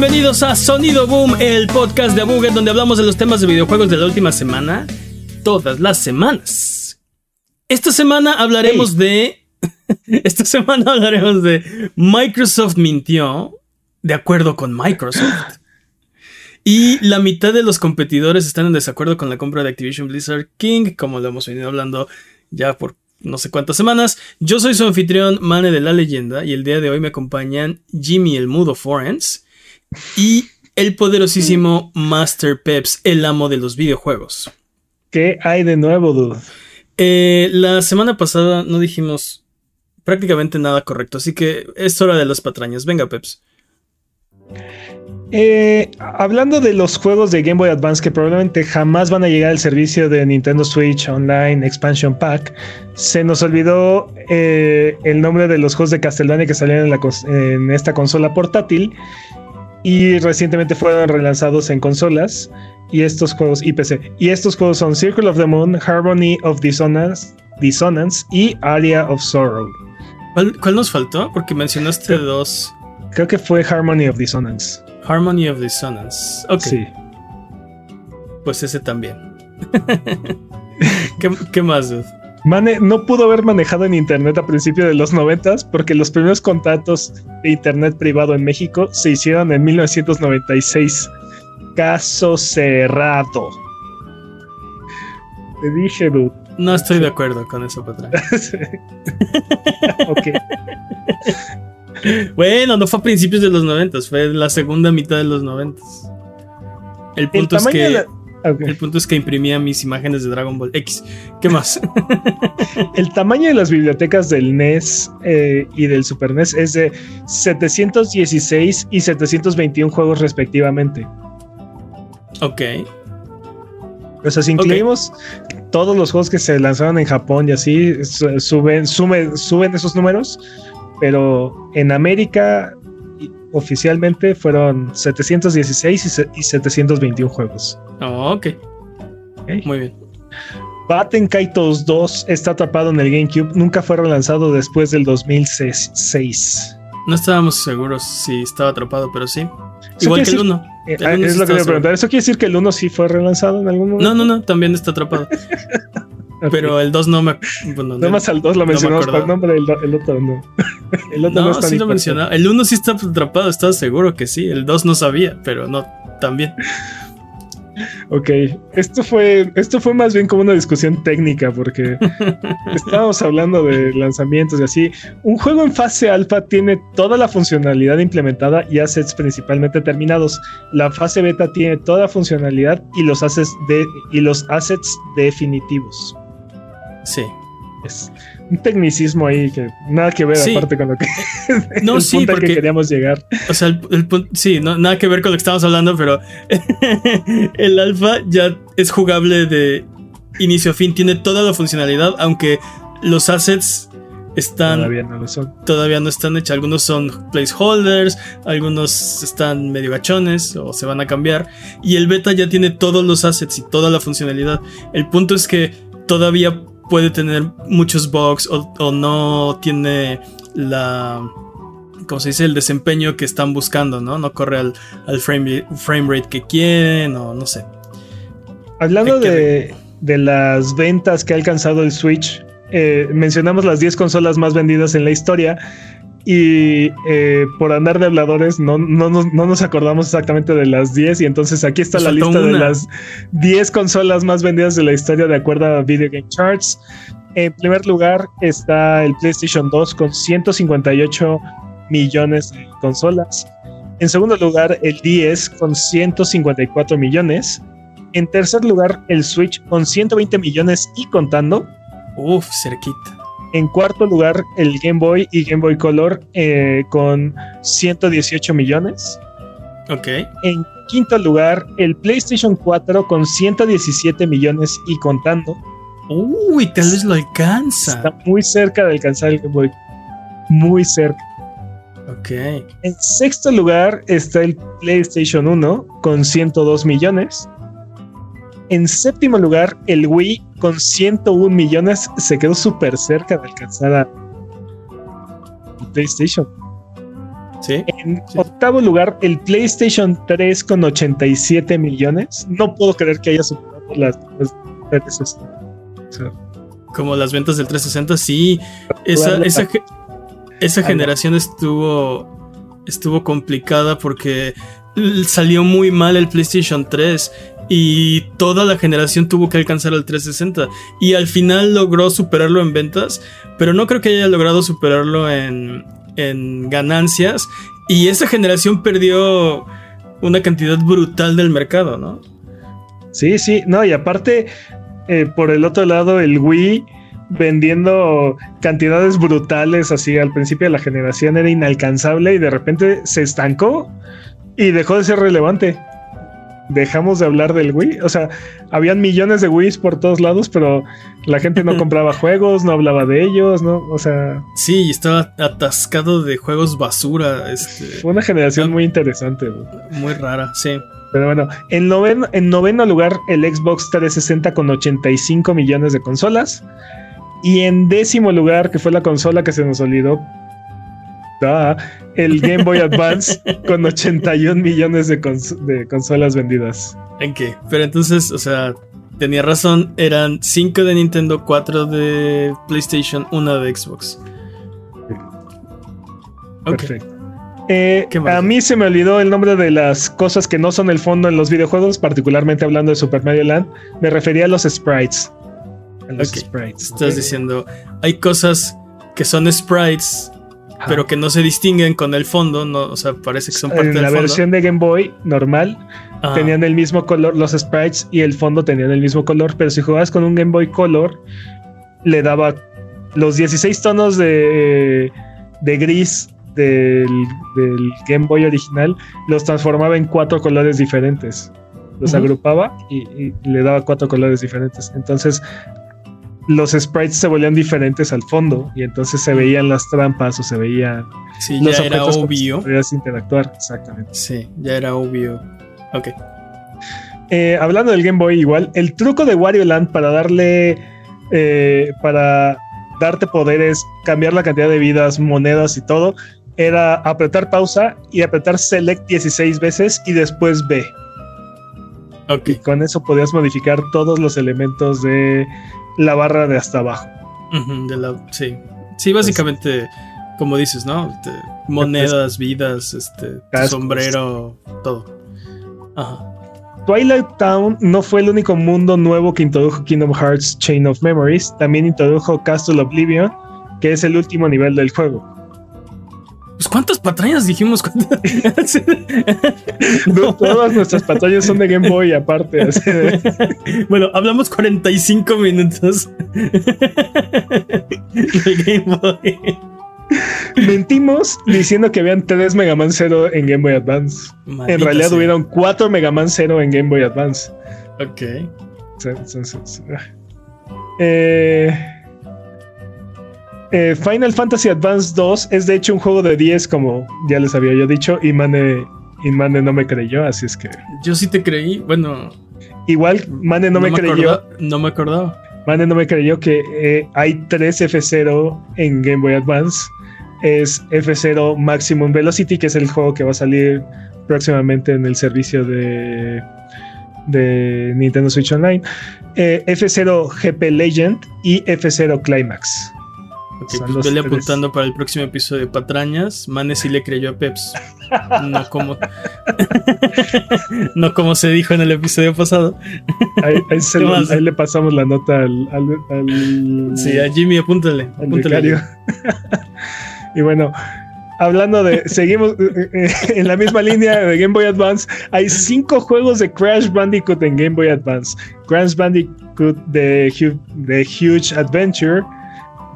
Bienvenidos a Sonido Boom, el podcast de Buget donde hablamos de los temas de videojuegos de la última semana, todas las semanas. Esta semana hablaremos de... Esta semana hablaremos de Microsoft mintió, de acuerdo con Microsoft. Y la mitad de los competidores están en desacuerdo con la compra de Activision Blizzard King, como lo hemos venido hablando ya por no sé cuántas semanas. Yo soy su anfitrión, Mane de la Leyenda, y el día de hoy me acompañan Jimmy el Mudo Forens y el poderosísimo Master Peps, el amo de los videojuegos. ¿Qué hay de nuevo, dude? Eh, la semana pasada no dijimos prácticamente nada correcto, así que es hora de las patrañas. Venga, Peps. Eh, hablando de los juegos de Game Boy Advance que probablemente jamás van a llegar al servicio de Nintendo Switch Online Expansion Pack, se nos olvidó eh, el nombre de los juegos de Castlevania que salieron en, esta consola portátil y recientemente fueron relanzados en consolas y estos juegos IPC. Y estos juegos son Circle of the Moon, Harmony of Dissonance, Dissonance y Aria of Sorrow. ¿Cuál, nos faltó? Porque mencionaste dos. Creo que fue Harmony of Dissonance. Harmony of Dissonance. Ok. Sí. Pues ese también. ¿Qué, más, dude? Mane no pudo haber manejado en internet a principios de los noventas porque los primeros contratos de internet privado en México se hicieron en 1996. Caso cerrado. Te dije, dude. No estoy de acuerdo con eso, Petra. ok. Bueno, no fue a principios de los noventas, fue la segunda mitad de los noventas. El punto es que. El punto es que imprimía mis imágenes de Dragon Ball X. ¿Qué más? el tamaño de las bibliotecas del NES eh, y del Super NES es de 716 y 721 juegos respectivamente. Ok. O sea, si incluimos todos los juegos que se lanzaron en Japón y así, suben, suben esos números, pero en América oficialmente fueron 716 y, 721 juegos. Oh, ok. Muy bien. Batten Kaitos 2 está atrapado en el GameCube. Nunca fue relanzado después del 2006. No estábamos seguros si estaba atrapado, pero sí. Igual que el 1. Eh, es lo que preguntar. ¿Eso quiere decir que el 1 sí fue relanzado en algún momento? No, no, no. También está atrapado. Pero el 2 no me. Bueno, Nada más al 2 lo mencionamos por nombre, el, el, otro no. El otro no, no sí lo mencionaba. El 1 sí está atrapado, estaba seguro que sí. El 2 no sabía, pero no, también. Ok, esto fue, esto fue más bien como una discusión técnica porque estábamos hablando de lanzamientos y así. Un juego en fase alfa tiene toda la funcionalidad implementada y assets principalmente terminados. La fase beta tiene toda funcionalidad y los assets, de, y los assets definitivos. Sí. Es un tecnicismo ahí que nada que ver aparte con lo que no el sí que queríamos llegar. o sea el, sí no, nada que ver con lo que estamos hablando pero el alfa ya es jugable de inicio a fin tiene toda la funcionalidad aunque los assets están todavía no lo son. todavía no están hechos. Algunos son placeholders algunos están medio gachones o se van a cambiar. Y el beta ya tiene todos los assets y toda la funcionalidad. El punto es que todavía puede tener muchos bugs o, no tiene la como se dice, el desempeño que están buscando, ¿no? No corre al, frame, frame, rate que quieren o no sé. Hablando de, de, las ventas que ha alcanzado el Switch, eh, mencionamos las 10 consolas más vendidas en la historia y eh, por andar de habladores no, no, nos acordamos exactamente de las 10 y entonces aquí está la lista de las 10 consolas más vendidas de la historia de acuerdo a Video Game Charts. En primer lugar está el PlayStation 2 con 158 millones de consolas. En segundo lugar el 10 con 154 millones. En tercer lugar el Switch con 120 millones y contando. Uf, cerquita. En cuarto lugar, el Game Boy y Game Boy Color eh, con 118 millones. Ok. En quinto lugar, el PlayStation 4 con 117 millones y contando. Uy, tal vez lo alcanza. Está muy cerca de alcanzar el Game Boy. Muy cerca. Ok. En sexto lugar está el PlayStation 1 con 102 millones. En séptimo lugar, el Wii con 101 millones se quedó súper cerca de alcanzar a PlayStation. Sí. En octavo lugar, el PlayStation 3 con 87 millones. No puedo creer que haya superado las, las, Como las ventas del 360, sí. Esa, esa, esa generación estuvo estuvo complicada porque salió muy mal el PlayStation 3 y toda la generación tuvo que alcanzar el 360 y al final logró superarlo en ventas, pero no creo que haya logrado superarlo en, en ganancias y esa generación perdió una cantidad brutal del mercado, ¿no? Sí, sí, no, y aparte, eh, por el otro lado, el Wii vendiendo cantidades brutales así al principio de la generación era inalcanzable y de repente se estancó y dejó de ser relevante. Dejamos de hablar del Wii. O sea, habían millones de Wii's por todos lados, pero la gente no compraba juegos, no hablaba de ellos, ¿no? O sea. Sí, estaba atascado de juegos basura. Este, fue una generación muy interesante. Muy rara, sí. Pero bueno, en noveno, en noveno lugar, el Xbox 360 con 85 millones de consolas. Y en décimo lugar, que fue la consola que se nos olvidó, el Game Boy Advance con 81 millones de, consolas vendidas. ¿En qué? Pero entonces, o sea, tenía razón, eran 5 de Nintendo, 4 de PlayStation, 1 de Xbox. Perfecto. Eh, a mí se me olvidó el nombre de las cosas que no son el fondo en los videojuegos, particularmente hablando de Super Mario Land. Me refería a los sprites. Estás diciendo, hay cosas que son sprites, pero que no se distinguen con el fondo, no, o sea, parece que son parte en la versión de Game Boy normal tenían el mismo color los sprites y el fondo tenían el mismo color, pero si jugabas con un Game Boy Color le daba los 16 tonos de, de gris del, Game Boy original, los transformaba en cuatro colores diferentes. Los agrupaba y, y, le daba cuatro colores diferentes. Entonces, los sprites se volvían diferentes al fondo y entonces se veían las trampas o se veían sí, ya era obvio. Podías interactuar, exactamente. Sí, ya era obvio. Ok. Eh, hablando del Game Boy, igual, el truco de Wario Land para darle. Eh, para darte poderes, cambiar la cantidad de vidas, monedas y todo, era apretar pausa y apretar Select 16 veces y después B. Ok. Y con eso podías modificar todos los elementos de la barra de hasta abajo. de la, sí. Sí, básicamente, como dices, ¿no? Este, monedas, vidas, este, sombrero, todo. Ajá. Twilight Town no fue el único mundo nuevo que introdujo Kingdom Hearts Chain of Memories, también introdujo Castle Oblivion, que es el último nivel del juego. Pues cuántas patrañas dijimos. Todas nuestras patrañas son de Game Boy aparte. bueno, hablamos 45 minutos de Game Boy. Mentimos diciendo que habían 3 Mega Man Zero en Game Boy Advance. en realidad hubieron 4 Mega Man Zero en Game Boy Advance. Ok. Eh, eh, Final Fantasy Advance 2 es de hecho un juego de 10, como ya les había yo dicho, y Mane, y Mane no me creyó, así es que. Yo sí te creí, bueno. Igual, Mane no, me, creyó. no me acordaba. Mane no me creyó que eh, hay 3 F0 en Game Boy Advance. Es F0 Maximum Velocity, que es el juego que va a salir próximamente en el servicio de, de Nintendo Switch Online. Eh, F0 GP Legend y F0 Climax. Ok, pues apuntando para el próximo episodio de Patrañas. Mane sí le creyó a Peps. No como. no como se dijo en el episodio pasado. Ahí, le pasamos la nota al. sí, a Jimmy, apúntale. apúntale y bueno, hablando de. Seguimos eh, eh, en la misma línea de Game Boy Advance. Hay cinco juegos de Crash Bandicoot en Game Boy Advance: Crash Bandicoot The Huge Adventure.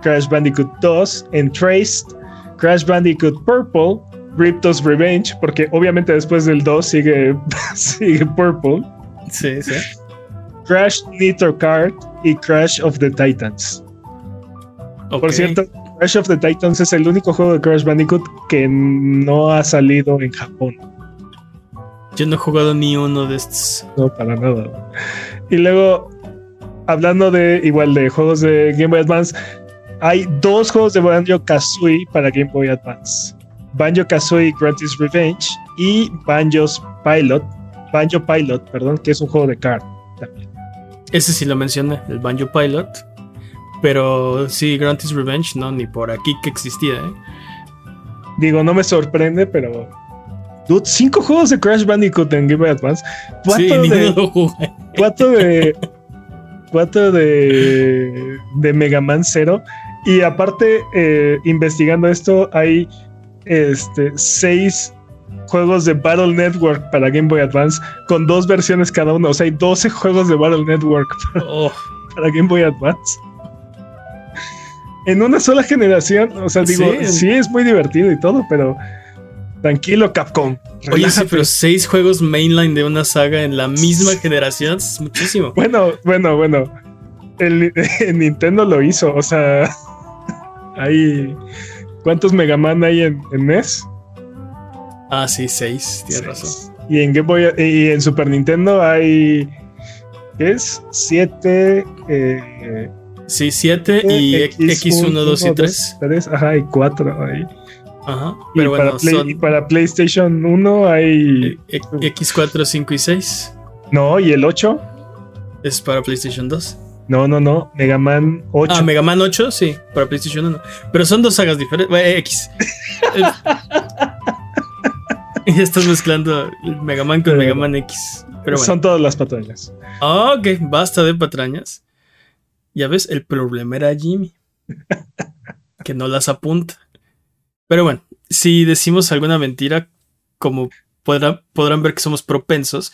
Crash Bandicoot 2, Entraced, Crash Bandicoot Purple, Riptos Revenge, porque obviamente después del 2 sigue, sigue Purple. Sí, sí. Crash Nitro Kart y Crash of the Titans. Por cierto, Crash of the Titans es el único juego de Crash Bandicoot que no ha salido en Japón. Yo no he jugado ni uno de estos. No, para nada. Y luego, hablando de igual de juegos de Game Boy Advance, hay dos juegos de Banjo Kazooie para Game Boy Advance. Banjo Kazooie Gratis Revenge y Banjo's Pilot, Banjo Pilot, perdón, que es un juego de card también. Ese sí lo mencioné, el Banjo Pilot. Pero sí, Gratis Revenge, no, ni por aquí que existía, ¿eh? Digo, no me sorprende, pero. Dude, cinco juegos de Crash Bandicoot en Game Boy Advance. Cuatro sí, de. Cuatro de. cuatro de. de Mega Man Zero. Y aparte, eh, investigando esto, hay este, seis juegos de Battle Network para Game Boy Advance con dos versiones cada uno. O sea, hay 12 juegos de Battle Network para, oh. para Game Boy Advance. En una sola generación, o sea, digo, sí, es muy divertido y todo, pero tranquilo, Capcom. Oye, sí, pero seis juegos mainline de una saga en la misma generación es muchísimo. Bueno, bueno, bueno. El, Nintendo lo hizo, o sea, hay. ¿Cuántos Mega Man hay en, en NES? Ah, sí, seis, tienes razón. Y en Game Boy y en Super Nintendo hay. ¿Qué es? Siete. Eh, sí, siete y X1, 2 y 3. Ajá, y cuatro ahí. Ajá, pero y bueno, para, Play, y para PlayStation 1 hay. X4, 5 y 6. No, ¿y el 8? Es para PlayStation 2. No, no, no. Mega Man 8. Ah, Mega Man 8, sí, para PlayStation 1. Pero son dos sagas diferentes. X. y estás mezclando Mega Man con Mega Man X. Pero Son todas las patrañas. ok, basta de patrañas. Ya ves, el problema era Jimmy. que no las apunta. Pero bueno, si decimos alguna mentira, como podrán ver que somos propensos,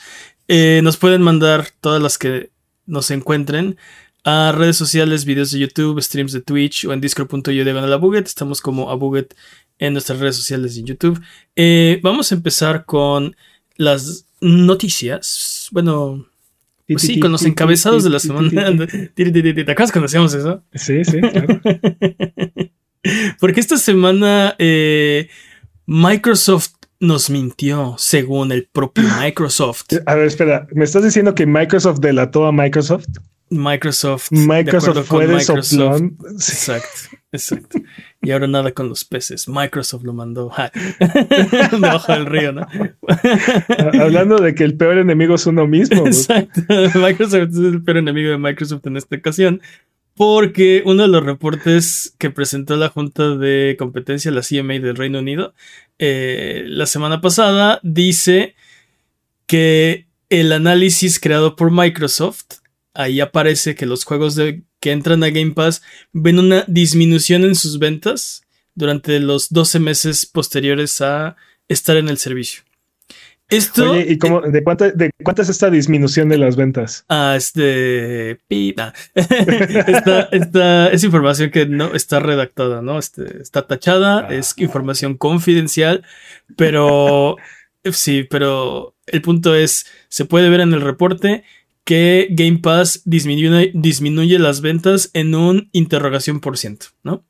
eh, nos pueden mandar todas las que nos encuentren a redes sociales, videos de YouTube, streams de Twitch o en discord.io de la Buget. Estamos como a Buget en nuestras redes sociales y en YouTube. Eh, vamos a empezar con las noticias. Bueno, pues sí, con los encabezados de la semana. ¿Te acuerdas cuando hacíamos eso? Sí, sí, claro. Porque esta semana eh, Microsoft nos mintió, según el propio Microsoft. A ver, espera, ¿me estás diciendo que Microsoft delató a Microsoft? Microsoft. Microsoft fue de Microsoft. Exacto, exacto. Y ahora nada con los peces. Microsoft lo mandó debajo del río, ¿no? Hablando de que el peor enemigo es uno mismo. Exacto. Microsoft es el peor enemigo de Microsoft en esta ocasión. Porque uno de los reportes que presentó la Junta de Competencia, la CMA del Reino Unido, eh, la semana pasada, dice que el análisis creado por Microsoft ahí aparece que los juegos que entran a Game Pass ven una disminución en sus ventas durante los 12 meses posteriores a estar en el servicio. Esto, Oye, ¿y cómo, de, cuánta, de cuánta es esta disminución de las ventas? Ah, este. Pita. esta, es información que no está redactada, ¿no? Este, está tachada, ah. es información confidencial, pero sí, pero el punto es: se puede ver en el reporte que Game Pass disminuye, disminuye las ventas en un interrogación por ciento, ¿no?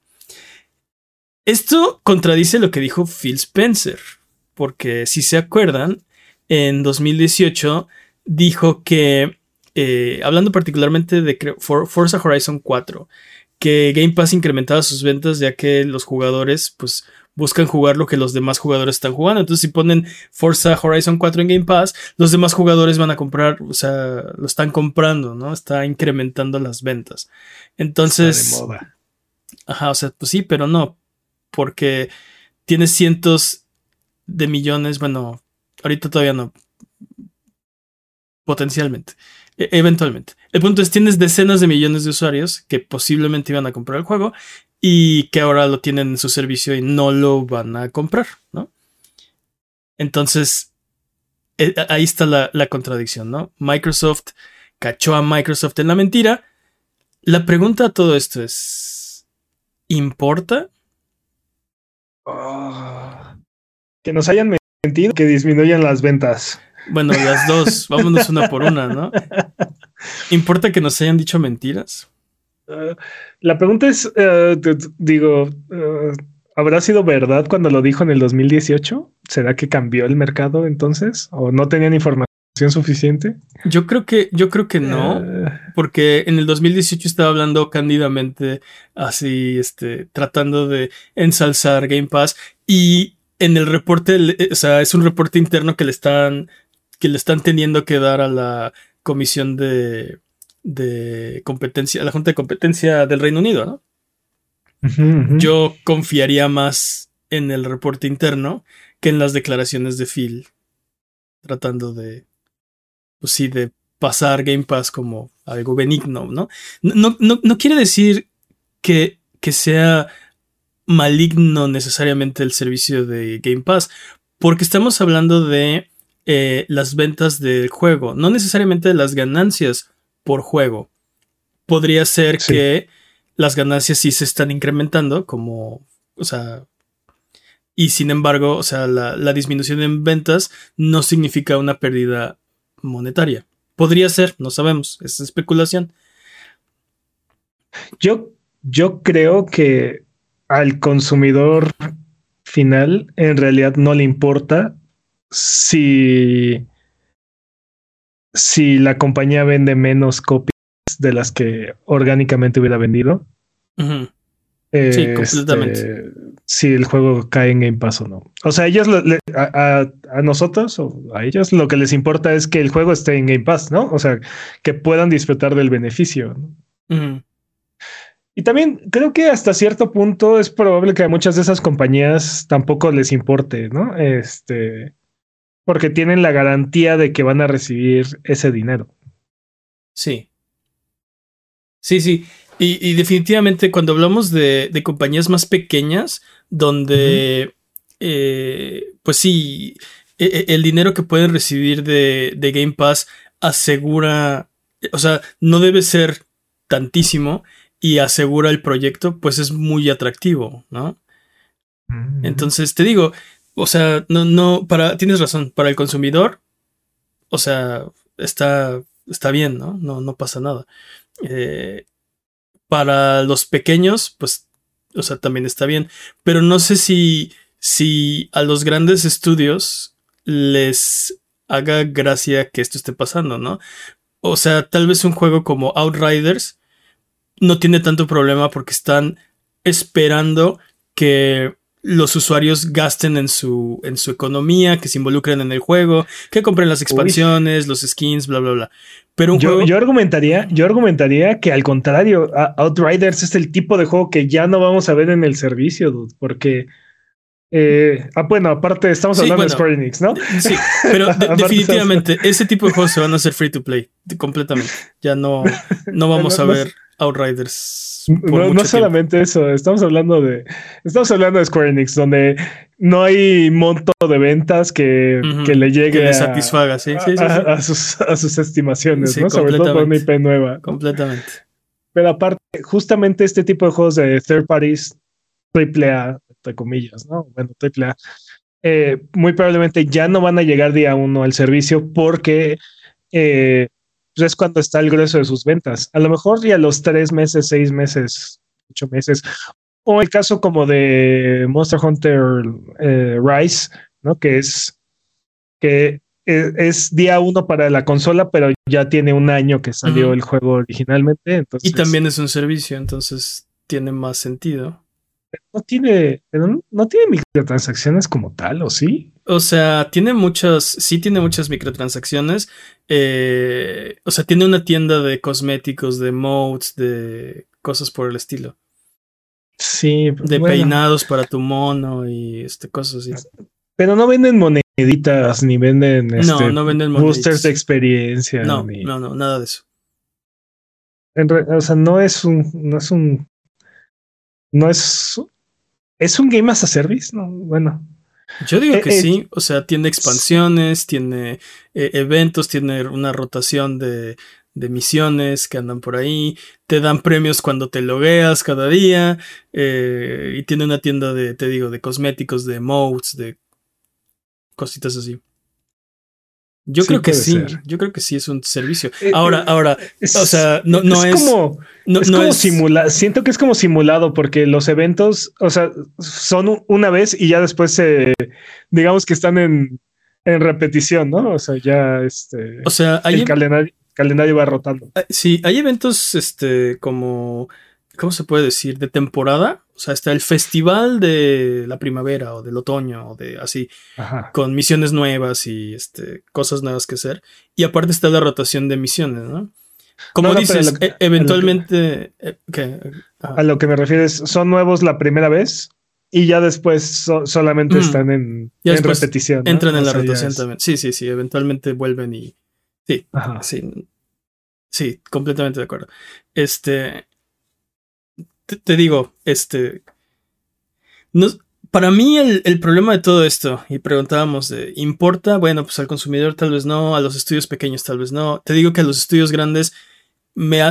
Esto contradice lo que dijo Phil Spencer, porque si se acuerdan, en 2018 dijo que, eh, hablando particularmente de Forza Horizon 4, que Game Pass incrementaba sus ventas ya que los jugadores pues buscan jugar lo que los demás jugadores están jugando. Entonces, si ponen Forza Horizon 4 en Game Pass, los demás jugadores van a comprar, o sea, lo están comprando, ¿no? Está incrementando las ventas. Entonces. Ajá, o sea, pues sí, pero no. Porque tienes cientos de millones, bueno, ahorita todavía no. Potencialmente. E, eventualmente. El punto es, tienes decenas de millones de usuarios que posiblemente iban a comprar el juego y que ahora lo tienen en su servicio y no lo van a comprar, ¿no? Entonces, e, ahí está la, contradicción, ¿no? Microsoft cachó a Microsoft en la mentira. La pregunta a todo esto es, ¿importa? Que nos hayan que disminuyan las ventas. Bueno, las dos, vámonos una por una, ¿no? ¿Importa que nos hayan dicho mentiras? Ah, la pregunta es, eh, digo, eh, ¿habrá sido verdad cuando lo dijo en el 2018? ¿Será que cambió el mercado entonces? ¿O no tenían información suficiente? Yo creo que, yo creo que no, porque en el 2018 estaba hablando cándidamente, así, este, tratando de ensalzar Game Pass y en el reporte, o sea, es un reporte interno que le están, que le están teniendo que dar a la comisión de, de competencia, a la Junta de Competencia del Reino Unido, ¿no? Yo confiaría más en el reporte interno que en las declaraciones de Phil, tratando de, pues sí, de pasar Game Pass como algo benigno, ¿no? No, no, no quiere decir que, que sea maligno necesariamente el servicio de Game Pass, porque estamos hablando de eh, las ventas del juego, no necesariamente de las ganancias por juego. Podría ser que las ganancias sí se están incrementando, como, o sea, y sin embargo, o sea, la, disminución en ventas no significa una pérdida monetaria. Podría ser, no sabemos, es especulación. Yo, yo creo que al consumidor final en realidad no le importa si, si la compañía vende menos copias de las que orgánicamente hubiera vendido. sí, este, completamente. si el juego cae en Game Pass o no. O sea, ellos, a, nosotros o a ellos, lo que les importa es que el juego esté en Game Pass, ¿no? O sea, que puedan disfrutar del beneficio. Y también creo que hasta cierto punto es probable que a muchas de esas compañías tampoco les importe, ¿no? Este, porque tienen la garantía de que van a recibir ese dinero. Sí. Sí, sí. Y, definitivamente cuando hablamos de, compañías más pequeñas, donde, eh, pues sí, e, e, el dinero que pueden recibir de, Game Pass asegura, o sea, no debe ser tantísimo y asegura el proyecto, pues es muy atractivo, ¿no? Entonces, te digo, o sea, no, no, para, tienes razón, para el consumidor, o sea, está, está bien, ¿no? No, no pasa nada. Eh, para los pequeños, pues, o sea, también está bien. Pero no sé si, si a los grandes estudios les haga gracia que esto esté pasando, ¿no? O sea, tal vez un juego como Outriders no tiene tanto problema porque están esperando que los usuarios gasten en su, en su economía, que se involucren en el juego, que compren las expansiones, los skins, bla, bla, bla. Pero yo, yo, argumentaría, yo argumentaría que al contrario, Outriders es el tipo de juego que ya no vamos a ver en el servicio, porque eh, ah, bueno, aparte estamos hablando de Square Enix, ¿no? Sí, pero definitivamente ese tipo de juegos se van a hacer free to play completamente. Ya no, no vamos a ver Outriders. no, solamente eso, estamos hablando de estamos hablando de Square Enix, donde no hay monto de ventas que, que le llegue que le satisfaga, sí, sí, sí, a, sus, a, sus, estimaciones, ¿no? Sobre todo con una IP nueva. Completamente. Pero aparte, justamente este tipo de juegos de third parties, triple A, entre comillas, ¿no? Bueno, triple A, eh, muy probablemente ya no van a llegar día uno al servicio porque eh, pues, es cuando está el grueso de sus ventas. A lo mejor ya los tres meses, seis meses, ocho meses. O el caso como de Monster Hunter eh, Rise, ¿no? Que es que e, es, día uno para la consola, pero ya tiene un año que salió el juego originalmente. Entonces, y también es un servicio, entonces tiene más sentido no tiene, no, tiene microtransacciones como tal, ¿o sí? O sea, tiene muchas, sí tiene muchas microtransacciones. Eh, o sea, tiene una tienda de cosméticos, de modes, de cosas por el estilo. Sí, de peinados para tu mono y este cosas así. Pero no venden moneditas ni venden este, no, no venden boosters de experiencia. No, no, no, nada de eso. o sea, no es un, no es un no es. ¿Es un game as a service? No, bueno. Yo digo eh, que eh, sí, o sea, tiene expansiones, tiene eh, eventos, tiene una rotación de, de, misiones que andan por ahí, te dan premios cuando te logueas cada día, y tiene una tienda de, te digo, de cosméticos, de modes, de cositas así. Yo creo que sí, yo creo que sí es un servicio. Eh, ahora, eh, ahora, o sea, no, no es, como, no, es como simulado. Siento que es como simulado porque los eventos, o sea, son una vez y ya después se, digamos que están en, en repetición, ¿no? O sea, ya este, o sea, el calendario, calendario va rotando. Sí, hay eventos, este, como ¿cómo se puede decir? De temporada. O sea, está el festival de la primavera o del otoño o de así, con misiones nuevas y este, cosas nuevas que hacer. Y aparte está la rotación de misiones, ¿no? Como dices, e, eventualmente... A lo, que, eh, a lo que me refieres, son nuevos la primera vez y ya después solamente mm. están en, repetición. Entran en la rotación también. Sí, sí, sí, eventualmente vuelven y... Sí, sí, sí, completamente de acuerdo. Este, te, digo, este, no, para mí el, problema de todo esto, y preguntábamos, ¿importa? Bueno, pues al consumidor tal vez no, a los estudios pequeños tal vez no. Te digo que a los estudios grandes me,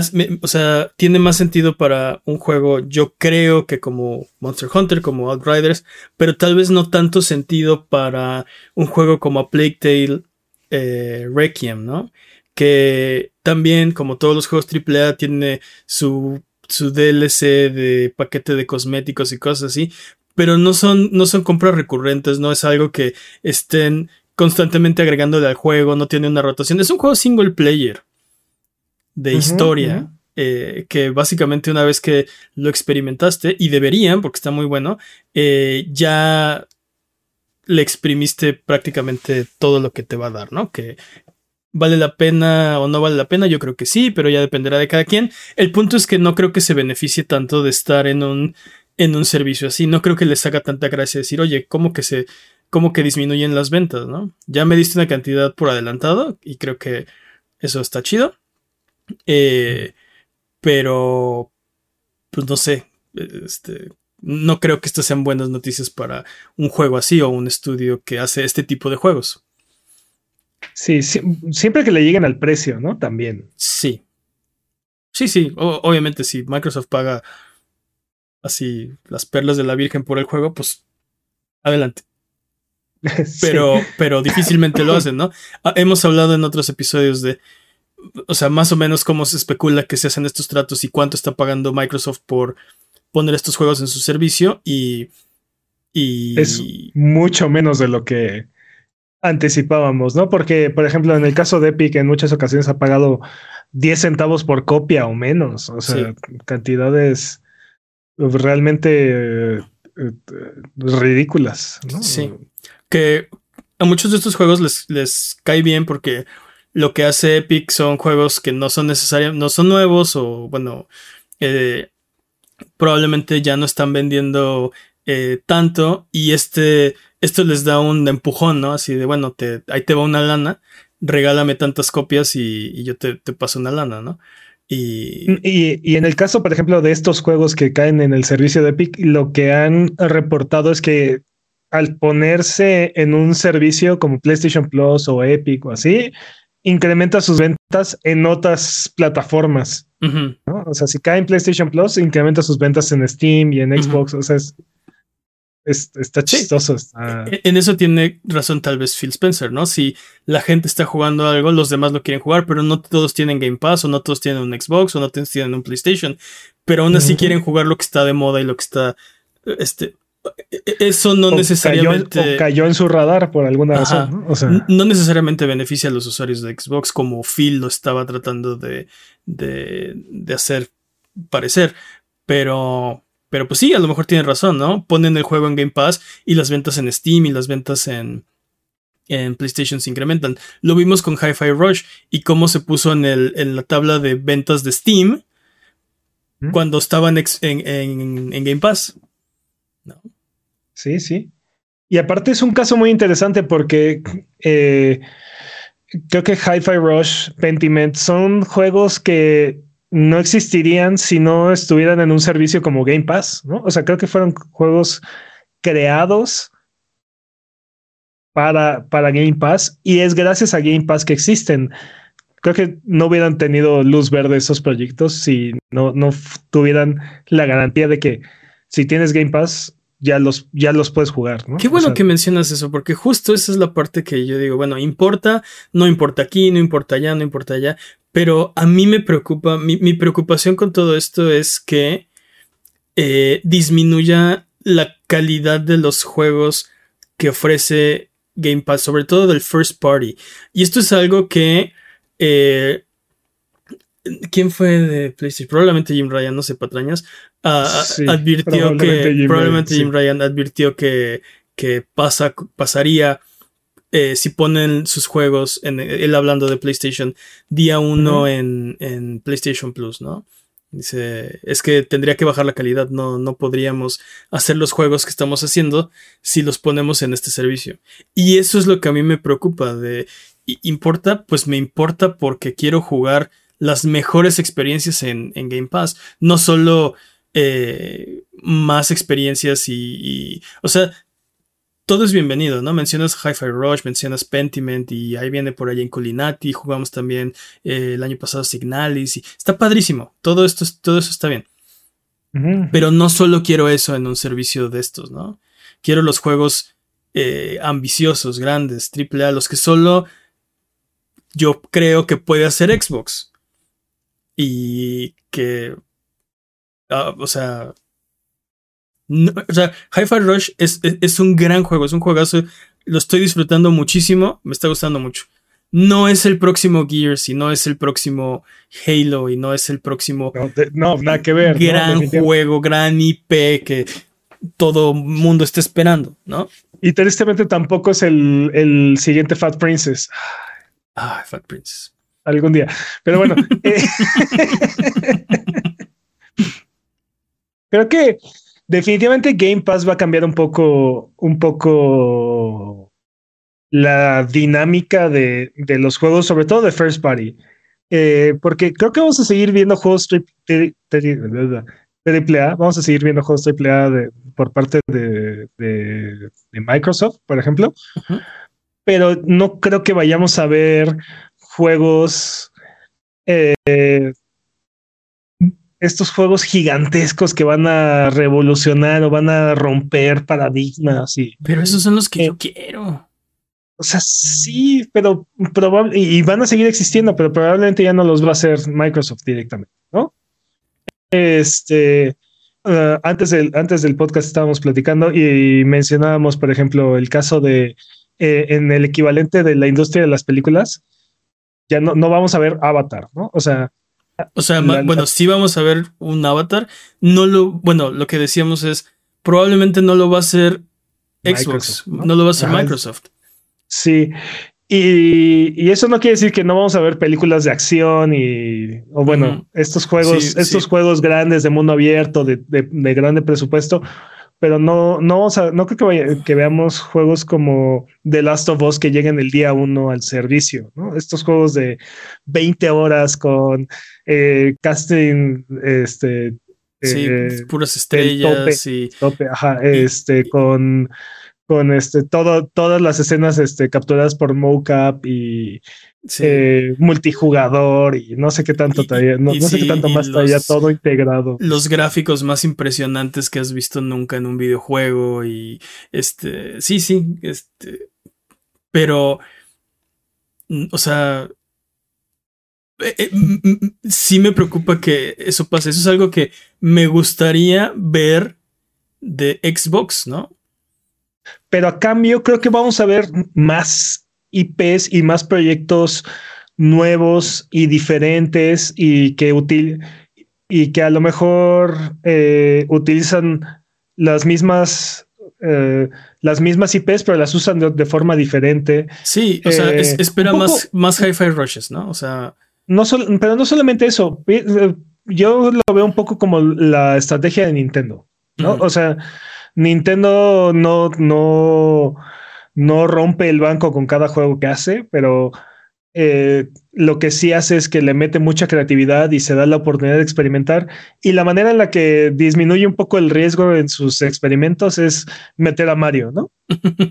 o sea, tiene más sentido para un juego, yo creo que como Monster Hunter, como Outriders, pero tal vez no tanto sentido para un juego como Plague Tale eh, Requiem, ¿no? Que también, como todos los juegos AAA, tiene su, su DLC de paquete de cosméticos y cosas así, pero no son, no son compras recurrentes, no es algo que estén constantemente agregándole al juego, no tiene una rotación, es un juego single player de historia. Eh, que básicamente una vez que lo experimentaste, y deberían, porque está muy bueno, eh, ya le exprimiste prácticamente todo lo que te va a dar, ¿no? Que vale la pena o no vale la pena, yo creo que sí, pero ya dependerá de cada quien. El punto es que no creo que se beneficie tanto de estar en un, en un servicio así, no creo que les haga tanta gracia decir, oye, ¿cómo que se, cómo que disminuyen las ventas, ¿no? Ya me diste una cantidad por adelantado y creo que eso está chido. Eh, pero, pues no sé, este, no creo que estas sean buenas noticias para un juego así o un estudio que hace este tipo de juegos. Sí, siempre que le lleguen al precio, ¿no? También. Sí. Sí, sí, obviamente si Microsoft paga así las perlas de la Virgen por el juego, pues adelante. Pero, pero difícilmente lo hacen, ¿no? Ah, hemos hablado en otros episodios de o sea, más o menos cómo se especula que se hacen estos tratos y cuánto está pagando Microsoft por poner estos juegos en su servicio y... y es mucho menos de lo que anticipábamos, ¿no? Porque, por ejemplo, en el caso de Epic, en muchas ocasiones ha pagado 10 centavos por copia o menos, o sea, cantidades realmente eh, ridículas, ¿no? Sí, que a muchos de estos juegos les, les cae bien porque lo que hace Epic son juegos que no son necesarios, no son nuevos o bueno, eh, probablemente ya no están vendiendo eh, tanto y este, esto les da un empujón, ¿no? Así de, bueno, te, ahí te va una lana, regálame tantas copias y, yo te, paso una lana, ¿no? Y... y... Y, en el caso, por ejemplo, de estos juegos que caen en el servicio de Epic, lo que han reportado es que al ponerse en un servicio como PlayStation Plus o Epic o así, incrementa sus ventas en otras plataformas. O sea, si cae en PlayStation Plus, incrementa sus ventas en Steam y en Xbox. O sea, es, está chistoso. E, en eso tiene razón tal vez Phil Spencer, ¿no? Si la gente está jugando algo, los demás lo quieren jugar, pero no todos tienen Game Pass, o no todos tienen un Xbox, o no todos tienen un PlayStation, pero aún así quieren jugar lo que está de moda y lo que está, este, eso no necesariamente. Cayó, en su radar por alguna razón. ¿no? O sea... no necesariamente beneficia a los usuarios de Xbox como Phil lo estaba tratando de, de, hacer parecer. Pero, pero pues sí, a lo mejor tiene razón, ¿no? Ponen el juego en Game Pass y las ventas en Steam y las ventas en, en PlayStation se incrementan. Lo vimos con Hi-Fi Rush y cómo se puso en, el, en la tabla de ventas de Steam ¿Mm? cuando estaban en, en, en Game Pass. Sí, sí. Y aparte es un caso muy interesante porque eh, creo que Hi-Fi Rush, Pentiment son juegos que no existirían si no estuvieran en un servicio como Game Pass, ¿no? O sea, creo que fueron juegos creados para, para Game Pass y es gracias a Game Pass que existen. Creo que no hubieran tenido luz verde esos proyectos si no, no tuvieran la garantía de que si tienes Game Pass, ya los, ya los puedes jugar. ¿no? Qué bueno que mencionas eso, porque justo esa es la parte que yo digo, bueno, importa, no importa aquí, no importa allá, no importa allá, pero a mí me preocupa, mi, preocupación con todo esto es que eh, disminuya la calidad de los juegos que ofrece Game Pass, sobre todo del first party. Y esto es algo que... Eh, ¿Quién fue de PlayStation? Probablemente Jim Ryan, no sé, patrañas. Ah, advirtió que. probablemente Jim Ryan advirtió que, que pasa, pasaría. Eh, si ponen sus juegos, en, él hablando de PlayStation, día uno en, en PlayStation Plus, ¿no? Dice, es que tendría que bajar la calidad, no, no podríamos hacer los juegos que estamos haciendo si los ponemos en este servicio. Y eso es lo que a mí me preocupa de, ¿importa? Pues me importa porque quiero jugar las mejores experiencias en, Game Pass, no solo eh, más experiencias y, y, o sea, todo es bienvenido, ¿no? Mencionas Hi-Fi Rush, mencionas Pentiment y ahí viene por allá en Colinati, jugamos también eh, el año pasado Signalis y está padrísimo, todo esto, todo eso está bien. Pero no solo quiero eso en un servicio de estos, ¿no? Quiero los juegos eh, ambiciosos, grandes, AAA, los que solo yo creo que puede hacer Xbox. Y que, ah, o sea, o sea, Hi-Fi Rush es, un gran juego, es un juegazo. Lo estoy disfrutando muchísimo, me está gustando mucho. No es el próximo Gears y no es el próximo Halo y no es el próximo. No, nada que ver. Gran juego, gran IP que todo mundo está esperando, ¿no? Y tristemente tampoco es el, siguiente Fat Princess. Ah, Fat Princess. Algún día. Pero bueno. eh, creo que definitivamente Game Pass va a cambiar un poco, un poco la dinámica de, los juegos, sobre todo de First Party. Eh, porque creo que vamos a seguir viendo juegos triple, A, vamos a seguir viendo juegos triple A por parte de, Microsoft, por ejemplo. Pero no creo que vayamos a ver juegos eh, estos juegos gigantescos que van a revolucionar o van a romper paradigmas y. Pero esos son los que yo quiero. O sea, sí, pero probable y van a seguir existiendo, pero probablemente ya no los va a hacer Microsoft directamente, ¿no? Este, uh, antes del antes del podcast estábamos platicando y mencionábamos, por ejemplo, el caso de eh, en el equivalente de la industria de las películas, ya no, no vamos a ver Avatar, ¿no? O sea, o sea, bueno, sí vamos a ver un avatar. No lo, bueno, lo que decíamos es, probablemente no lo va a hacer Xbox, ¿no? lo va a hacer Microsoft. Sí. Y, eso no quiere decir que no vamos a ver películas de acción y, o bueno, estos juegos, estos juegos grandes de mundo abierto, de, de grande presupuesto, pero no, no, no creo que, veamos juegos como The Last of Us que lleguen el día uno al servicio, ¿no? Estos juegos de 20 horas con eh, casting, este... Sí, eh, puras estrellas y... ajá, este, con con este todo, todas las escenas este, capturadas por mocap y eh, multijugador y no sé qué tanto todavía, no, sé qué tanto más todavía todo integrado. Los gráficos más impresionantes que has visto nunca en un videojuego y este, sí, sí, este, pero, o sea, eh, eh, sí me preocupa que eso pase. Eso es algo que me gustaría ver de Xbox, ¿no? pero a cambio creo que vamos a ver más IPs y más proyectos nuevos y diferentes y que útil y que a lo mejor eh, utilizan las mismas eh, las mismas IPs, pero las usan de, forma diferente. Sí, o sea, eh, espera más, más hi-fi rushes, ¿no? O sea. No pero no solamente eso. Yo lo veo un poco como la estrategia de Nintendo, ¿no? O sea, Nintendo no, no, no rompe el banco con cada juego que hace, pero eh, lo que sí hace es que le mete mucha creatividad y se da la oportunidad de experimentar. Y la manera en la que disminuye un poco el riesgo en sus experimentos es meter a Mario, ¿no?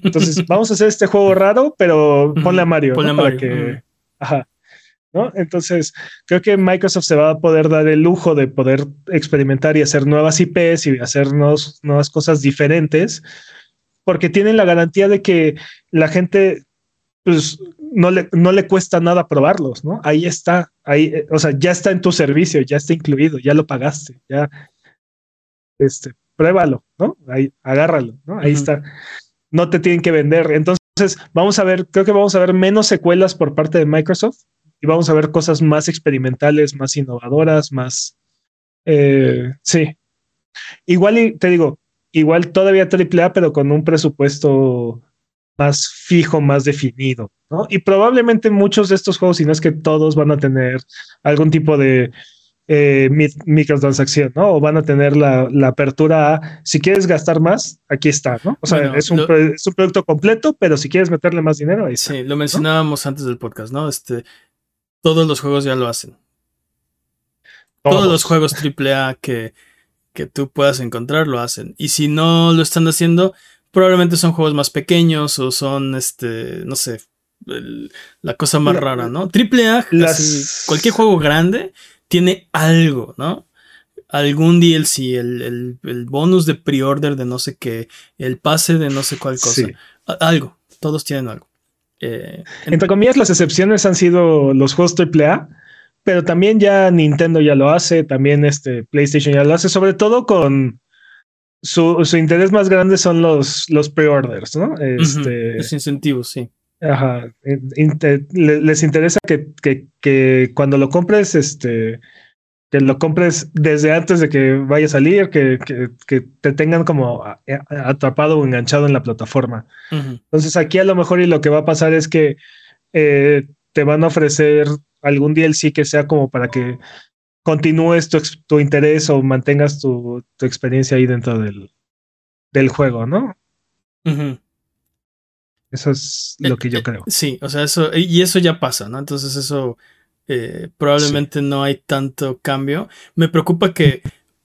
Entonces, vamos a hacer este juego raro, pero ponle a Mario. Ponle a Mario. que, ajá. ¿no? Entonces, creo que Microsoft se va a poder dar el lujo de poder experimentar y hacer nuevas IPs y hacer nuevas cosas diferentes, porque tienen la garantía de que la gente, pues, no le, no le cuesta nada probarlos, ¿no? Ahí está, ahí, o sea, ya está en tu servicio, ya está incluido, ya lo pagaste, ya, este, pruébalo, ¿no? Ahí, agárralo, ¿no? Ahí está. No te tienen que vender. Entonces, vamos a ver, creo que vamos a ver menos secuelas por parte de Microsoft y vamos a ver cosas más experimentales, más innovadoras, más... Eh, sí. Igual, y, te digo, igual todavía AAA, pero con un presupuesto más fijo, más definido, ¿no? Y probablemente muchos de estos juegos, si no es que todos van a tener algún tipo de eh, microtransacción, ¿no? O van a tener la, apertura a, si quieres gastar más, aquí está, ¿no? O sea, es, un, producto completo, pero si quieres meterle más dinero, ahí Sí, lo mencionábamos antes del podcast, ¿no? Este, todos los juegos ya lo hacen. Todos, los juegos AAA que, que tú puedas encontrar lo hacen. Y si no lo están haciendo, probablemente son juegos más pequeños o son, este, no sé, la cosa más rara, ¿no? AAA, cualquier juego grande tiene algo, ¿no? Algún DLC, el, el, bonus de pre-order de no sé qué, el pase de no sé cuál cosa. Algo, todos tienen algo. Eh, Entre comillas, las excepciones han sido los juegos AAA, pero también ya Nintendo ya lo hace, también este PlayStation ya lo hace, sobre todo con su, interés más grande son los, los pre-orders, ¿no? Este, los incentivos, sí. Ajá. les interesa que, cuando lo compres, este, que lo compres desde antes de que vaya a salir, que, te tengan como atrapado o enganchado en la plataforma. Entonces aquí a lo mejor y lo que va a pasar es que eh, te van a ofrecer algún DLC que sea como para que continúes tu, interés o mantengas tu, experiencia ahí dentro del, del juego, ¿no? Eso es lo que yo eh, creo. Sí, o sea, eso, y eso ya pasa, ¿no? Entonces eso eh, probablemente no hay tanto cambio. Me preocupa que,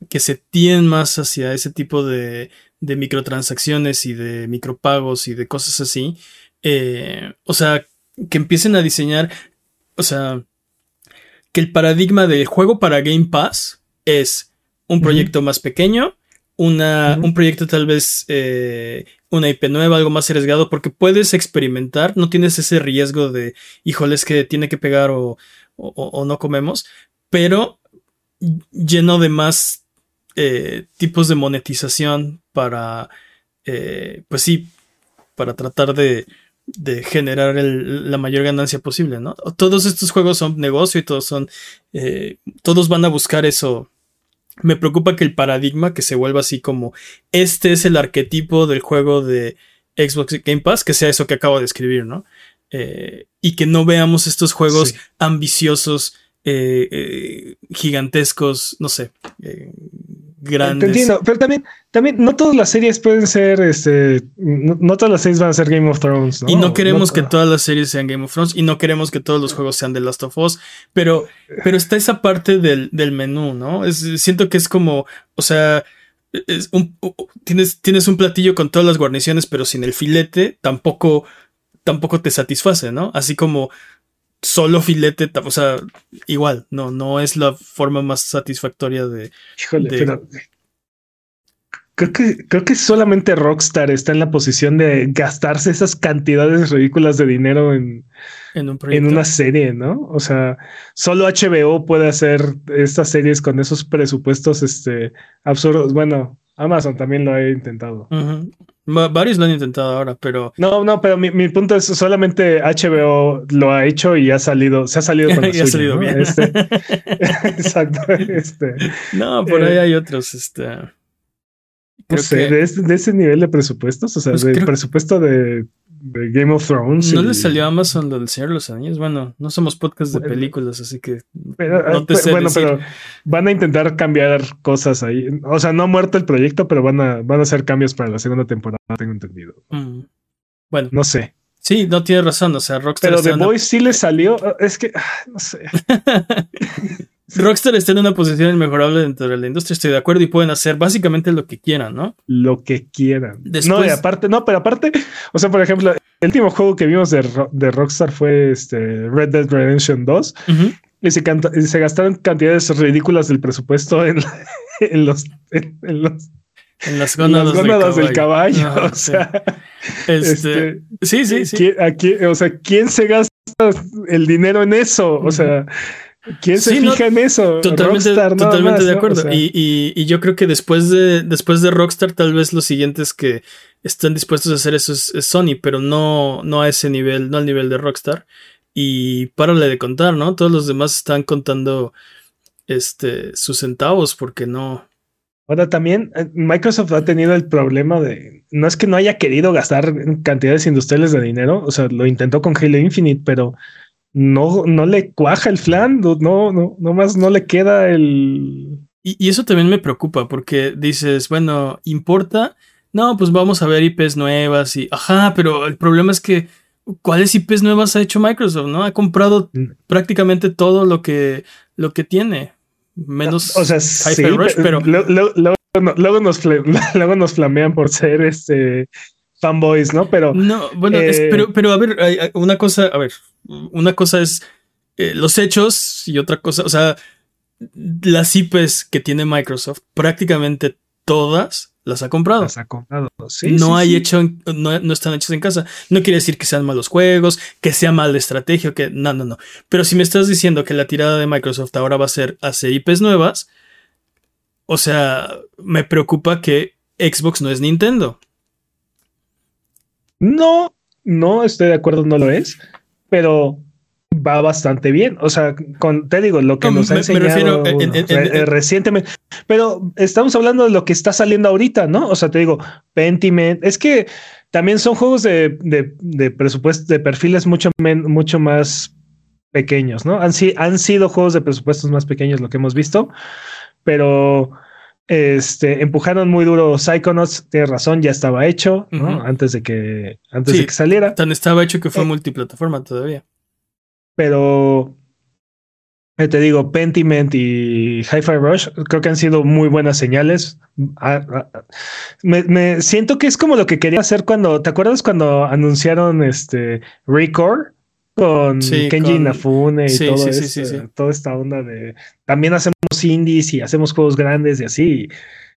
que se tienen más hacia ese tipo de, de microtransacciones y de micropagos y de cosas así. Eh, o sea, que empiecen a diseñar, o sea, que el paradigma del juego para Game Pass es un proyecto más pequeño, una, un proyecto tal vez eh, una IP nueva, algo más arriesgado, porque puedes experimentar, no tienes ese riesgo de, híjoles, que tiene que pegar o, o, no comemos, pero lleno de más eh, tipos de monetización para, eh, pues sí, para tratar de, de generar la mayor ganancia posible, ¿no? Todos estos juegos son negocio y todos son, todos van a buscar eso me preocupa que el paradigma que se vuelva así como este es el arquetipo del juego de Xbox Game Pass, que sea eso que acabo de escribir, ¿no? Eh, y que no veamos estos juegos ambiciosos, eh, eh, gigantescos, no sé, grandes. entiendo, pero también, también no todas las series pueden ser, este, no, todas las series van a ser Game of Thrones. Y no queremos que todas las series sean Game of Thrones y no queremos que todos los juegos sean The Last of Us, pero, pero está esa parte del, menú, ¿no? siento que es como, o sea, tienes, tienes un platillo con todas las guarniciones, pero sin el filete, tampoco, tampoco te satisface, ¿no? Así como solo filete, o sea, igual, no, no es la forma más satisfactoria de. Híjole, pero. Creo que, creo que solamente Rockstar está en la posición de gastarse esas cantidades ridículas de dinero en, en, en una serie, ¿no? O sea, solo HBO puede hacer estas series con esos presupuestos este, absurdos. Bueno, Amazon también lo ha intentado. Varios lo han intentado ahora, pero. No, no, pero mi, punto es solamente HBO lo ha hecho y ha salido, se ha salido con la y ha salido bien. Este, exacto. Este, no, por ahí eh, hay otros. Este, no sé, de, ese nivel de presupuestos, o sea, pues del presupuesto de de Game of Thrones. ¿No le salió a Amazon del Señor de los Anillos? Bueno, no somos podcast de películas, así que no te sé Bueno, pero van a intentar cambiar cosas ahí. O sea, no ha muerto el proyecto, pero van a, van a hacer cambios para la segunda temporada, tengo entendido. Mm. Bueno. No sé. Sí, no tiene razón, o sea, Rockstar... Pero The Boys sí le salió, es que, ah, no sé. Rockstar está en una posición inmejorable dentro de la industria, estoy de acuerdo, y pueden hacer básicamente lo que quieran, ¿no? Lo que quieran. No, y aparte, no, pero aparte, o sea, por ejemplo, el último juego que vimos de, Rockstar fue este Red Dead Redemption 2. Y se, gastaron cantidades ridículas del presupuesto en, los, en, las gónadas, del caballo. Ah, o sea, este, este, sí, sí, sí. o sea, ¿quién se gasta el dinero en eso? O sea, ¿Quién se fija en eso? Totalmente, totalmente de acuerdo. y, yo creo que después de, después de Rockstar, tal vez los siguientes que están dispuestos a hacer eso es, Sony, pero no, no a ese nivel, no al nivel de Rockstar. y párale de contar, ¿no? Todos los demás están contando este, sus centavos porque no. Ahora también eh, Microsoft ha tenido el problema de no es que no haya querido gastar cantidades industriales de dinero, o sea, lo intentó con Halo Infinite, pero no, no le cuaja el flan, no, no, no más no le queda el. Y, y eso también me preocupa porque dices, bueno, importa. No, pues vamos a ver IPs nuevas y ajá, pero el problema es que ¿cuáles IPs nuevas ha hecho Microsoft? ¿No? Ha comprado mm. prácticamente todo lo que, lo que tiene. Menos o sea, sí, pero. Luego, nos, luego nos flamean por ser este fanboys, ¿no? Pero. No, bueno, eh, pero, pero a ver, una cosa, a ver, una cosa es eh, los hechos y otra cosa, o sea, las IPs que tiene Microsoft, prácticamente todas las ha comprado. Las ha comprado, sí. No hay hecho, no, están hechos en casa. No quiere decir que sean malos juegos, que sea mal de estrategia, que no, no, no. Pero si me estás diciendo que la tirada de Microsoft ahora va a ser hacer IPs nuevas, o sea, me preocupa que Xbox no es Nintendo. No, no estoy de acuerdo, no lo es, pero va bastante bien. O sea, con, te digo, lo que nos ha enseñado recientemente. Pero estamos hablando de lo que está saliendo ahorita, ¿no? O sea, te digo, Pentiment. Es que también son juegos de, de, presupuesto, de perfiles mucho, mucho más pequeños, ¿no? Han, han sido juegos de presupuestos más pequeños lo que hemos visto, pero este, empujaron muy duro Psychonauts, tienes razón, ya estaba hecho, ¿no? Antes de que, antes de que saliera. Tan estaba hecho que fue eh, multiplataforma todavía. Pero eh, te digo, Pentiment y Hi-Fi Rush creo que han sido muy buenas señales. Ah, ah, ah. Me, siento que es como lo que quería hacer cuando, ¿te acuerdas cuando anunciaron este Record? Con Kenji Nafune y todo eso, toda esta onda de también hacemos indies y hacemos juegos grandes y así.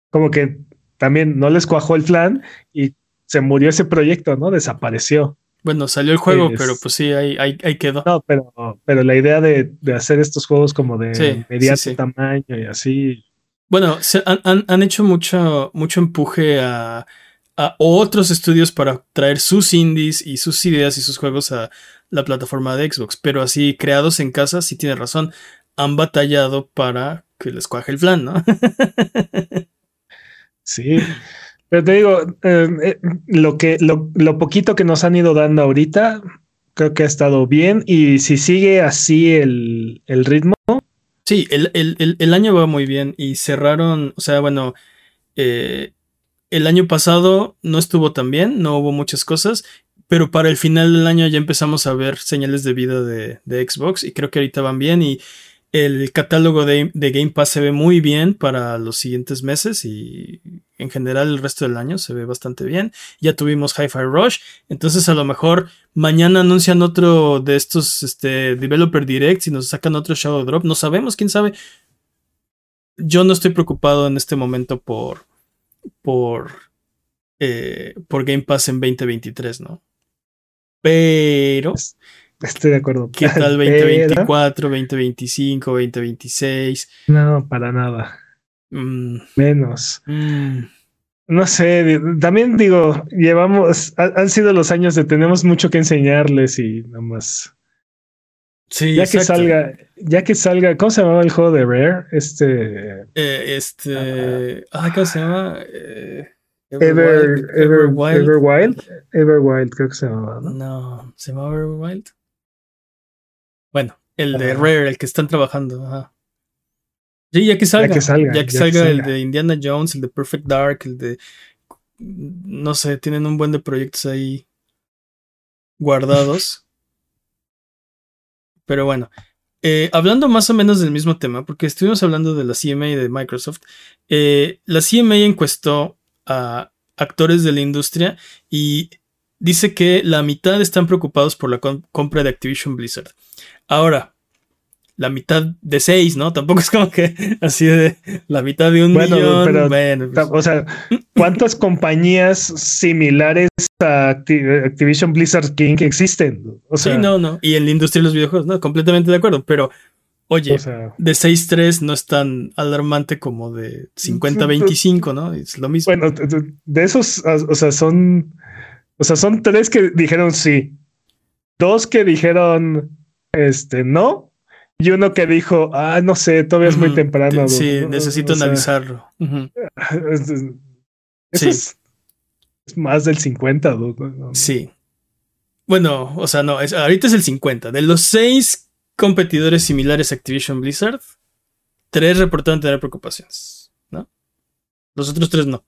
Como que también no les cuajó el plan y se murió ese proyecto, ¿no? Desapareció. Bueno, salió el juego, pero pues sí, ahí, ahí, quedó. No, pero, pero la idea de, hacer estos juegos como de mediano tamaño y así. Bueno, han, hecho mucho, mucho empuje a, a, otros estudios para traer sus indies y sus ideas y sus juegos a la plataforma de Xbox. Pero así, creados en casa, sí tiene razón. Han batallado para que les cuaje el plan, ¿no? sí. Pero te digo, eh, eh, lo que lo, poquito que nos han ido dando ahorita, creo que ha estado bien. Y si sigue así el, ritmo. Sí, el, año va muy bien. Y cerraron, o sea, bueno, eh, el año pasado no estuvo tan bien, no hubo muchas cosas. Pero para el final del año ya empezamos a ver señales de vida de, Xbox. Y creo que ahorita van bien. Y el catálogo de, Game Pass se ve muy bien para los siguientes meses y en general el resto del año se ve bastante bien. Ya tuvimos Hi-Fi Rush, entonces a lo mejor mañana anuncian otro de estos este, Developer Directs y nos sacan otro Shadow Drop. No sabemos, quién sabe. Yo no estoy preocupado en este momento por, por, eh, por Game Pass en 2023, ¿no? Pero... Estoy de acuerdo. ¿Qué tal 2024, 2025, 2026? No, para nada. Mm. Menos. Mm. No sé, también digo, llevamos, han sido los años de tenemos mucho que enseñarles y nada más. Sí, ya que salga, ya que salga, ¿cómo se llamaba el juego de Rare? Este. Eh, este. Ah, ¿cómo se llama? Eh, Ever, Ever, Wild. Ever Wild. Ever Wild, creo que se llamaba, ¿no? No, ¿se llamaba Ever Wild? Bueno, el de Rare, el que están trabajando. Sí, ya que salga. Ya que salga, el de Indiana Jones, el de Perfect Dark, el de. No sé, tienen un buen de proyectos ahí guardados. Pero bueno, eh, hablando más o menos del mismo tema, porque estuvimos hablando de la CMA y de Microsoft, eh, la CMA encuestó a actores de la industria y dice que la mitad están preocupados por la compra de Activision Blizzard. Ahora, la mitad de seis, ¿no? Tampoco es como que así de la mitad de un millón. bueno, pues. O sea, ¿cuántas compañías similares a Activision Blizzard King existen? O sea, sí, no, no. Y en la industria de los videojuegos, no, completamente de acuerdo. Pero, oye, de 6-3 no es tan alarmante como de 50-25, ¿no? Es lo mismo. Bueno, de esos, o sea, son. O sea, son tres que dijeron sí. Dos que dijeron este, no. Y uno que dijo, ah, no sé, todavía es muy temprano. Sí, necesito analizarlo. Eso es, más del 50. Sí. Bueno, o sea, no, ahorita es el 50. De los seis competidores similares a Activision Blizzard, tres reportaron tener preocupaciones, ¿no? Los otros tres no.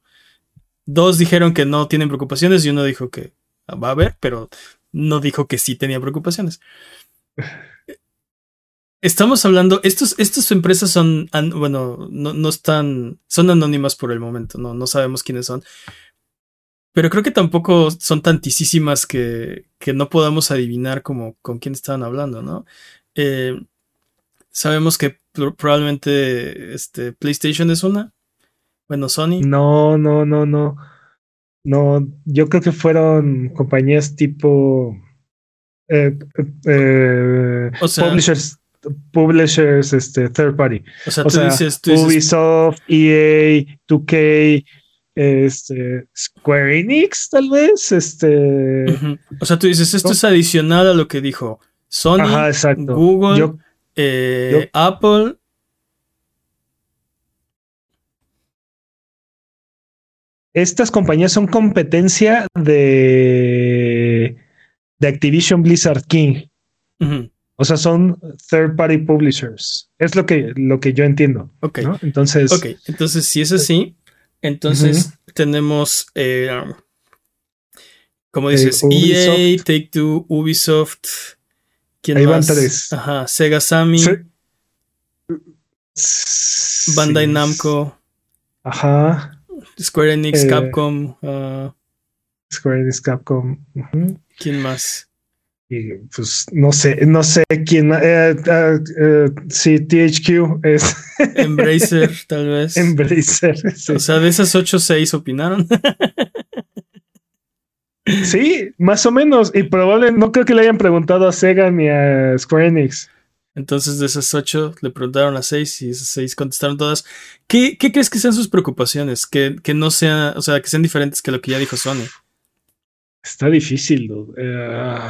Dos dijeron que no tienen preocupaciones y uno dijo que va a haber, pero no dijo que sí tenía preocupaciones. Estamos hablando, estos, estas empresas son, bueno, no, están, son anónimas por el momento, no, no sabemos quiénes son. Pero creo que tampoco son tantísimas que, que no podamos adivinar como con quién estaban hablando, ¿no? Eh, sabemos que probablemente este, PlayStation es una. Bueno, Sony. No, no, no, no. No, yo creo que fueron compañías tipo eh, eh, publishers, publishers, este, third party. O sea, tú, dices, Ubisoft, EA, 2K, este, Square Enix, tal vez. Este. O sea, tú dices, esto es adicional a lo que dijo Sony, Google, eh, Apple. Estas compañías son competencia de, de Activision Blizzard King. O sea, son third party publishers. Es lo que, lo que yo entiendo. Ok. Entonces. Ok, entonces si es así, entonces tenemos. Eh, como dices, EA, Take Two, Ubisoft, ¿Quién Ahí van tres. Ajá, Sega Sammy. Bandai Namco. Ajá. Square Enix, eh, Capcom. Uh, Square Enix, Capcom. ¿Quién más? Y pues no sé, no sé quién. Eh, eh, sí, THQ es. Embracer, tal vez. Embracer. O sea, de esas 8, 6 opinaron. Sí, más o menos. Y probablemente no creo que le hayan preguntado a Sega ni a Square Enix. Entonces, de esas ocho le preguntaron a seis y esas seis contestaron todas. ¿Qué, crees que sean sus preocupaciones? Que, que, no sea, o sea, que sean diferentes que lo que ya dijo Sony. Está difícil. Eh,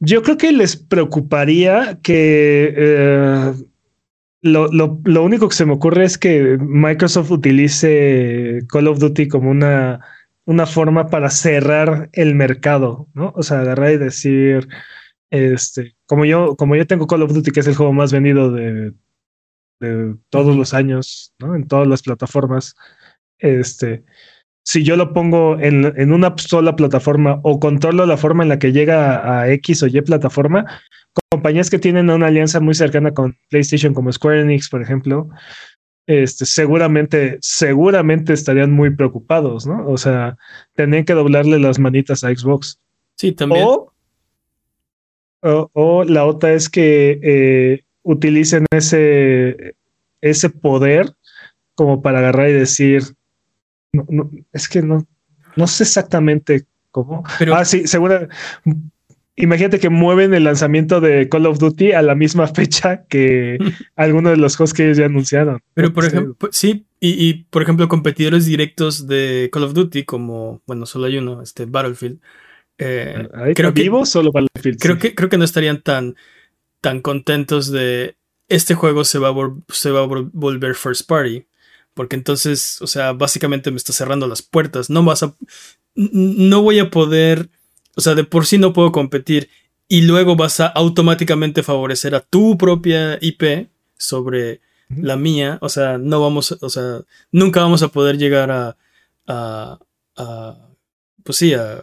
yo creo que les preocuparía que eh, lo, lo único que se me ocurre es que Microsoft utilice Call of Duty como una una forma para cerrar el mercado, ¿no? O sea, agarrar y decir, este, como yo, como yo tengo Call of Duty, que es el juego más vendido de, de todos los años, ¿no? En todas las plataformas, este, si yo lo pongo en, en, una sola plataforma o controlo la forma en la que llega a X o Y plataforma, compañías que tienen una alianza muy cercana con PlayStation como Square Enix, por ejemplo, este, seguramente, seguramente estarían muy preocupados, ¿no? O sea, tenían que doblarle las manitas a Xbox. Sí, también. O, la otra es que eh, utilicen ese, ese poder como para agarrar y decir, no, es que no, no sé exactamente cómo. Pero, ah, sí, seguro imagínate que mueven el lanzamiento de Call of Duty a la misma fecha que algunos de los juegos que ellos ya anunciaron. Pero por ejemplo, sí, y, por ejemplo, competidores directos de Call of Duty, como, bueno, solo hay uno, este Battlefield. Eh, creo que, solo Battlefield. Creo, que, creo que no estarían tan, tan contentos de este juego se va, a se va a volver first party. Porque entonces, o sea, básicamente me está cerrando las puertas. No vas a. No voy a poder o sea, de por sí no puedo competir y luego vas a automáticamente favorecer a tu propia IP sobre la mía. O sea, no vamos, o sea, nunca vamos a poder llegar a, a, a pues sí, a,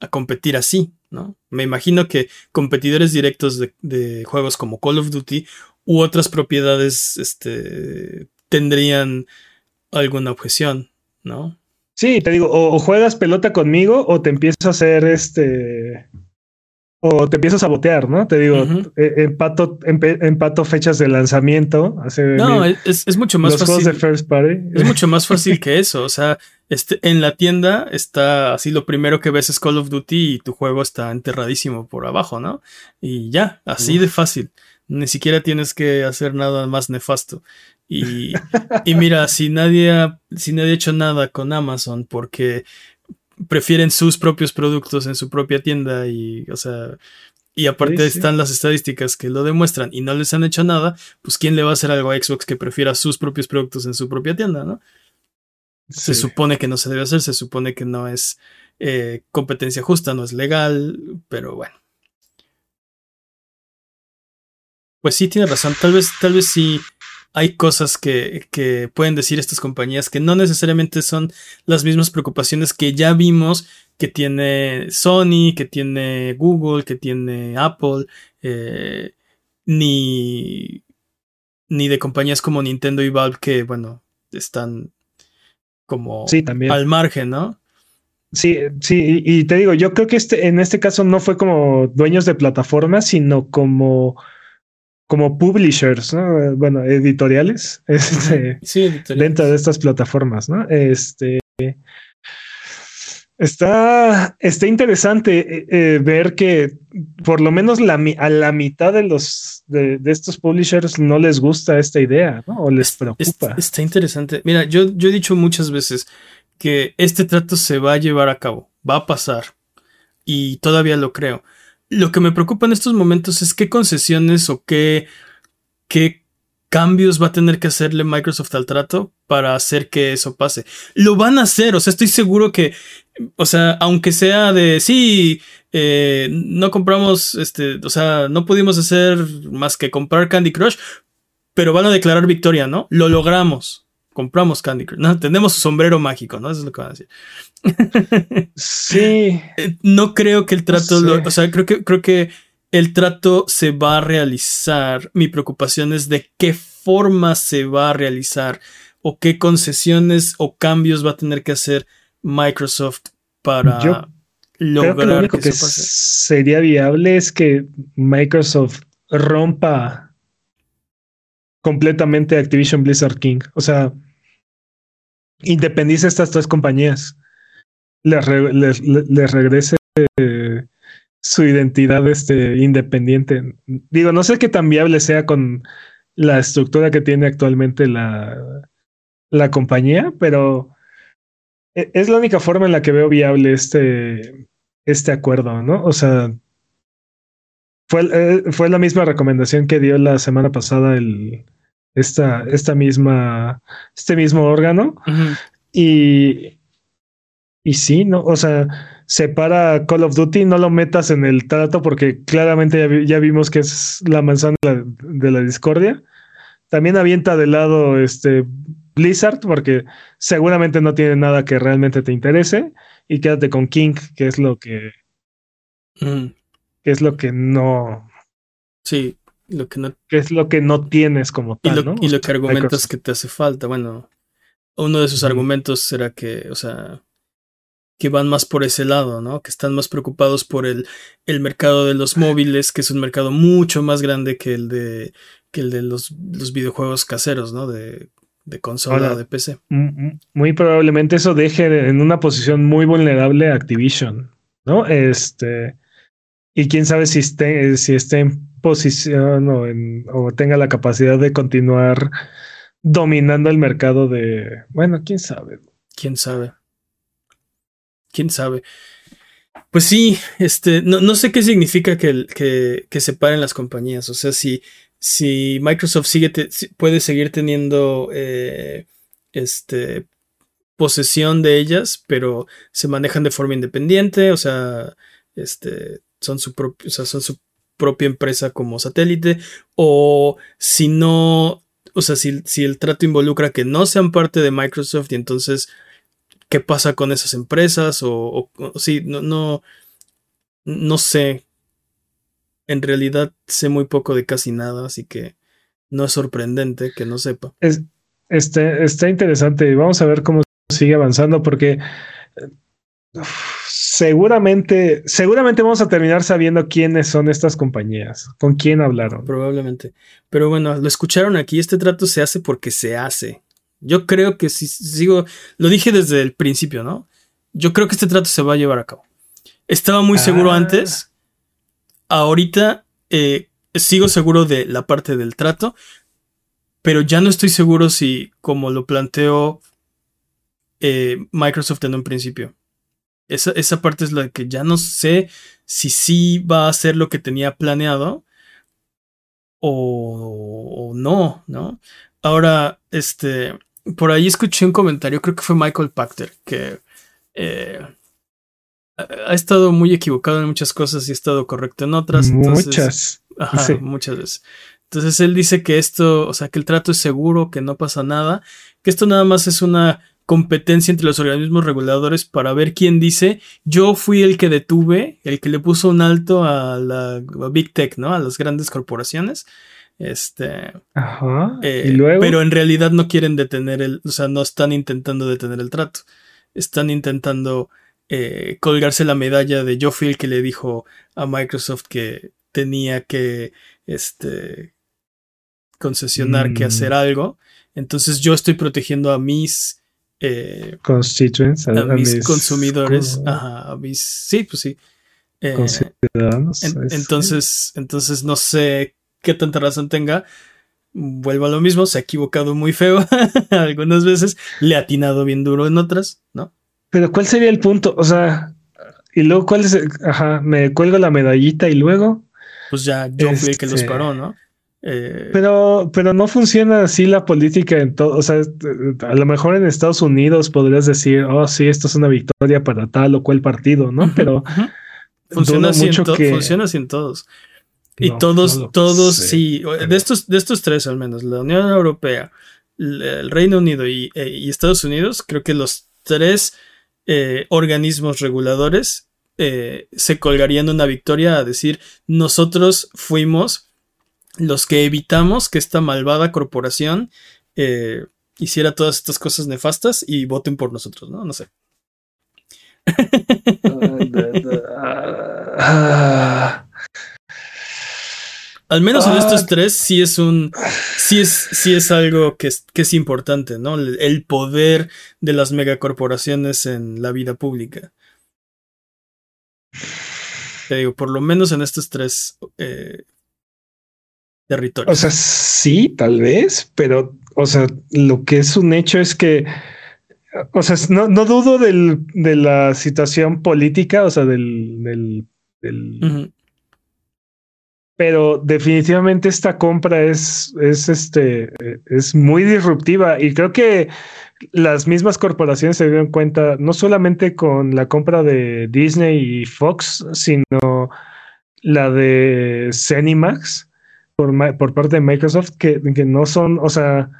a competir así, ¿no? Me imagino que competidores directos de, de, juegos como Call of Duty u otras propiedades este, tendrían alguna objeción, ¿no? Sí, te digo, o, juegas pelota conmigo o te empiezo a hacer este. O te empiezo a sabotear, ¿no? Te digo, eh, empato, empato fechas de lanzamiento. no, es, mucho más fácil. de First Party. Es mucho más fácil que eso. O sea, este, en la tienda está así, lo primero que ves es Call of Duty y tu juego está enterradísimo por abajo, ¿no? Y ya, así de fácil. Ni siquiera tienes que hacer nada más nefasto. Y, mira, si nadie, ha, si nadie ha hecho nada con Amazon porque prefieren sus propios productos en su propia tienda y, o sea, y aparte están las estadísticas que lo demuestran y no les han hecho nada, pues ¿quién le va a hacer algo a Xbox que prefiera sus propios productos en su propia tienda, no? Se supone que no se debe hacer, se supone que no es eh, competencia justa, no es legal, pero bueno. Pues sí, tiene razón. Tal vez, tal vez sí hay cosas que, que, pueden decir estas compañías que no necesariamente son las mismas preocupaciones que ya vimos que tiene Sony, que tiene Google, que tiene Apple, eh, ni, ni de compañías como Nintendo y Valve que, bueno, están como al margen, ¿no? Sí, sí, y, te digo, yo creo que este, en este caso no fue como dueños de plataformas, sino como, como publishers, ¿no? Bueno, editoriales, este, dentro de estas plataformas, ¿no? Este está, está interesante eh, eh, ver que por lo menos la, a la mitad de los de, estos publishers no les gusta esta idea, ¿no? O les preocupa. Está, interesante. Mira, yo, yo he dicho muchas veces que este trato se va a llevar a cabo, va a pasar. Y todavía lo creo. Lo que me preocupa en estos momentos es qué concesiones o qué, qué cambios va a tener que hacerle Microsoft al trato para hacer que eso pase. Lo van a hacer, o sea, estoy seguro que, o sea, aunque sea de, sí, eh, no compramos, este, o sea, no pudimos hacer más que comprar Candy Crush, pero van a declarar victoria, ¿no? Lo logramos compramos Candy Crush. No, tenemos su sombrero mágico, ¿no? Eso es lo que van a decir. Sí. Eh, no creo que el trato, o sea, creo que, creo que el trato se va a realizar. Mi preocupación es de qué forma se va a realizar o qué concesiones o cambios va a tener que hacer Microsoft para lograr que, lo único que, sería viable es que Microsoft rompa completamente Activision Blizzard King. O sea, independice estas tres compañías. Les, regrese eh, su identidad este, independiente. Digo, no sé qué tan viable sea con la estructura que tiene actualmente la, la compañía, pero e, es la única forma en la que veo viable este, este acuerdo, ¿no? O sea, fue, eh, fue la misma recomendación que dio la semana pasada el, esta, esta misma, este mismo órgano. Y, y sí, ¿no? O sea, separa Call of Duty, no lo metas en el trato porque claramente ya, vimos que es la manzana de la, discordia. También avienta de lado este Blizzard porque seguramente no tiene nada que realmente te interese y quédate con King, que es lo que, que es lo que no. Sí, lo que no. es lo que no tienes como tal, y lo, ¿no? Y lo que argumentas que te hace falta. Bueno, uno de sus argumentos será que, o sea, que van más por ese lado, ¿no? Que están más preocupados por el, el mercado de los móviles, que es un mercado mucho más grande que el de, que el de los, los videojuegos caseros, ¿no? De, de consola o de PC. Muy probablemente eso deje en una posición muy vulnerable a Activision, ¿no? Este. Y quién sabe si esté, si esté en posición o, o tenga la capacidad de continuar dominando el mercado de. Bueno, quién sabe. Quién sabe. Quién sabe. Pues sí, este, no, no sé qué significa que, que, que separen las compañías. O sea, si, si Microsoft sigue puede seguir teniendo eh, este, posesión de ellas, pero se manejan de forma independiente, o sea, este, son su propio, o sea, son su propia empresa como satélite, o si no, o sea, si, si el trato involucra que no sean parte de Microsoft y entonces, ¿qué pasa con esas empresas? O, o, sí, no, no, no sé. En realidad sé muy poco de casi nada, así que no es sorprendente que no sepa. Es, este, está interesante. Vamos a ver cómo sigue avanzando porque seguramente, seguramente vamos a terminar sabiendo quiénes son estas compañías, con quién hablaron. Probablemente. Pero bueno, lo escucharon aquí, este trato se hace porque se hace. Yo creo que si sigo, lo dije desde el principio, ¿no? Yo creo que este trato se va a llevar a cabo. Estaba muy seguro ah. antes. Ahorita eh, sigo seguro de la parte del trato, pero ya no estoy seguro si, como lo planteó eh, Microsoft en un principio esa, esa parte es la que ya no sé si sí va a ser lo que tenía planeado o, no, ¿no? Ahora, este, por ahí escuché un comentario, creo que fue Michael Pachter, que eh, ha estado muy equivocado en muchas cosas y ha estado correcto en otras. muchas. Ajá, muchas veces. Entonces él dice que esto, o sea, que el trato es seguro, que no pasa nada, que esto nada más es una competencia entre los organismos reguladores para ver quién dice yo fui el que detuve, el que le puso un alto a la Big Tech, ¿no? A las grandes corporaciones. Este. Ajá. ¿Y eh, luego? Pero en realidad no quieren detener el. O sea, no están intentando detener el trato. Están intentando eh, colgarse la medalla de yo fui el que le dijo a Microsoft que tenía que. Este concesionar que hacer mm. algo. Entonces yo estoy protegiendo a mis eh, constituents, a, mis, consumidores, a mis, sí, pues sí. Eh, entonces, entonces no sé qué tanta razón tenga. Vuelvo a lo mismo, se ha equivocado muy feo algunas veces, le ha atinado bien duro en otras, ¿no? Pero ¿cuál sería el punto? O sea, y luego cuál es, ajá, me cuelgo la medallita y luego. Pues ya yo fui el que los este, paró, ¿no? Eh, pero, pero no funciona así la política en todo. O sea, a lo mejor en Estados Unidos podrías decir, oh, sí, esto es una victoria para tal o cual partido, ¿no? Pero funciona así, en funciona así en todos. Y todos, todos, sí, de estos, de estos tres al menos, la Unión Europea, el Reino Unido y, eh, Estados Unidos, creo que los tres eh, organismos reguladores se colgarían una victoria a decir, nosotros fuimos los que evitamos que esta malvada corporación eh, hiciera todas estas cosas nefastas y voten por nosotros, ¿no? No sé. Al menos en estos tres sí es un. Sí es, sí es algo que es, que es importante, ¿no? El, poder de las megacorporaciones en la vida pública. Te digo, por lo menos en estos tres eh, o sea, sí, tal vez, pero, o sea, lo que es un hecho es que, o sea, no, no dudo del, de la situación política, o sea, del, del, pero definitivamente esta compra es, es este, es muy disruptiva y creo que las mismas corporaciones se dieron cuenta, no solamente con la compra de Disney y Fox, sino la de Cenimax por, parte de Microsoft que, no son, o sea,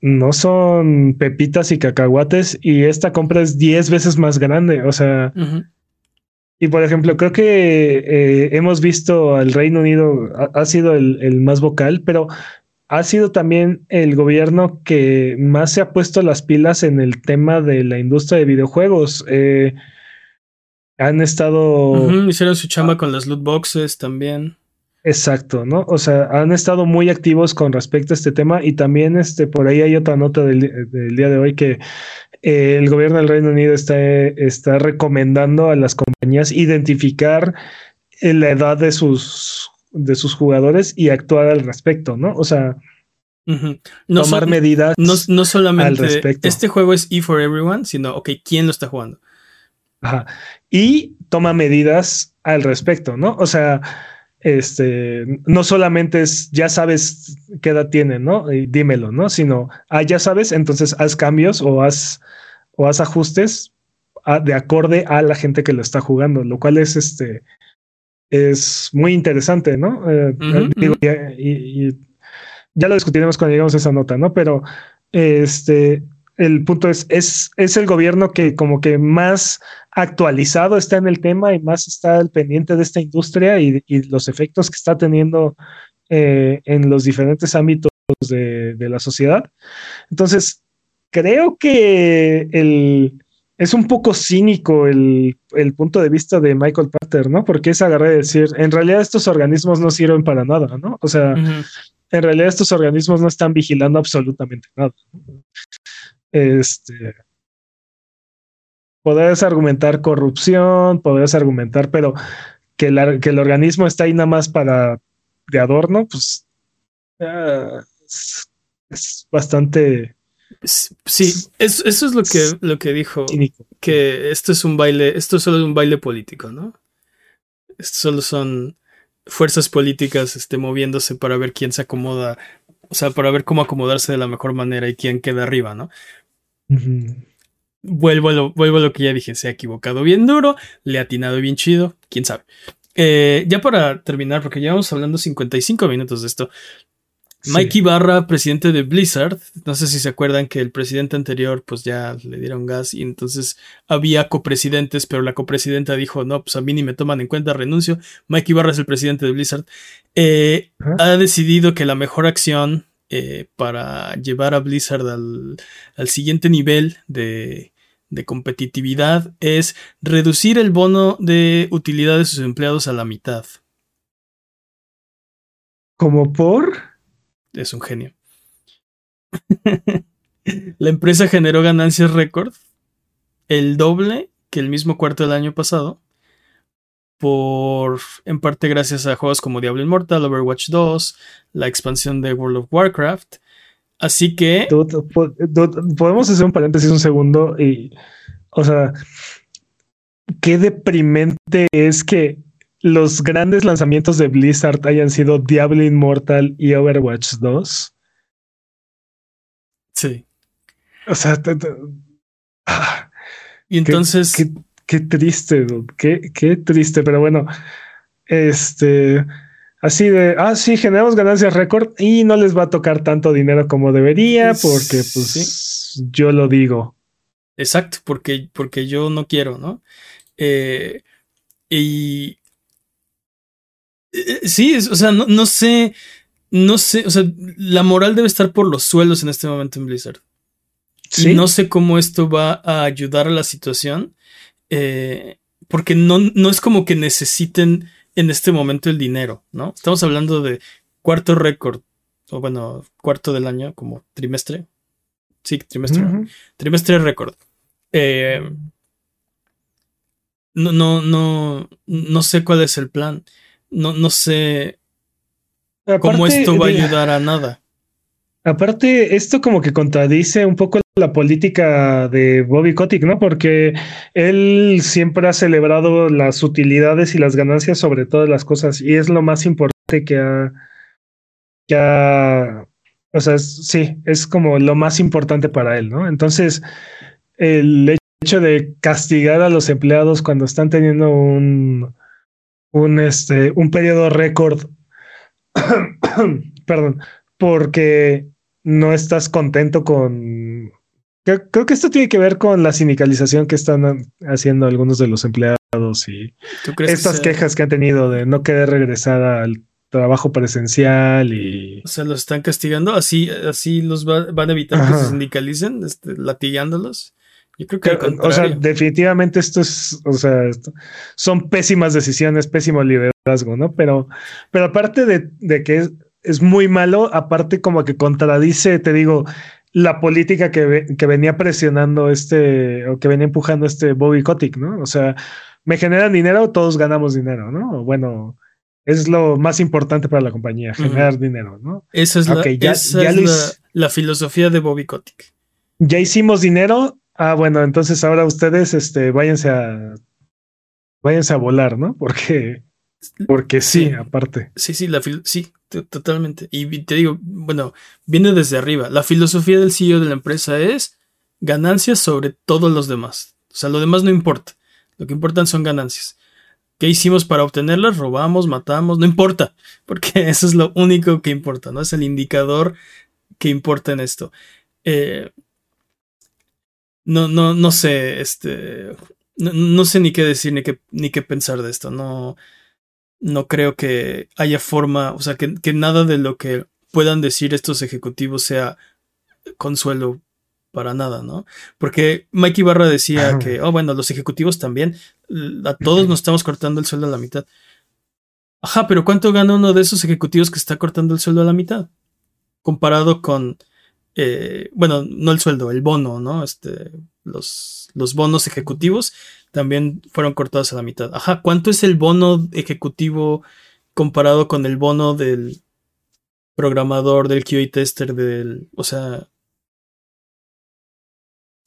no son pepitas y cacahuates y esta compra es 10 veces más grande, o sea, y por ejemplo, creo que eh, hemos visto al Reino Unido, ha, sido el, más vocal, pero ha sido también el gobierno que más se ha puesto las pilas en el tema de la industria de videojuegos. Eh, han estado... hicieron su chamba con las loot boxes también. Exacto, ¿no? O sea, han estado muy activos con respecto a este tema y también este, por ahí hay otra nota del, día de hoy que eh, el gobierno del Reino Unido está, está recomendando a las compañías identificar eh, la edad de sus, de sus jugadores y actuar al respecto, ¿no? O sea, tomar medidas no, solamente al respecto. Este juego es E for Everyone, sino, ok, ¿quién lo está jugando? Ajá. Y toma medidas al respecto, ¿no? O sea, este, no solamente es, ya sabes qué edad tiene, ¿no? Y dímelo, ¿no? Sino, ah, ya sabes, entonces haz cambios o haz, o haz ajustes de acorde a la gente que lo está jugando, lo cual es, este, es muy interesante, ¿no? Eh, y, ya lo discutiremos cuando lleguemos a esa nota, ¿no? Pero, este, el punto es, es, es el gobierno que como que más actualizado está en el tema y más está al pendiente de esta industria y, los efectos que está teniendo eh, en los diferentes ámbitos de, la sociedad. Entonces, creo que el, es un poco cínico el, punto de vista de Michael Pater, ¿no? Porque es agarrar y decir, en realidad estos organismos no sirven para nada, ¿no? O sea, en realidad estos organismos no están vigilando absolutamente nada. Este, podrías argumentar corrupción, podrías argumentar, pero que, que, el organismo está ahí nada más para de adorno, pues es, bastante Sí, eso, es lo que, lo que dijo. Que esto es un baile, esto solo es un baile político, ¿no? Esto solo son fuerzas políticas este, moviéndose para ver quién se acomoda, o sea, para ver cómo acomodarse de la mejor manera y quién queda arriba, ¿no? Vuelvo, a lo, vuelvo a lo que ya dije, se ha equivocado bien duro, le ha atinado bien chido, quién sabe. Eh, ya para terminar, porque llevamos hablando 55 minutos de esto. Mike Ibarra, presidente de Blizzard, no sé si se acuerdan que el presidente anterior pues ya le dieron gas y entonces había copresidentes, pero la copresidenta dijo, no, pues a mí ni me toman en cuenta, renuncio. Mike Ibarra es el presidente de Blizzard. Eh, ha decidido que la mejor acción eh, para llevar a Blizzard al, siguiente nivel de, de competitividad es reducir el bono de utilidad de sus empleados a la mitad. ¿Como por? es un genio. la empresa generó ganancias récord, el doble que el mismo cuarto del año pasado, por en parte gracias a juegos como Diablo Immortal, Overwatch 2, la expansión de World of Warcraft. Así que. Podemos hacer un paréntesis un segundo y. O sea, qué deprimente es que los grandes lanzamientos de Blizzard hayan sido Diablo Immortal y Overwatch 2. Sí. O sea, ah, y entonces. Qué, triste, qué, qué triste, pero bueno, este. Así de, ah, sí, generamos ganancias récord y no les va a tocar tanto dinero como debería, porque pues yo lo digo. Exacto, porque, porque yo no quiero, ¿no? Eh, y eh, sí, o sea, no, sé, no sé, o sea, la moral debe estar por los suelos en este momento en Blizzard. Y no sé cómo esto va a ayudar a la situación, eh, porque no, no es como que necesiten en este momento el dinero, ¿no? Estamos hablando de cuarto récord, o bueno, cuarto del año, como trimestre. Sí, trimestre. Trimestre récord. Eh, no, no, no, no sé cuál es el plan no, no sé cómo esto va a ayudar a nada. Aparte, esto como que contradice un poco la política de Bobby Kotick, ¿no? Porque él siempre ha celebrado las utilidades y las ganancias sobre todas las cosas y es lo más importante que ha, que ha o sea, sí, es como lo más importante para él, ¿no? Entonces, el hecho de castigar a los empleados cuando están teniendo un, un, este, un periodo récord, perdón, porque no estás contento con... Creo, que esto tiene que ver con la sindicalización que están haciendo algunos de los empleados y estas quejas que han tenido de no querer regresar al trabajo presencial y... O sea, los están castigando, así, así los van a evitar que se sindicalicen, este, latigándolos. Yo creo que. o sea, definitivamente esto es. O sea, son pésimas decisiones, pésimo liderazgo, ¿no? Pero, pero aparte de, que es, muy malo, aparte como que contradice, te digo, la política que, que venía presionando este, o que venía empujando este Bobby Kotick, ¿no? O sea, me generan dinero, todos ganamos dinero, ¿no? bueno, es lo más importante para la compañía, generar dinero, ¿no? Esa es, la, ya, es la, filosofía de Bobby Kotick. Ya hicimos dinero, Ah, bueno, entonces ahora ustedes, este, váyanse a, váyanse a volar, ¿no? Porque, porque sí, aparte. Sí, sí, la sí, totalmente. Y te digo, bueno, viene desde arriba. La filosofía del CEO de la empresa es ganancias sobre todos los demás. O sea, lo demás no importa. Lo que importan son ganancias. ¿Qué hicimos para obtenerlas? Robamos, matamos, no importa, porque eso es lo único que importa, ¿no? Es el indicador que importa en esto. Eh, no, no, no sé, este, no, sé ni qué decir ni qué, ni qué pensar de esto. No, no creo que haya forma, o sea, que, nada de lo que puedan decir estos ejecutivos sea consuelo para nada, ¿no? Porque Mike Ibarra decía que, oh, bueno, los ejecutivos también, a todos nos estamos cortando el sueldo a la mitad. Ajá, pero ¿cuánto gana uno de esos ejecutivos que está cortando el sueldo a la mitad? Comparado con eh, bueno, no el sueldo, el bono, ¿no? Este, los, los bonos ejecutivos también fueron cortados a la mitad. Ajá, ¿cuánto es el bono ejecutivo comparado con el bono del programador, del QA tester, del, o sea,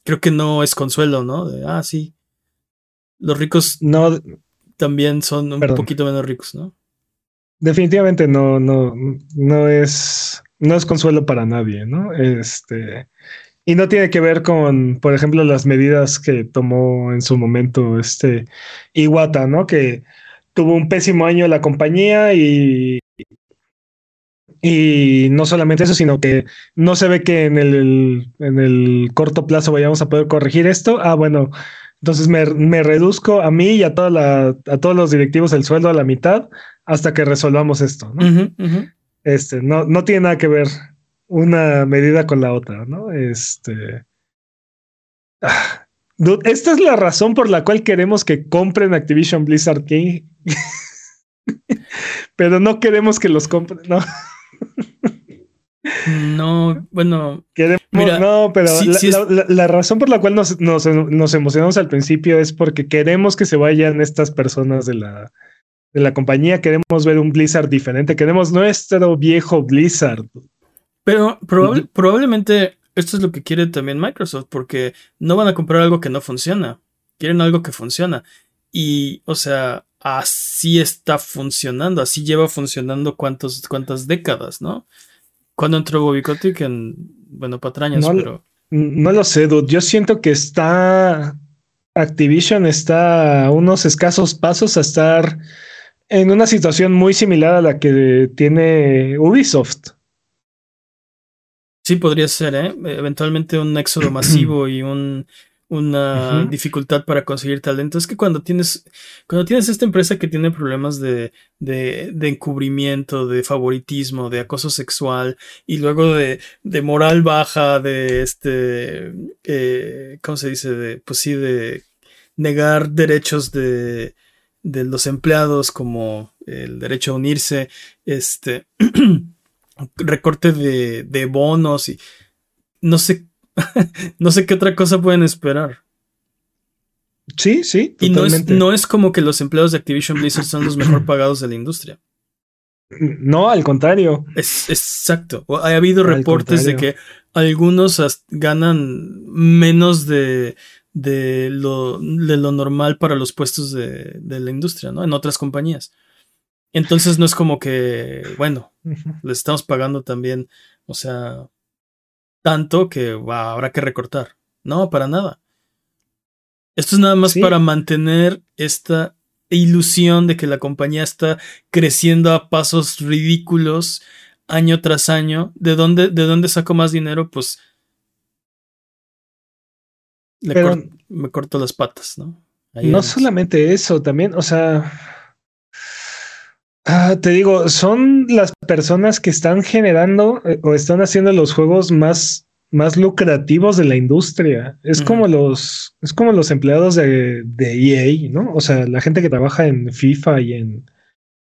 creo que no es consuelo, ¿no? De, ah, sí. Los ricos no, también son un poquito menos ricos, ¿no? Definitivamente no, no, no es, no es consuelo para nadie, ¿no? Este, y no tiene que ver con, por ejemplo, las medidas que tomó en su momento este Iwata, ¿no? Que tuvo un pésimo año la compañía y, y no solamente eso, sino que no se ve que en el, en el corto plazo vayamos a poder corregir esto. Ah, bueno, entonces me, me reduzco a mí y a, toda la, a todos los directivos el sueldo a la mitad hasta que resolvamos esto. ¿no? Este, no, no tiene nada que ver una medida con la otra, ¿no? Este. Ah, esta es la razón por la cual queremos que compren Activision Blizzard King. Pero no queremos que los compren, ¿no? No, bueno. no, pero la, razón por la cual nos, nos, nos, emocionamos al principio es porque queremos que se vayan estas personas de la, de la compañía, queremos ver un Blizzard diferente, queremos nuestro viejo Blizzard. Pero probablemente esto es lo que quiere también Microsoft, porque no van a comprar algo que no funciona, quieren algo que funciona. Y, o sea, así está funcionando, así lleva funcionando cuántos, cuántas décadas, ¿no? Cuando entró Bobby Kotick en, bueno, patrañas, no, pero... No lo sé, dude. Yo siento que está... Activision está a unos escasos pasos a estar en una situación muy similar a la que tiene Ubisoft. Sí, podría ser, ¿eh? Eventualmente un éxodo masivo y un, una dificultad para conseguir talento. Es que cuando tienes, cuando tienes esta empresa que tiene problemas de, de, de encubrimiento, de favoritismo, de acoso sexual y luego de, de moral baja, de este, eh, ¿cómo se dice? De, pues sí, de negar derechos de, de los empleados como el derecho a unirse, este, recorte de, de bonos y no sé no sé qué otra cosa pueden esperar. Sí, sí. Y no es, no es como que los empleados de Activision Blizzard son los mejor pagados de la industria. No, al contrario. Es, exacto. Ha habido reportes de que algunos ganan menos de, de, lo, de lo normal para los puestos de, de, la industria, ¿no? En otras compañías. Entonces no es como que, bueno, les estamos pagando también, o sea, tanto que habrá que recortar. No, para nada. Esto es nada más para mantener esta ilusión de que la compañía está creciendo a pasos ridículos año tras año. ¿De dónde, de dónde saco más dinero? Pues me corto las patas, ¿no? no solamente eso, también, o sea, Ah, te digo, son las personas que están generando eh, o están haciendo los juegos más, más lucrativos de la industria. Es como los, es como los empleados de, de, EA, ¿no? O sea, la gente que trabaja en FIFA y en,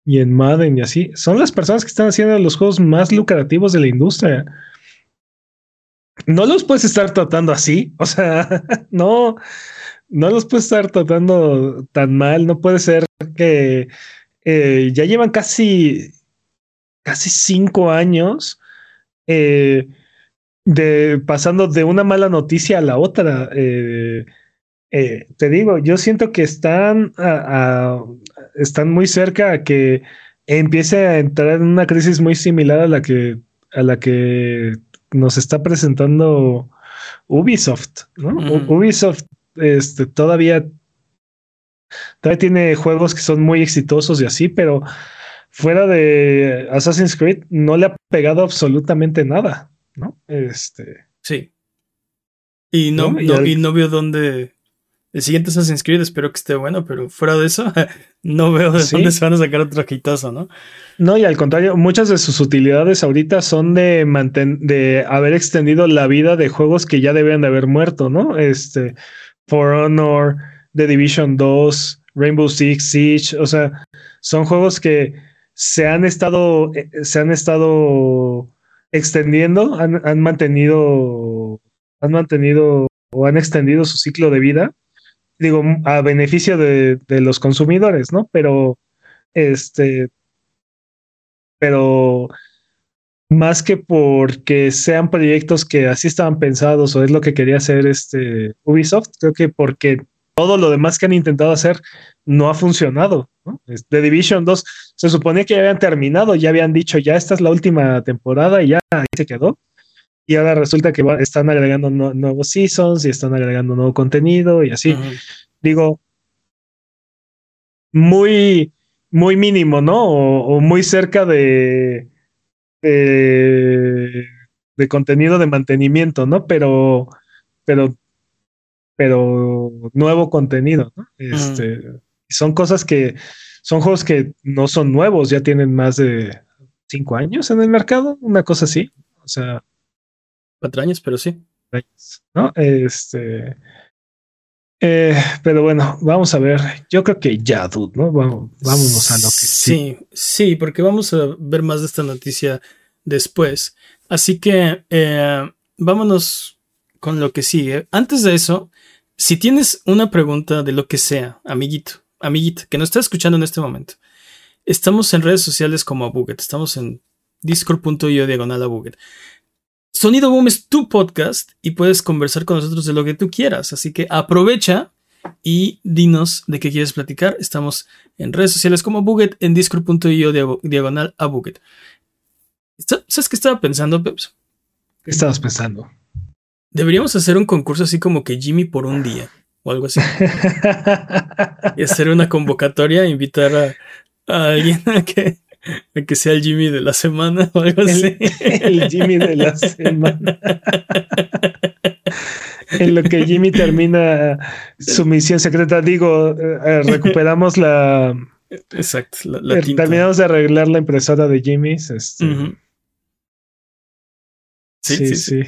y en Madden y así. Son las personas que están haciendo los juegos más lucrativos de la industria. No los puedes estar tratando así. O sea, no, no los puedes estar tratando tan mal. No puede ser que eh, ya llevan casi, casi cinco años eh, de, pasando de una mala noticia a la otra. Eh, te digo, yo siento que están, están muy cerca a que empiece a entrar en una crisis muy similar a la que, a la que nos está presentando Ubisoft. Ubisoft este, todavía Todavía tiene juegos que son muy exitosos y así, pero fuera de Assassin's Creed no le ha pegado absolutamente nada, ¿no? Este. Sí. Y no, y, no veo dónde. El siguiente Assassin's Creed espero que esté bueno, pero fuera de eso, no veo de dónde se van a sacar otro quitazo, ¿no? No, y al contrario, muchas de sus utilidades ahorita son de de haber extendido la vida de juegos que ya debían de haber muerto, ¿no? Este, For Honor, The Division 2, Rainbow Six Siege, o sea, son juegos que se han estado, eh, se han estado extendiendo, han, mantenido, han mantenido o han extendido su ciclo de vida, digo, a beneficio de, de los consumidores, ¿no? Pero, este, pero más que porque sean proyectos que así estaban pensados o es lo que quería hacer este Ubisoft, creo que porque todo lo demás que han intentado hacer no ha funcionado. The Division 2 se suponía que ya habían terminado, ya habían dicho ya esta es la última temporada y ya ahí se quedó. Y ahora resulta que están agregando nuevos seasons y están agregando nuevo contenido y así. Digo, muy, muy mínimo, ¿no? o muy cerca de, de, contenido de mantenimiento, ¿no? Pero, pero, pero nuevo contenido, ¿no? Este, son cosas que son juegos que no son nuevos, ya tienen más de cinco años en el mercado, una cosa así. O sea, cuatro años, pero sí. ¿No? Este. Eh, pero bueno, vamos a ver. Yo creo que ya, dude, ¿no? Vamos, vámonos a lo que sí. Sí, porque vamos a ver más de esta noticia después. Así que eh, vámonos con lo que sigue. Antes de eso, si tienes una pregunta de lo que sea, amiguito, amiguita, que nos está escuchando en este momento, estamos en redes sociales como Abuget, estamos en discord.io diagonal Abuget. Sonido Boom es tu podcast y puedes conversar con nosotros de lo que tú quieras. Así que aprovecha y dinos de qué quieres platicar. Estamos en redes sociales como Buget, en discord.io diagonal a Buget. ¿Sabes qué estaba pensando, Peps? ¿Qué estabas pensando? Deberíamos hacer un concurso así como que Jimmy por un día o algo así. y hacer una convocatoria, invitar a, a alguien a que que sea el Jimmy de la semana o algo así. El, Jimmy de la semana. en lo que Jimmy termina su misión secreta, digo, eh, eh, recuperamos la. Exacto. La, eh, terminamos de arreglar la impresora de Jimmy. Este. sí, sí. sí.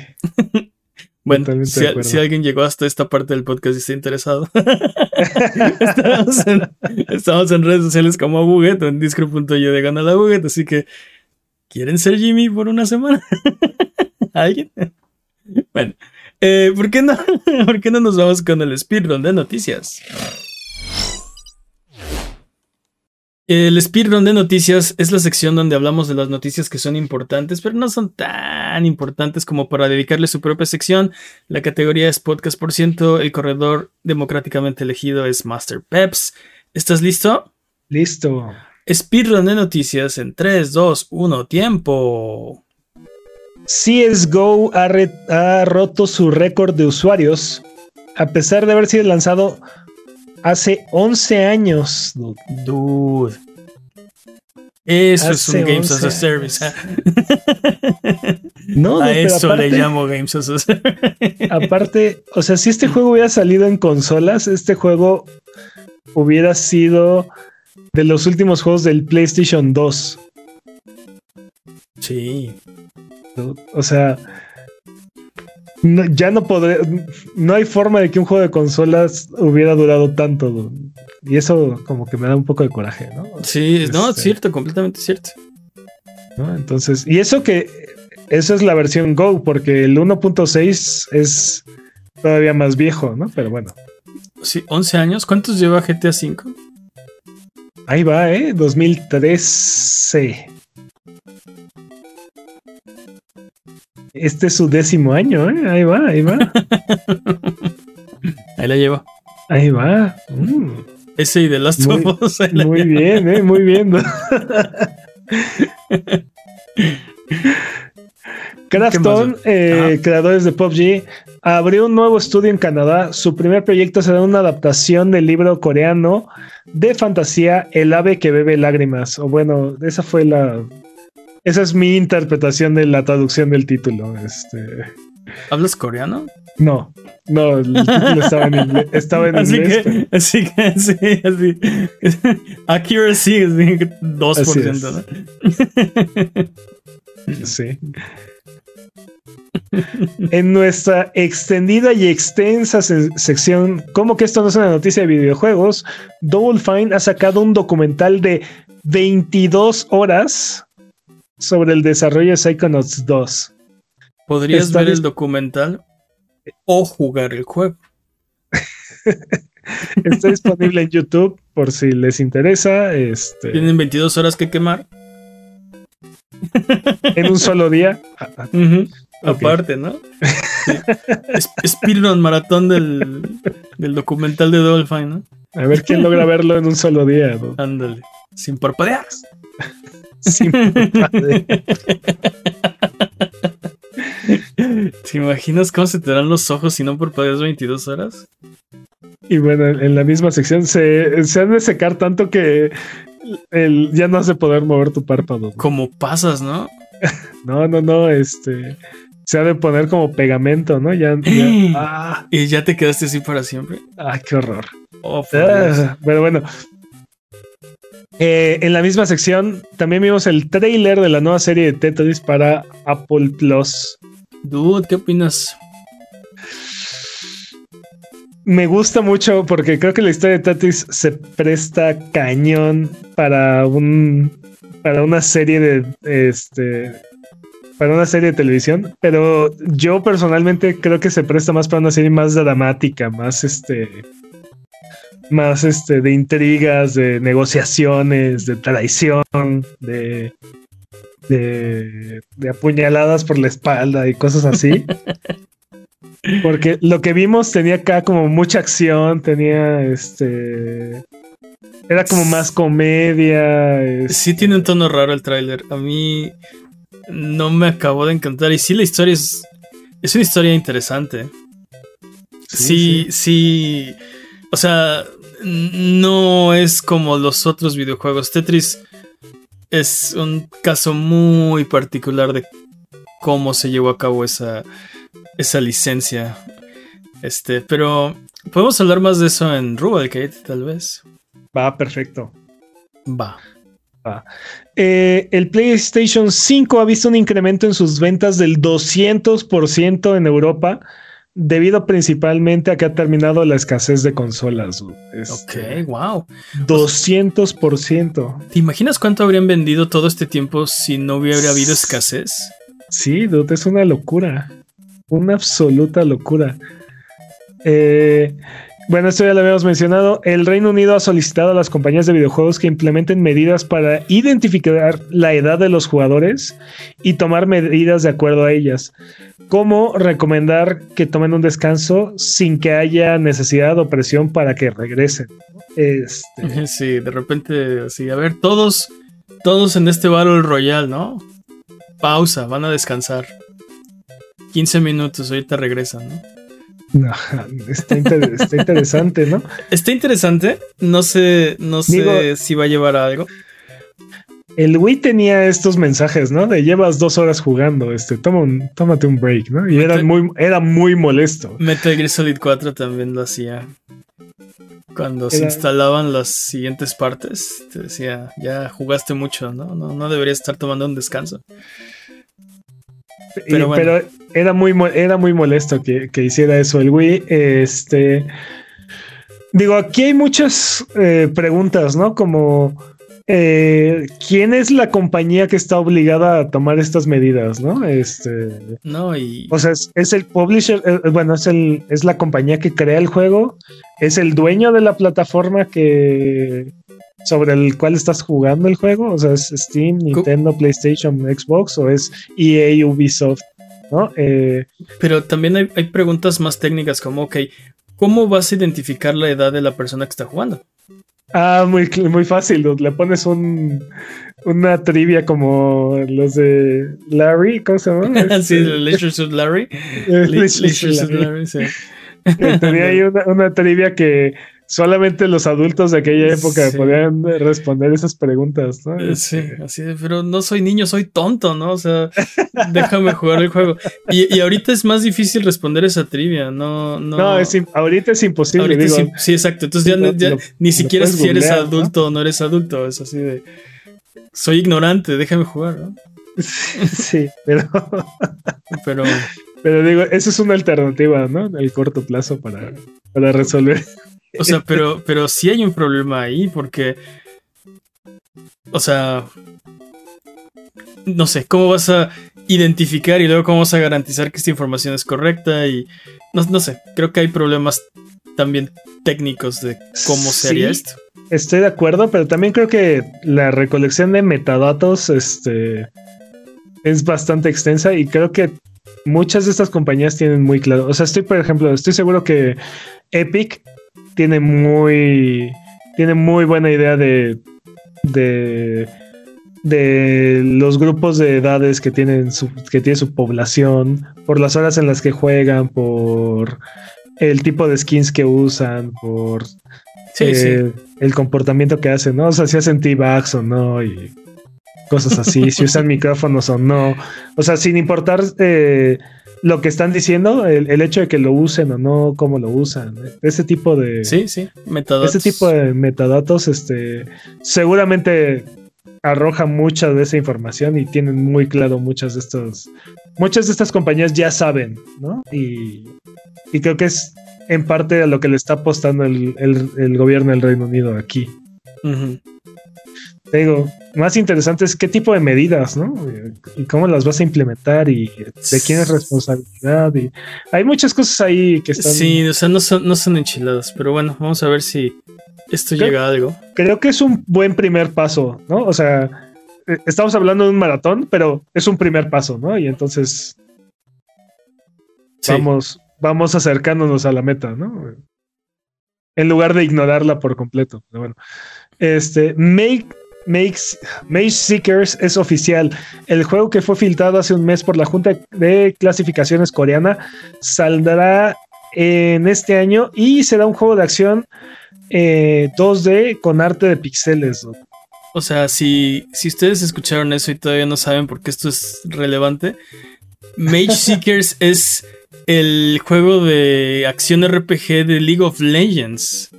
Bueno, si, alguien llegó hasta esta parte del podcast y está interesado, estamos, en, redes sociales como Abuget o en discro.yo de Gana la Buget, así que ¿quieren ser Jimmy por una semana? ¿Alguien? Bueno, eh, ¿por, qué no, ¿por qué no nos vamos con el speedrun de noticias? El speedrun de noticias es la sección donde hablamos de las noticias que son importantes, pero no son tan importantes como para dedicarle su propia sección. La categoría es podcast por ciento. El corredor democráticamente elegido es Master Peps. ¿Estás listo? Listo. Speedrun de noticias en 3, 2, 1, tiempo. CSGO ha, ha roto su récord de usuarios a pesar de haber sido lanzado hace 11 años. Dude. Eso es un Games as a Service. ¿eh? no, a eso le llamo Games as a Service. aparte, o sea, si este juego hubiera salido en consolas, este juego hubiera sido de los últimos juegos del PlayStation 2. Sí. O sea, ya no podré. No hay forma de que un juego de consolas hubiera durado tanto. Y eso, como que me da un poco de coraje, ¿no? Sí, no, es este, cierto, completamente cierto. Entonces, y eso que. Eso es la versión Go, porque el 1.6 es todavía más viejo, ¿no? Pero bueno. Sí, 11 años. ¿Cuántos lleva GTA V? Ahí va, ¿eh? 2013. Este es su décimo año, ¿eh? Ahí va, ahí va. ahí la lleva. Ahí va. Mm. Ese y de Last muy, of Us. Muy bien, ¿eh? Muy bien. Krafton, eh, creadores de PUBG, abrió un nuevo estudio en Canadá. Su primer proyecto será una adaptación del libro coreano de fantasía El ave que bebe lágrimas. O bueno, esa fue la esa es mi interpretación de la traducción del título. Este. ¿Hablas coreano? No, no, el título estaba en inglés. Estaba en así inglés que, Así que, sí, así. Accuracy es 2%, ¿no? Sí. En nuestra extendida y extensa sección, ¿cómo que esto no es una noticia de videojuegos? Double Fine ha sacado un documental de 22 horas sobre el desarrollo de Psychonauts 2. Podrías ver el documental o jugar el juego. Está disponible en YouTube por si les interesa. Este... Tienen 22 horas que quemar. en un solo día. Aparte, ¿no? Sí. maratón del, del, documental de Dolphin, ¿no? A ver quién logra verlo en un solo día. Ándale. Sin parpadear. Sin. ¿Te imaginas cómo se te dan los ojos si no parpadeas 22 horas? Y bueno, en la misma sección se, se han de secar tanto que el, ya no hace poder mover tu párpado. Como pasas, ¿no? no, no, no, este se ha de poner como pegamento, ¿no? Ya, ah. Y ya te quedaste así para siempre. Ah, qué horror. Oh, ah, pero bueno. Eh, en la misma sección también vimos el trailer de la nueva serie de Tetris para Apple Plus. Dude, ¿qué opinas? Me gusta mucho porque creo que la historia de Tetris se presta cañón para un para una serie de este para una serie de televisión, pero yo personalmente creo que se presta más para una serie más dramática, más este más este de intrigas, de negociaciones, de traición, de de, de apuñaladas por la espalda y cosas así. Porque lo que vimos tenía acá como mucha acción, tenía este era como más comedia. Sí tiene un tono raro el tráiler. A mí no me acabó de encantar. Y sí, la historia es. Es una historia interesante. Sí, sí. O sea, no es como los otros videojuegos. Tetris es un caso muy particular de cómo se llevó a cabo esa, esa licencia. Este, pero podemos hablar más de eso en Rubalcade, tal vez. Va, perfecto. Va. Eh, el PlayStation 5 ha visto un incremento en sus ventas del 200% en Europa, debido principalmente a que ha terminado la escasez de consolas. Este, ok, wow. 200%. ¿Te imaginas cuánto habrían vendido todo este tiempo si no hubiera habido escasez? Sí, dude, es una locura. Una absoluta locura. Eh, bueno, esto ya lo habíamos mencionado. El Reino Unido ha solicitado a las compañías de videojuegos que implementen medidas para identificar la edad de los jugadores y tomar medidas de acuerdo a ellas, como recomendar que tomen un descanso sin que haya necesidad o presión para que regresen. Este... Sí, de repente, sí, a ver, todos, todos en este Battle Royale, ¿no? Pausa, van a descansar. 15 minutos, ahorita regresan, ¿no? está, interesante, ¿no? Está interesante. No sé, no sé si va a llevar a algo. El Wii tenía estos mensajes, ¿no? De llevas dos horas jugando, este, toma un, tómate un break, ¿no? Y era muy, era muy molesto. Metal Gear Solid 4 también lo hacía. Cuando se instalaban las siguientes partes, te decía, ya jugaste mucho, ¿no? No, no deberías estar tomando un descanso. Pero, era, muy, era muy molesto que, hiciera eso el Wii. Este. Digo, aquí hay muchas eh, preguntas, ¿no? Como. Eh, ¿Quién es la compañía que está obligada a tomar estas medidas, no? Este. No, y. O sea, es, el publisher, eh, bueno, es el, es la compañía que crea el juego, es el dueño de la plataforma que, sobre el cual estás jugando el juego? O sea, ¿es Steam, Nintendo, PlayStation, Xbox o es EA, Ubisoft? ¿no? Eh, Pero también hay, preguntas más técnicas como, ok, ¿cómo vas a identificar la edad de la persona que está jugando? Ah, muy, muy fácil, le pones un, una trivia como los de Larry, ¿cómo se llama? sí, este, Leisure Larry. Leisure Larry, sí. Tenía ahí una, una trivia que solamente los adultos de aquella época podían responder esas preguntas, ¿no? Eh, sí, este, así de, pero no soy niño, soy tonto, ¿no? O sea, déjame jugar el juego. Y, ahorita es más difícil responder esa trivia, no, no. No, ahorita es imposible. sí, exacto. Entonces ya, ni siquiera si eres adulto o ¿no? eres adulto, es así de, soy ignorante, déjame jugar, ¿no? Sí, pero. pero. Pero digo, esa es una alternativa, ¿no? El corto plazo para, para resolver o sea, pero, pero sí hay un problema ahí porque. O sea. No sé, ¿cómo vas a identificar y luego cómo vas a garantizar que esta información es correcta? Y. No, sé, creo que hay problemas también técnicos de cómo se haría esto. Estoy de acuerdo, pero también creo que la recolección de metadatos, este es bastante extensa y creo que muchas de estas compañías tienen muy claro. O sea, estoy, por ejemplo, estoy seguro que Epic tiene muy, tiene muy buena idea de, de, de los grupos de edades que tienen su, que tiene su población, por las horas en las que juegan, por el tipo de skins que usan, por eh, el comportamiento que hacen, ¿no? O sea, si hacen T-Bags o no, y cosas así, si usan micrófonos o no. O sea, sin importar eh, lo que están diciendo, el, hecho de que lo usen o no, cómo lo usan. Ese tipo de. Sí, sí, metadatos. Ese tipo de metadatos, este, seguramente arroja mucha de esa información y tienen muy claro muchas de estos. Muchas de estas compañías ya saben, ¿no? Y, y creo que es en parte a lo que le está apostando el, gobierno del Reino Unido aquí. digo, más interesante es qué tipo de medidas, ¿no? Y cómo las vas a implementar y de quién es responsabilidad. Y hay muchas cosas ahí que están. Sí, o sea, no son, no son enchiladas, pero bueno, vamos a ver si esto llega a algo. Creo que es un buen primer paso, ¿no? O sea, eh, estamos hablando de un maratón, pero es un primer paso, ¿no? Y entonces vamos, vamos acercándonos a la meta, ¿no? En lugar de ignorarla por completo. Pero bueno. Este, Make, Makes, Mage Seekers es oficial. El juego que fue filtrado hace un mes por la Junta de Clasificaciones Coreana saldrá en este año y será un juego de acción 2D eh, con arte de pixeles. O sea, si, si ustedes escucharon eso y todavía no saben por qué esto es relevante, Mage Seekers es el juego de acción RPG de League of Legends.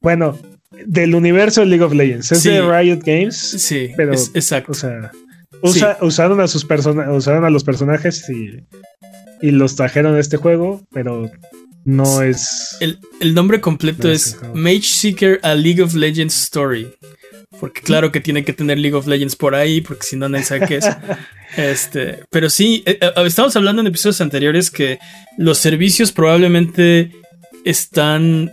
Bueno, del universo de League of Legends. Es de Riot Games. Sí, pero exacto. O sea, usaron a sus personajes, usaron a los personajes y, y, los trajeron a este juego, pero no es. El, nombre completo es Mage Seeker a League of Legends Story. Porque claro que tiene que tener League of Legends por ahí, porque si no, nadie sabe qué es. Este, pero sí, eh, eh, estamos hablando en episodios anteriores que los servicios probablemente están,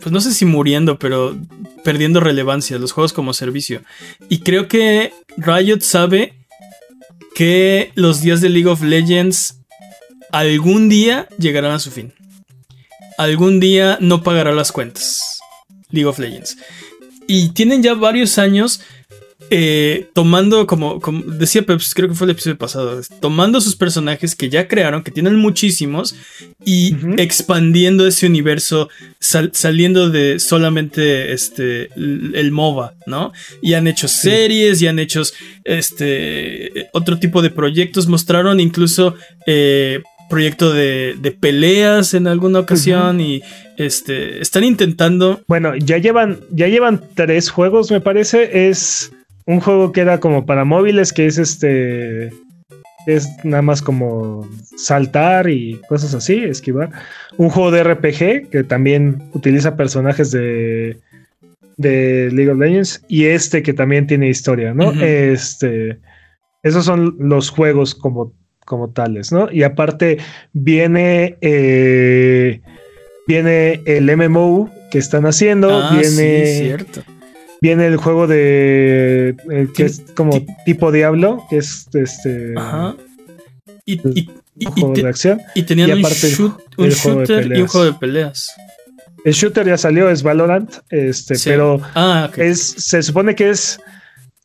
pues no sé si muriendo, pero perdiendo relevancia, los juegos como servicio. Y creo que Riot sabe que los días de League of Legends algún día llegarán a su fin. Algún día no pagará las cuentas. League of Legends. Y tienen ya varios años eh, tomando, como, como decía Peps, creo que fue el episodio pasado, tomando sus personajes que ya crearon, que tienen muchísimos, y expandiendo ese universo, saliendo de solamente este, el, MOBA, ¿no? Y han hecho series, y han hecho este, otro tipo de proyectos, mostraron incluso... Eh, proyecto de, peleas en alguna ocasión y este están intentando. Bueno, ya llevan, ya llevan tres juegos, me parece. Es un juego que era como para móviles, que es este. Es nada más como saltar y cosas así, esquivar. Un juego de RPG que también utiliza personajes de, de League of Legends. Y este que también tiene historia, ¿no? Este. Esos son los juegos como como tales, ¿no? Y aparte viene, eh, viene el MMO que están haciendo, ah, viene, cierto. Viene el juego de eh, que es como tipo Diablo, que es este, Ajá. Y, un juego de acción. Y tenían un, shooter y un juego de peleas. El shooter ya salió, es Valorant, este, pero ah, es, se supone que es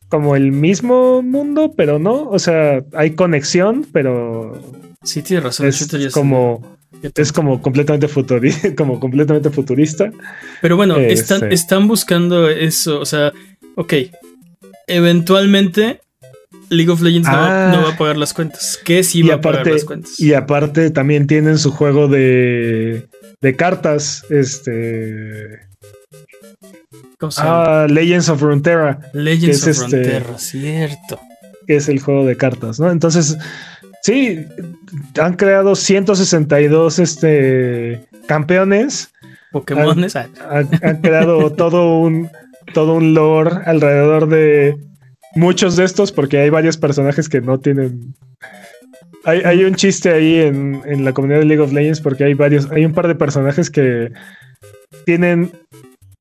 como el mismo mundo, pero no. O sea, hay conexión, pero. Sí, tiene razón. Es como. Es como completamente, futurista, como completamente futurista. Pero bueno, están, este. están buscando eso. O sea, ok. Eventualmente League of Legends no, va, a ah. pagar las cuentas. ¿Qué sí va a pagar las cuentas? Y aparte también tienen su juego de, de cartas. Este. Ah, Legends of Runeterra. Legends of este, Runeterra, cierto. Que es el juego de cartas, ¿no? Entonces, sí, han creado 162 este, campeones. Pokémon. Han, creado todo un, todo un lore alrededor de muchos de estos, porque hay varios personajes que no tienen. Hay, hay un chiste ahí en, en, la comunidad de League of Legends, porque hay varios, hay un par de personajes que tienen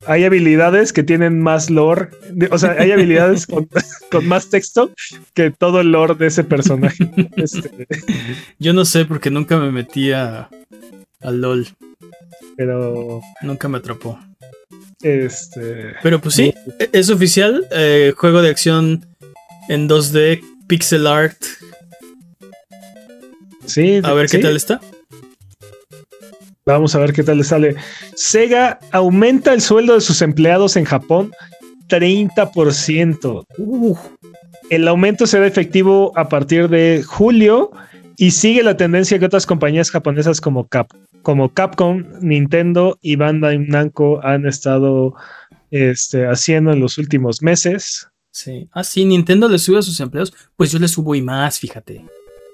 hay habilidades que tienen más lore, o sea, hay habilidades con, más texto que todo el lore de ese personaje. Este, Yo no sé porque nunca me metía al LOL. Pero. Nunca me atrapó. Este. Pero pues sí, e-, es oficial. Eh, juego de acción en 2D, pixel art. Sí. A ver qué tal está. Vamos a ver qué tal le sale. Sega aumenta el sueldo de sus empleados en Japón 30%. El aumento será efectivo a partir de julio y sigue la tendencia que otras compañías japonesas como, Cap, como Capcom, Nintendo y Bandai Namco han estado este, haciendo en los últimos meses. Sí. Ah, sí, Nintendo le sube a sus empleados. Pues yo le subo y más, fíjate.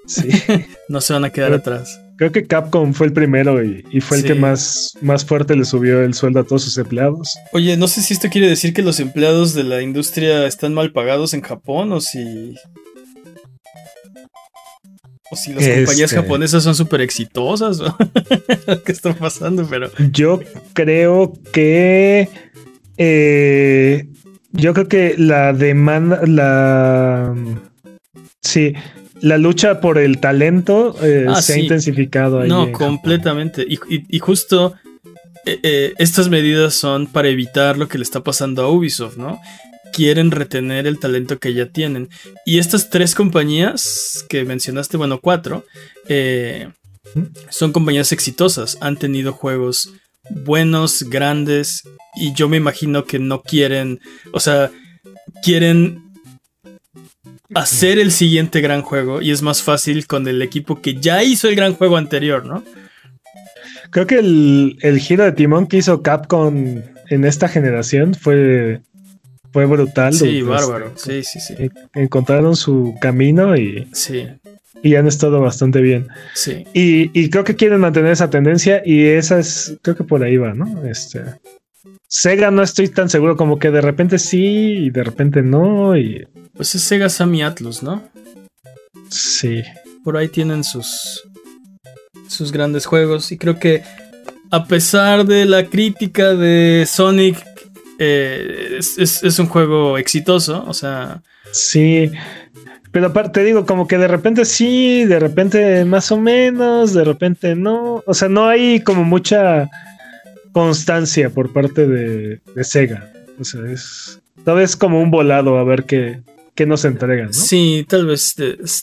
Sí. no se van a quedar atrás. Creo que Capcom fue el primero y, fue el que más, más fuerte le subió el sueldo a todos sus empleados. Oye, no sé si esto quiere decir que los empleados de la industria están mal pagados en Japón o si. O si las compañías este. japonesas son súper exitosas. ¿Qué está pasando? Pero. Yo creo que. Eh, yo creo que la demanda. La. Sí la lucha por el talento eh, ah, se ha intensificado ahí. No, completamente. Y, justo eh, eh, estas medidas son para evitar lo que le está pasando a Ubisoft, ¿no? Quieren retener el talento que ya tienen. Y estas tres compañías que mencionaste, bueno, cuatro, son compañías exitosas. Han tenido juegos buenos, grandes. Y yo me imagino que no quieren, o sea, quieren hacer el siguiente gran juego y es más fácil con el equipo que ya hizo el gran juego anterior, ¿no? Creo que el, giro de timón que hizo Capcom en esta generación fue, fue brutal. Sí, bárbaro. Sí, sí, sí. Encontraron su camino y, sí. y han estado bastante bien. Sí. Y, y, creo que quieren mantener esa tendencia y esa es, creo que por ahí va, ¿no? Este. Sega no estoy tan seguro, como que de repente sí y de repente no. Y pues es Sega Sammy Atlus, ¿no? Sí. Por ahí tienen sus, sus grandes juegos. Y creo que a pesar de la crítica de Sonic, eh, es, un juego exitoso. O sea. Sí. Pero aparte digo, como que de repente sí, de repente más o menos, de repente no. O sea, no hay como mucha constancia por parte de, de Sega. O sea, es. Tal vez como un volado a ver qué, que nos entregan, ¿no? Sí, tal vez,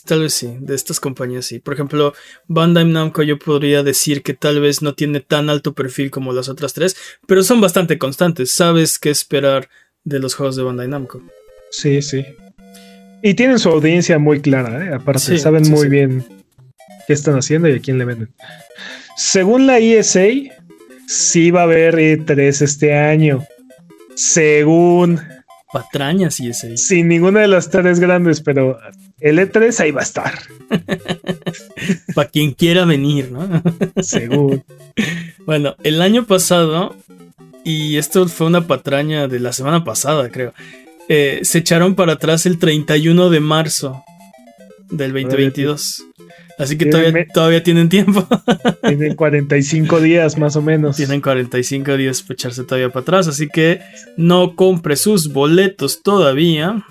tal vez sí, de estas compañías sí. Por ejemplo, Bandai Namco yo podría decir que tal vez no tiene tan alto perfil como las otras tres, pero son bastante constantes. Sabes qué esperar de los juegos de Bandai Namco. Sí, sí. Y tienen su audiencia muy clara, ¿eh? aparte, saben muy bien qué están haciendo y a quién le venden. Según la ESA, sí va a haber E3 este año. Según patrañas y ese. Sin ninguna de las tres grandes, pero el E3 ahí va a estar. Para quien quiera venir, ¿no? Seguro. Bueno, el año pasado, y esto fue una patraña de la semana pasada, creo, eh, se echaron para atrás el 31 de marzo del 2022. Así que todavía, todavía tienen tiempo. Tienen 45 días más o menos. Tienen 45 días para echarse todavía para atrás. Así que no compre sus boletos todavía.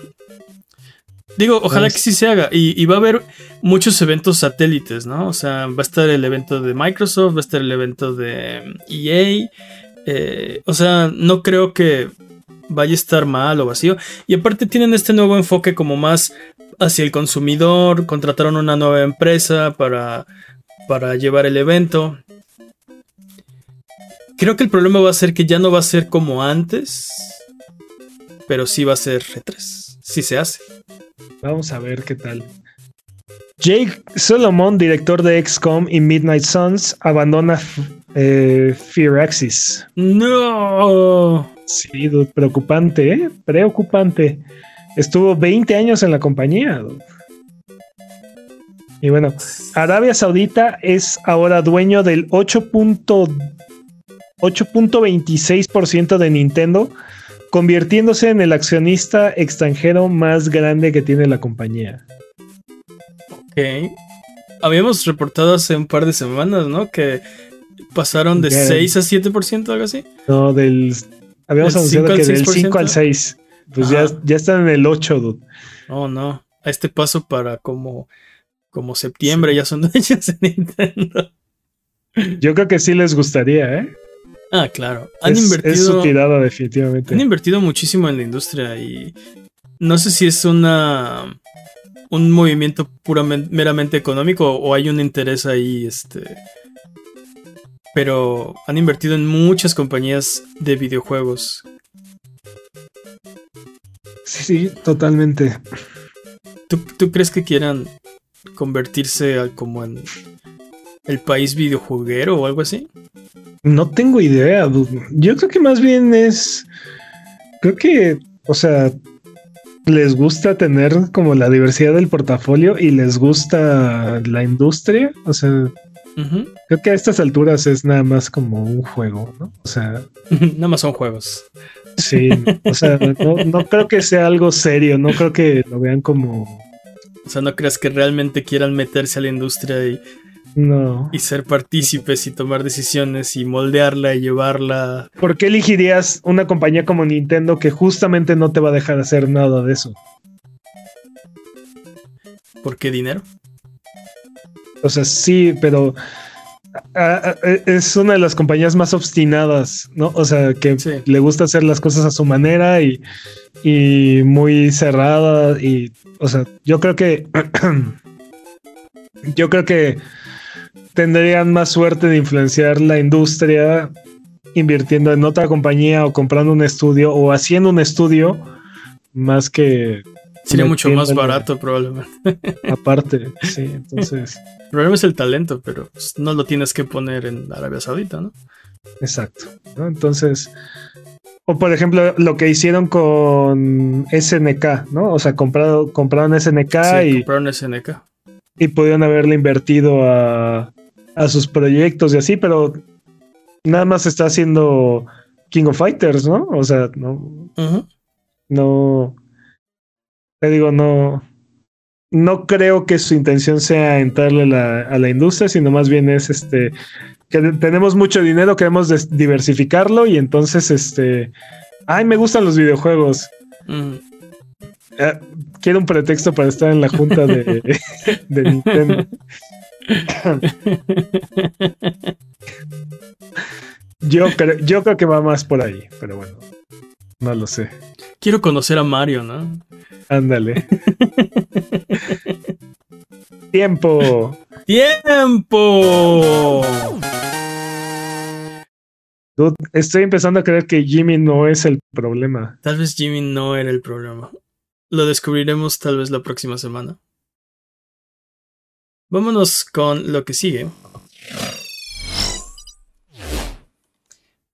Digo, ojalá que sí se haga. Y, va a haber muchos eventos satélites, ¿no? O sea, va a estar el evento de Microsoft, va a estar el evento de EA. Eh, o sea, no creo que vaya a estar mal o vacío. Y aparte tienen este nuevo enfoque como más hacia el consumidor, contrataron una nueva empresa para, para llevar el evento. Creo que el problema va a ser que ya no va a ser como antes, pero sí va a ser R3, si se hace. Vamos a ver qué tal. Jake Solomon, director de XCOM y Midnight Suns, abandona eh, Axis. No. Sí, preocupante, ¿eh? Preocupante. Estuvo 20 años en la compañía. Y bueno, Arabia Saudita es ahora dueño del 8.26% de Nintendo, convirtiéndose en el accionista extranjero más grande que tiene la compañía. Ok. Habíamos reportado hace un par de semanas, ¿no? Que pasaron de 6 a 7%, algo así. No, del Habíamos anunciado que del 5 al 6. Pues ya, ya están en el 8, dude. Oh, no. A este paso para como, como septiembre ya son dueños de Nintendo. Yo creo que sí les gustaría, ¿eh? Ah, claro. Han invertido. Es su tirada, definitivamente. Han invertido muchísimo en la industria y. No sé si es una. un movimiento puramente meramente económico o hay un interés ahí, este. Pero han invertido en muchas compañías de videojuegos. Sí, sí, totalmente. ¿Tú, crees que quieran convertirse como en el país videojueguero o algo así? No tengo idea. Yo creo que más bien es. Creo que, o sea, les gusta tener como la diversidad del portafolio y les gusta la industria. O sea, creo que a estas alturas es nada más como un juego, ¿no? O sea, nada más son juegos. Sí, o sea, no, no creo que sea algo serio, no creo que lo vean como. O sea, no creas que realmente quieran meterse a la industria y no. Y ser partícipes y tomar decisiones y moldearla y llevarla. ¿Por qué elegirías una compañía como Nintendo que justamente no te va a dejar hacer nada de eso? ¿Por qué dinero? O sea, sí, pero es una de las compañías más obstinadas, ¿no? O sea, que le gusta hacer las cosas a su manera y, y muy cerrada. Y, o sea, yo creo que. yo creo que tendrían más suerte de influenciar la industria invirtiendo en otra compañía o comprando un estudio o haciendo un estudio más que... Sería mucho más barato probablemente. Aparte, sí, entonces... El problema es el talento, pero pues, no lo tienes que poner en Arabia Saudita, ¿no? Exacto. Entonces, o por ejemplo, lo que hicieron con SNK, ¿no? O sea, comprado, compraron SNK y. Compraron SNK. Y pudieron haberle invertido a, a sus proyectos y así, pero nada más está haciendo King of Fighters, ¿no? O sea, no. No. Te digo, no. No creo que su intención sea entrarle a la industria, sino más bien es este. Que tenemos mucho dinero, queremos diversificarlo y entonces este. Ay, me gustan los videojuegos. Eh, quiero un pretexto para estar en la junta de, de Nintendo. yo, creo, yo creo que va más por ahí, pero bueno, no lo sé. Quiero conocer a Mario, ¿no? Ándale. Tiempo. Tiempo. estoy empezando a creer que Jimmy no es el problema. Tal vez Jimmy no era el problema. Lo descubriremos tal vez la próxima semana. Vámonos con lo que sigue.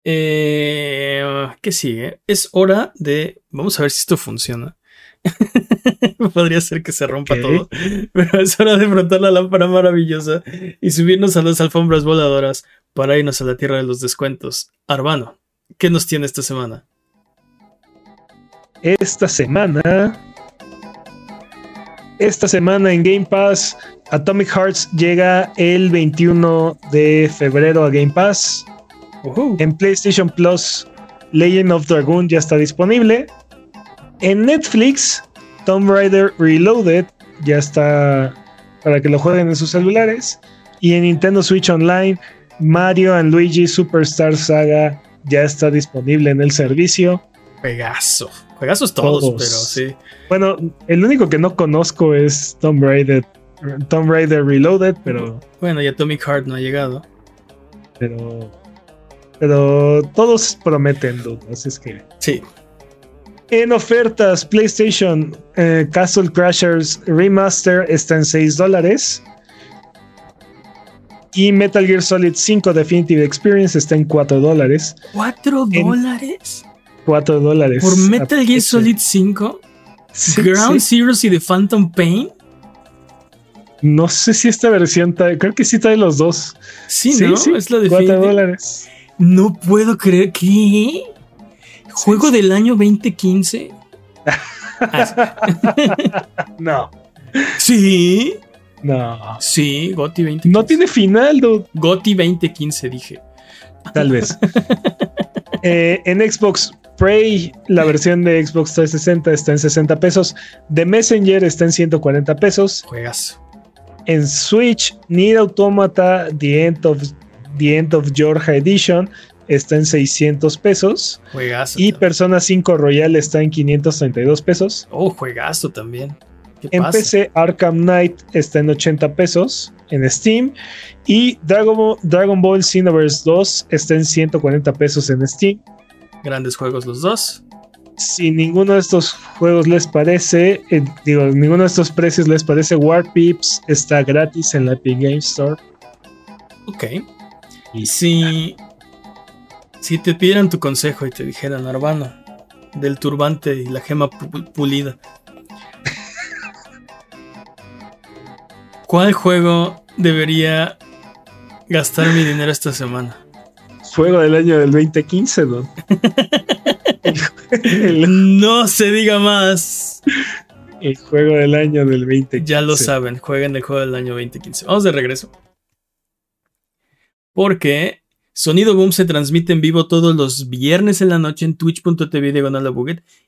Eh, ¿Qué sigue? Es hora de... Vamos a ver si esto funciona. Podría ser que se rompa todo. Pero es hora de frotar la lámpara maravillosa y subirnos a las alfombras voladoras para irnos a la tierra de los descuentos. Arbano, ¿qué nos tiene esta semana? Esta semana... Esta semana en Game Pass Atomic Hearts llega el 21 de febrero a Game Pass. En PlayStation Plus, Legend of Dragoon ya está disponible. En Netflix, Tomb Raider Reloaded ya está para que lo jueguen en sus celulares. Y en Nintendo Switch Online, Mario and Luigi Superstar Saga ya está disponible en el servicio. Pegaso. Pegazos todos, todos, pero sí. Bueno, el único que no conozco es Tomb Raider Tomb Raider Reloaded, pero. Bueno, y Atomic Heart no ha llegado. Pero. Pero todos prometen, así es que. Sí. En ofertas, PlayStation eh, Castle Crashers Remaster está en 6 dólares. Y Metal Gear Solid 5 Definitive Experience está en 4 dólares. ¿4 dólares? 4 dólares. ¿Por Metal Gear Solid 5? ¿Ground Zeroes y The Phantom Pain? No sé si esta versión trae, creo que sí trae los dos. Sí, ¿no? es la de 4 dólares. No puedo creer que. ¿Juego del año 2015? no. ¿Sí? No. Sí, Goti 2015. No tiene final, dude. Goti 2015, dije. Tal vez. Eh, en Xbox Prey, la versión de Xbox 360 está en 60 pesos. The Messenger está en 140 pesos. Juegas. En Switch, Nier Automata The End of, The End of Georgia Edition está en 600 pesos. Juegazo. Y Persona 5 Royal está en 532 pesos. Oh, juegazo también. En PC, Arkham Knight está en 80 pesos en Steam. Y Dragon, Dragon Ball Xenoverse 2 está en 140 pesos en Steam. Grandes juegos los dos. Si ninguno de estos juegos les parece, eh, digo, ninguno de estos precios les parece, War Pips está gratis en la Epic Game Store. Ok. Y si, si te pidieran tu consejo y te dijeran, Arbano, del turbante y la gema pulida, ¿cuál juego debería gastar mi dinero esta semana? Juego del año del 2015, ¿no? No se diga más. El juego del año del 2015. Ya lo saben, jueguen el juego del año 2015. Vamos de regreso. Porque Sonido Boom se transmite en vivo todos los viernes en la noche en twitch.tv diagonal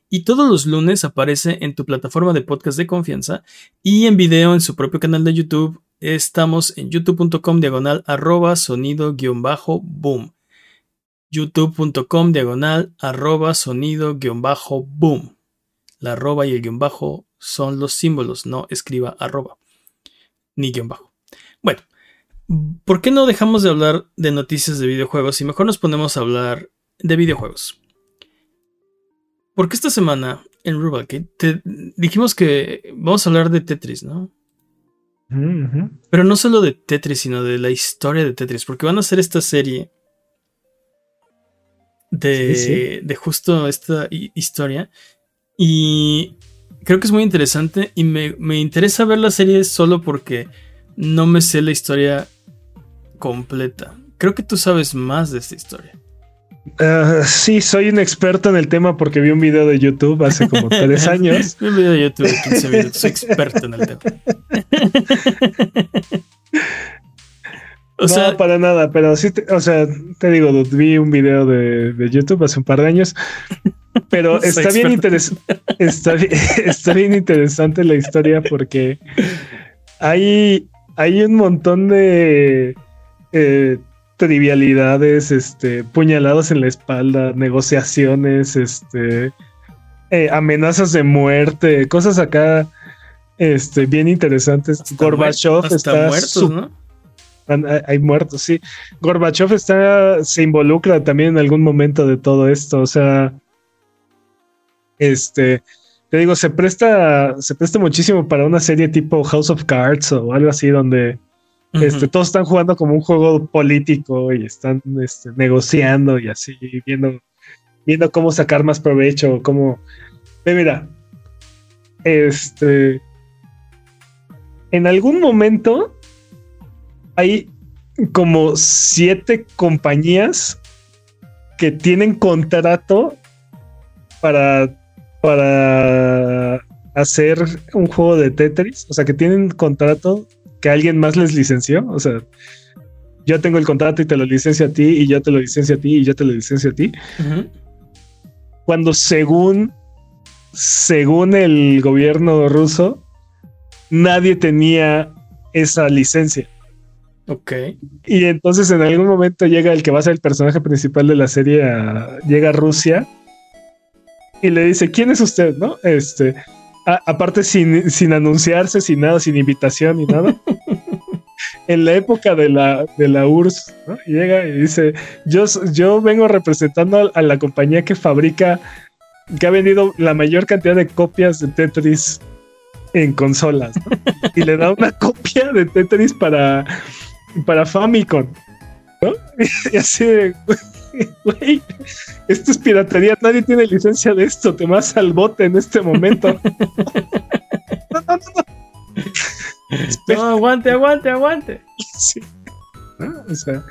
y todos los lunes aparece en tu plataforma de podcast de confianza y en video en su propio canal de YouTube. Estamos en youtube.com diagonal arroba sonido guion bajo boom youtube.com diagonal arroba sonido guion bajo boom. La arroba y el guion bajo son los símbolos, no escriba arroba ni guion bajo. ¿Por qué no dejamos de hablar de noticias de videojuegos y mejor nos ponemos a hablar de videojuegos? Porque esta semana en Rubalcade te dijimos que vamos a hablar de Tetris, ¿no? Pero no solo de Tetris, sino de la historia de Tetris, porque van a hacer esta serie de, justo esta historia. Y creo que es muy interesante y me, interesa ver la serie solo porque no me sé la historia completa. Creo que tú sabes más de esta historia. Uh, sí, soy un experto en el tema porque vi un video de YouTube hace como tres años. un video de YouTube de 15 minutos. Soy experto en el tema. no, sea, para nada, pero sí, o sea, te digo, vi un video de, YouTube hace un par de años, pero está bien, interesante está, bien interesante la historia porque hay, hay un montón de eh, trivialidades, este, puñalados en la espalda, negociaciones, este, eh, amenazas de muerte, cosas acá, este, bien interesantes. Gorbachev está muertos, ¿no? hay muertos, sí. Gorbachev está, se involucra también en algún momento de todo esto, o sea, este, te digo, se presta, se presta muchísimo para una serie tipo House of Cards o algo así, donde este, todos están jugando como un juego político y están este, negociando y así, viendo, viendo cómo sacar más provecho, cómo... mira, este, en algún momento hay como siete compañías que tienen contrato para, para hacer un juego de Tetris. O sea, que tienen contrato que alguien más les licenció. O sea, yo tengo el contrato y te lo licencio a ti, y yo te lo licencio a ti, y yo te lo licencio a ti. Cuando según, según el gobierno ruso, nadie tenía esa licencia. Ok. Y entonces en algún momento llega el que va a ser el personaje principal de la serie, llega a Rusia y le dice, ¿quién es usted? ¿No? Este, aparte sin, sin anunciarse, sin nada, sin invitación ni nada. en la época de la, de la URSS, llega y dice, yo, yo vengo representando a la compañía que fabrica, que ha vendido la mayor cantidad de copias de Tetris en consolas. y le da una copia de Tetris para para Famicom. ¿no? Y así güey, esto es piratería, nadie tiene licencia de esto, te vas al bote en este momento. no, no, no, no. aguante, aguante, aguante. Sí. O sea,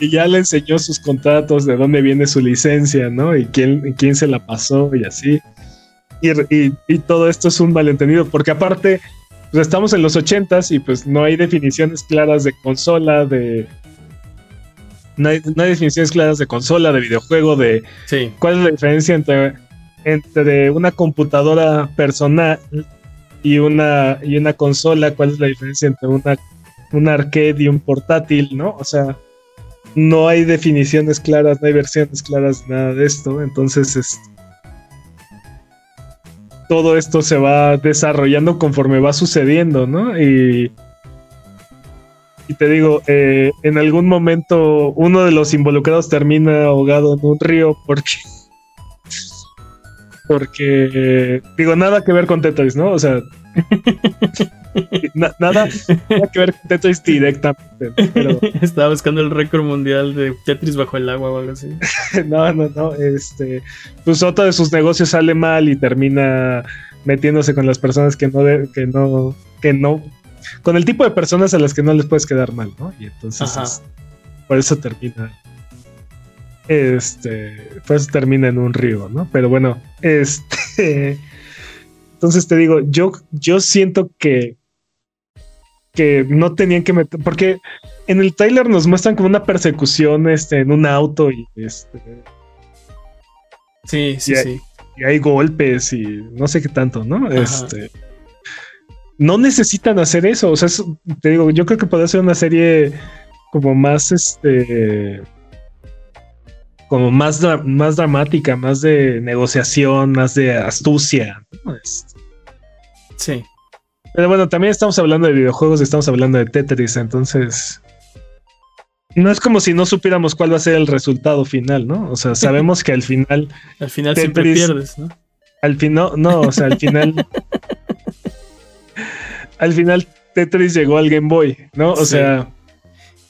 y ya le enseñó sus contratos, de dónde viene su licencia, ¿no? Y quién, quién se la pasó y así. Y, y, y todo esto es un malentendido, porque aparte pues estamos en los ochentas y pues no hay definiciones claras de consola, de, No hay, definiciones claras de consola, de videojuego, de cuál es la diferencia entre, entre una computadora personal y una, y una consola, cuál es la diferencia entre una, un arcade y un portátil, ¿no? O sea, no hay definiciones claras, no hay versiones claras, nada de esto. Entonces, es, todo esto se va desarrollando conforme va sucediendo, ¿no? Y, y te digo, eh, en algún momento uno de los involucrados termina ahogado en un río porque porque, digo, nada que ver con Tetris, ¿no? O sea, nada, que ver con Tetris directamente. Estaba buscando el récord mundial de Tetris bajo el agua o algo así. no, no, no. Este, pues otro de sus negocios sale mal y termina metiéndose con las personas que no, que no, que no, con el tipo de personas a las que no les puedes quedar mal, ¿no? Y entonces, por eso termina este, pues termina en un río, ¿no? Pero bueno, este, entonces te digo, yo, yo siento que, que no tenían que meter, porque en el trailer nos muestran como una persecución, este, en un auto y este. Sí, sí, sí. Y hay golpes y no sé qué tanto, ¿no? Este. No necesitan hacer eso. O sea, te digo, yo creo que podría ser una serie como más este como más, más dramática, más de negociación, más de astucia. Este. Sí. Pero bueno, también estamos hablando de videojuegos, estamos hablando de Tetris, entonces no es como si no supiéramos cuál va a ser el resultado final, ¿no? O sea, sabemos que al final. al final siempre pierdes, ¿no? Al final, no, o sea, al final. al final Tetris llegó al Game Boy, ¿no? O sea.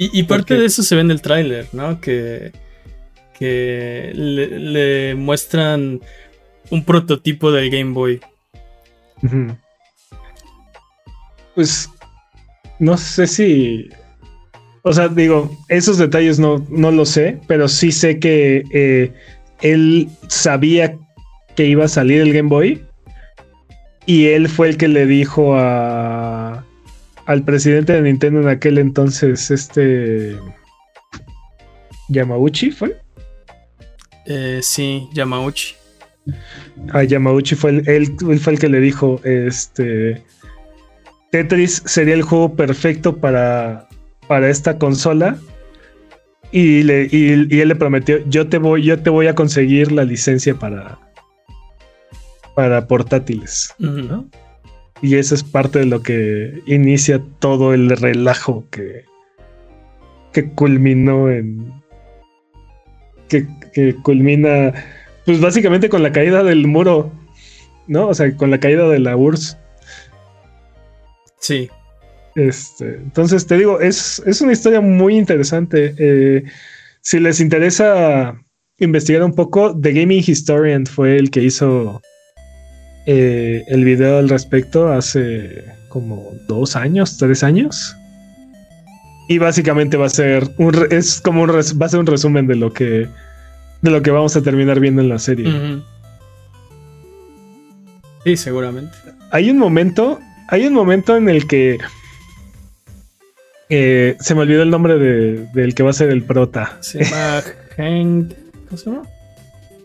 Y, parte de eso se ve en el tráiler, ¿no? Que que le, muestran un prototipo del Game Boy. Pues no sé si. O sea, digo, esos detalles no, no lo sé, pero sí sé que eh, él sabía que iba a salir el Game Boy. Y él fue el que le dijo a, al presidente de Nintendo en aquel entonces, este. Yamauchi, ¿fue? Eh, sí, Yamauchi. A Yamauchi fue el, él, fue el que le dijo, este, Tetris sería el juego perfecto para, para esta consola. Y, le, y, él le prometió, yo te voy, yo te voy a conseguir la licencia para, para portátiles. Y eso es parte de lo que inicia todo el relajo que, que culminó en, que, culmina, pues básicamente con la caída del muro, ¿no? O sea, con la caída de la URSS. Sí. Este, entonces te digo, es, una historia muy interesante. Eh, si les interesa investigar un poco, The Gaming Historian fue el que hizo eh, el video al respecto hace como dos años, tres años. Y básicamente va a ser un es como un va a ser un resumen de lo que de lo que vamos a terminar viendo en la serie. Sí, seguramente. Hay un momento, hay un momento en el que eh, se me olvidó el nombre de, del que va a ser el prota. Se llama Hank. ¿Cómo se llama?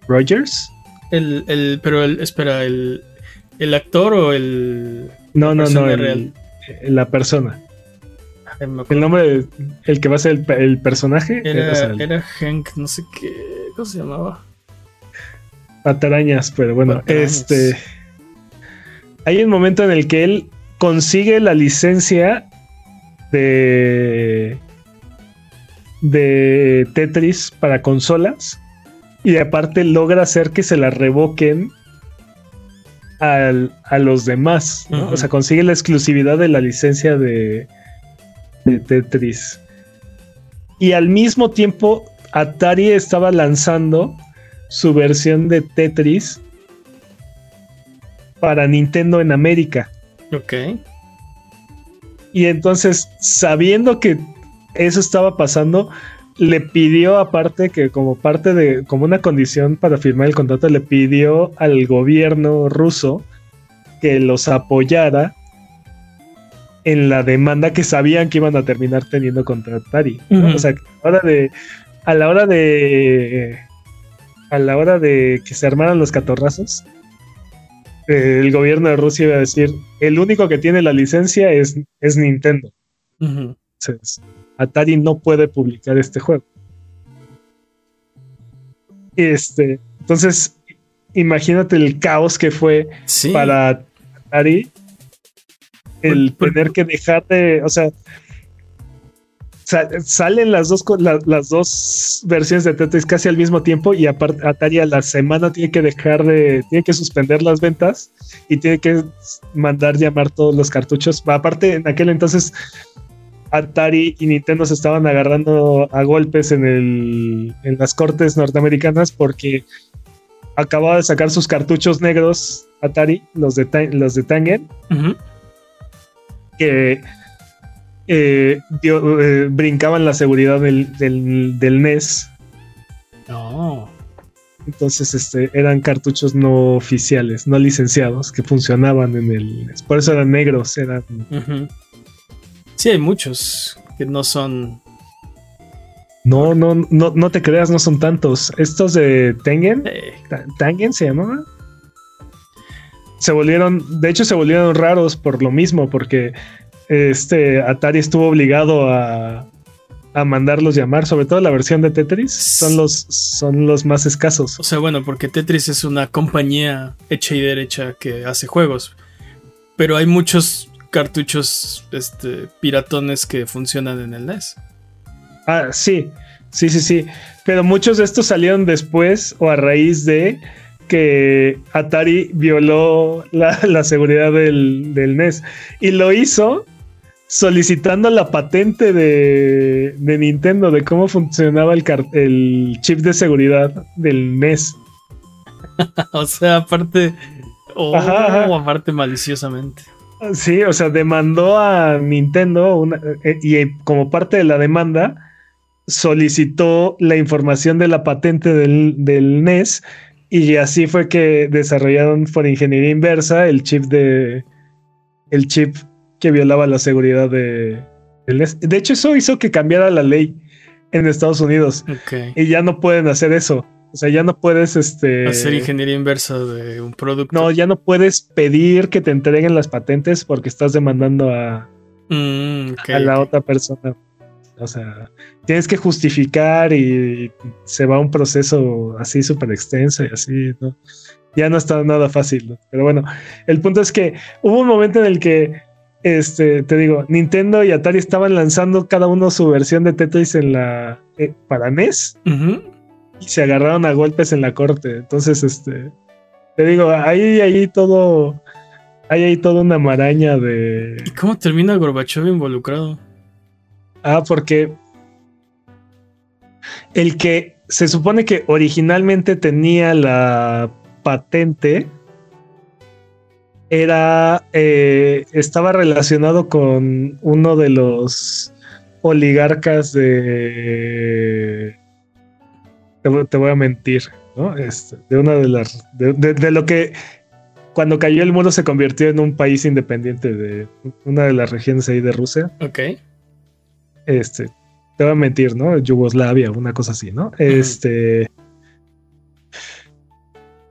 Rogers. El, el, pero el, espera, el, el actor o el. No, no, no, la persona. El nombre, el que va a ser el, personaje. Era, Hank, no sé qué. ¿Cómo se llamaba? Atarañas, pero bueno, este. Hay un momento en el que él consigue la licencia de. de Tetris para consolas. Y aparte logra hacer que se la revoquen a los demás. O sea, consigue la exclusividad de la licencia de de Tetris. Y al mismo tiempo, Atari estaba lanzando su versión de Tetris para Nintendo en América. Ok. Y entonces, sabiendo que eso estaba pasando, le pidió aparte que como parte de, como una condición para firmar el contrato, le pidió al gobierno ruso que los apoyara en la demanda que sabían que iban a terminar teniendo contra Atari. O sea, a la hora de a la hora de a la hora de que se armaran los catorrazos, el gobierno de Rusia iba a decir, el único que tiene la licencia es, es Nintendo. Atari no puede publicar este juego. Este, entonces, imagínate el caos que fue para Atari el tener que dejar de, o sea, salen las dos, las dos versiones de Tetris casi al mismo tiempo y aparte Atari a la semana tiene que dejar de, tiene que suspender las ventas y tiene que mandar llamar todos los cartuchos. Aparte, en aquel entonces Atari y Nintendo se estaban agarrando a golpes en, el, en las cortes norteamericanas porque acababa de sacar sus cartuchos negros Atari, los de, los de Tangen, que eh, eh, brincaban la seguridad del, del, NES. Entonces, este, eran cartuchos no oficiales, no licenciados, que funcionaban en el NES. Por eso eran negros, eran. Sí, hay muchos que no son. No, no, no, no te creas, no son tantos. Estos de Tengen, Tengen se llamaba. Se volvieron, de hecho, se volvieron raros por lo mismo, porque este Atari estuvo obligado a, a mandarlos llamar, sobre todo la versión de Tetris, son los, son los más escasos. O sea, bueno, porque Tetris es una compañía hecha y derecha que hace juegos, pero hay muchos cartuchos este, piratones que funcionan en el NES. Ah, sí, sí, sí, sí, pero muchos de estos salieron después o a raíz de que Atari violó la, seguridad del, del, NES y lo hizo solicitando la patente de, Nintendo de cómo funcionaba el, el chip de seguridad del NES. o sea, aparte. o aparte maliciosamente. Sí, o sea, demandó a Nintendo eh, y eh, como parte de la demanda solicitó la información de la patente del, del NES y así fue que desarrollaron por ingeniería inversa el chip de el chip que violaba la seguridad de... De hecho, eso hizo que cambiara la ley en Estados Unidos. Y ya no pueden hacer eso. O sea, ya no puedes este hacer ingeniería inversa de un producto. No, ya no puedes pedir que te entreguen las patentes porque estás demandando a, mm, a la otra persona. O sea, tienes que justificar y se va un proceso así súper extenso y así, ¿no? Ya no está nada fácil. Pero bueno, el punto es que hubo un momento en el que este, te digo, Nintendo y Atari estaban lanzando cada uno su versión de Tetris en la eh, para NES y se agarraron a golpes en la corte. Entonces, este, te digo, ahí, ahí todo, hay ahí toda una maraña de. ¿Y cómo termina Gorbachev involucrado? Ah, porque el que se supone que originalmente tenía la patente era eh, estaba relacionado con uno de los oligarcas de te, voy a mentir, ¿no? Este, de una de las de, lo que cuando cayó el muro se convirtió en un país independiente de una de las regiones ahí de Rusia. Ok. Este, te voy a mentir, ¿no? Yugoslavia, una cosa así, ¿no? Este.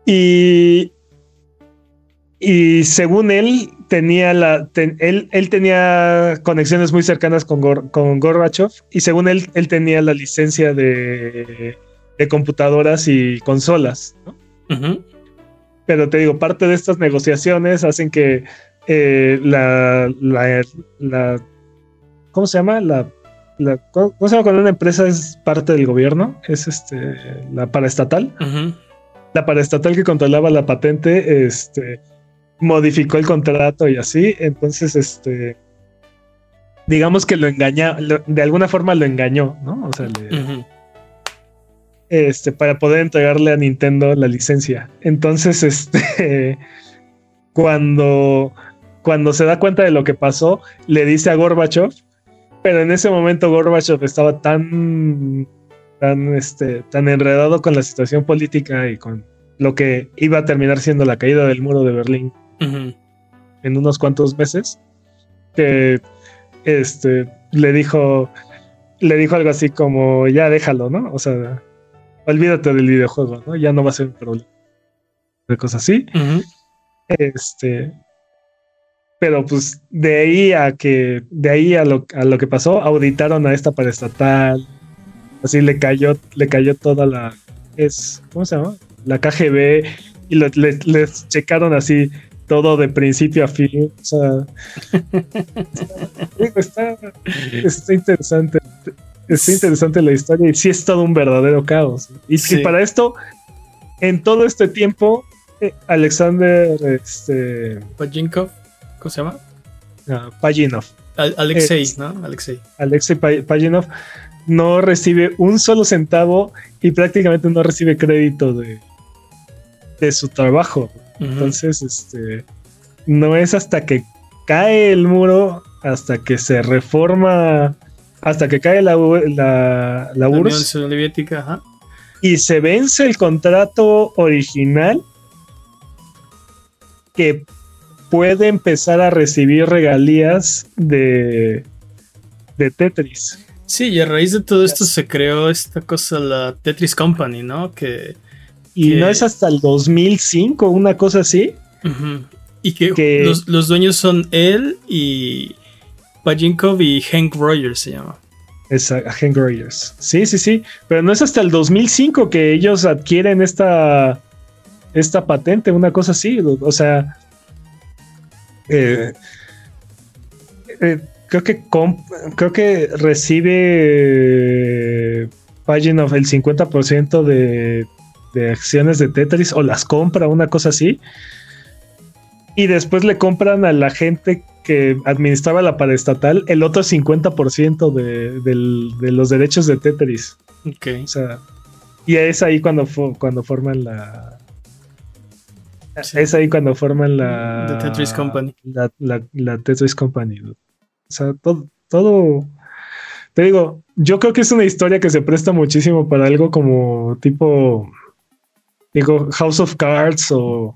Y y según él, tenía la, él, él, tenía conexiones muy cercanas con, con Gorbachev y según él, él tenía la licencia de, de computadoras y consolas. Pero te digo, parte de estas negociaciones hacen que eh, la, la, ¿Cómo se llama? La, ¿Cómo se llama cuando una empresa es parte del gobierno? Es este la paraestatal. La paraestatal que controlaba la patente, este modificó el contrato y así. Entonces, este, digamos que lo engañó, de alguna forma lo engañó, ¿no? O sea, este, para poder entregarle a Nintendo la licencia. Entonces, este, cuando, cuando se da cuenta de lo que pasó, le dice a Gorbachev, pero en ese momento Gorbachev estaba tan, tan, este, tan enredado con la situación política y con lo que iba a terminar siendo la caída del muro de Berlín en unos cuantos meses, que este, le dijo, le dijo algo así como, ya déjalo, ¿no? O sea, olvídate del videojuego, ¿no? Ya no va a ser un problema. De cosas así. Este. Pero pues de ahí a que, de ahí a lo, a lo que pasó, auditaron a esta paraestatal. Así le cayó, le cayó toda la. Es, ¿cómo se llama? La KGB. Y les checaron así todo de principio a fin. O sea, está, está, interesante. Está interesante la historia y sí es todo un verdadero caos. Y que para esto, en todo este tiempo, eh, Alexander este, Pajinkov, ¿cómo se llama? Uh, Pajinov. Alexei, ¿no? Alexei. Alexei Pajinov no recibe un solo centavo y prácticamente no recibe crédito de, de su trabajo. Entonces, este, no es hasta que cae el muro, hasta que se reforma, hasta que cae la, la, la, URSS, Soviética, y se vence el contrato original que puede empezar a recibir regalías de, de Tetris. Sí, y a raíz de todo esto se creó esta cosa, la Tetris Company, ¿no? Que, y no es hasta el 2005, una cosa así. Y que, Los, dueños son él y Pajinkov y Hank Rogers se llama. Exacto, Hank Rogers. Sí, sí, sí. Pero no es hasta el 2005 que ellos adquieren esta, esta patente, una cosa así. O sea, eh, eh, creo que creo que recibe Pajinkov el 50% de de acciones de Tetris o las compra, una cosa así. Y después le compran a la gente que administraba la paraestatal el otro 50% de, de los derechos de Tetris. Ok. O sea, y es ahí cuando, cuando forman la. Es ahí cuando forman la. The Tetris Company. La, la, Tetris Company. O sea, todo, todo. Te digo, yo creo que es una historia que se presta muchísimo para algo como tipo digo, House of Cards o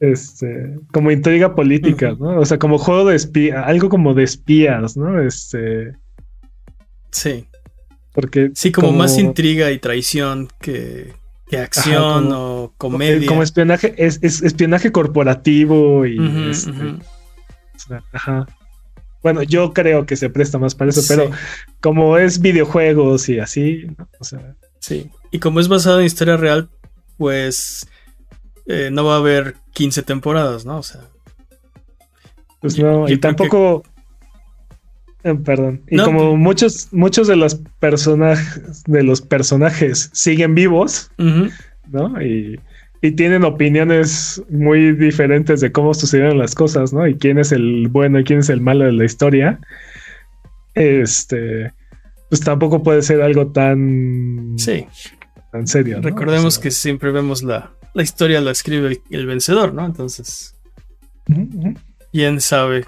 este, como intriga política, ¿no? O sea, como juego de espía, algo como de espías, ¿no? Este. Sí. Porque. Sí, como, más intriga y traición que, que acción o comedia. Como espionaje, es, espionaje corporativo y. Este, ajá. Bueno, yo creo que se presta más para eso, pero como es videojuegos y así, ¿no? O sea. Sí. Y como es basado en historia real, pues eh, no va a haber 15 temporadas, ¿no? O sea. Pues no, y tampoco. Eh, perdón. Y como muchos, muchos de los personajes, de los personajes siguen vivos, ¿no? Y, y, tienen opiniones muy diferentes de cómo sucedieron las cosas, ¿no? Y quién es el bueno y quién es el malo de la historia. Este. Pues tampoco puede ser algo tan. Sí en serio. Recordemos que siempre vemos la, la historia, la escribe el, vencedor, ¿no? Entonces, quién sabe.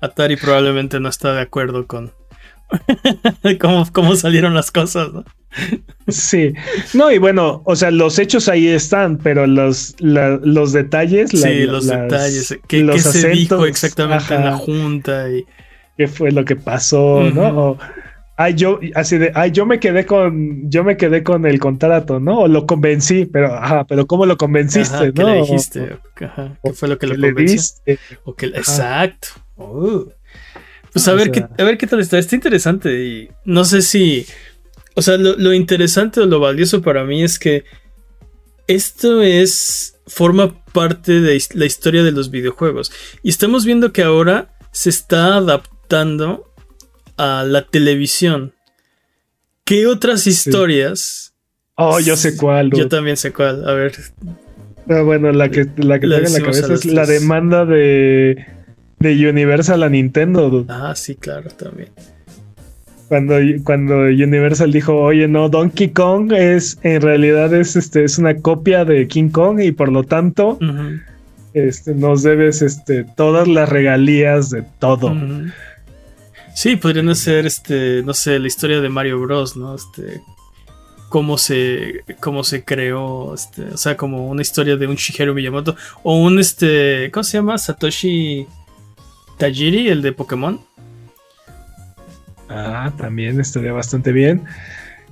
Atari probablemente no está de acuerdo con cómo, cómo salieron las cosas, ¿no? Sí, no, y bueno, o sea, los hechos ahí están, pero los, los detalles. sí, los detalles. ¿Qué, se dijo exactamente en la junta? y ¿Qué fue lo que pasó, no? Ay, yo, así de, ay, yo me quedé con, yo me quedé con el contrato, ¿no? O lo convencí, pero, ajá, pero ¿cómo lo convenciste, ajá, no? ¿Qué le dijiste? Ajá, ¿Qué fue lo que, lo convenció? O que, exacto. Uh. Pues a ver, qué, a ver qué tal está. Está interesante y no sé si, o sea, lo, lo interesante o lo valioso para mí es que esto es, forma parte de la historia de los videojuegos. Y estamos viendo que ahora se está adaptando a la televisión, ¿qué otras historias? Oh, yo sé cuál. Yo también sé cuál. A ver. Ah, bueno, la que, la que tengo en la cabeza es la demanda de, de Universal a Nintendo. Ah, sí, claro, también. Cuando, cuando Universal dijo, oye, no, Donkey Kong es, en realidad es, este, es una copia de King Kong y por lo tanto, este, nos debes, este, todas las regalías de todo. Sí, podrían ser, este, no sé, la historia de Mario Bros, ¿no? Este, cómo se, cómo se creó, este, o sea, como una historia de un Shigeru Miyamoto o un, este, ¿cómo se llama? Satoshi Tajiri, el de Pokémon. Ah, también estaría bastante bien.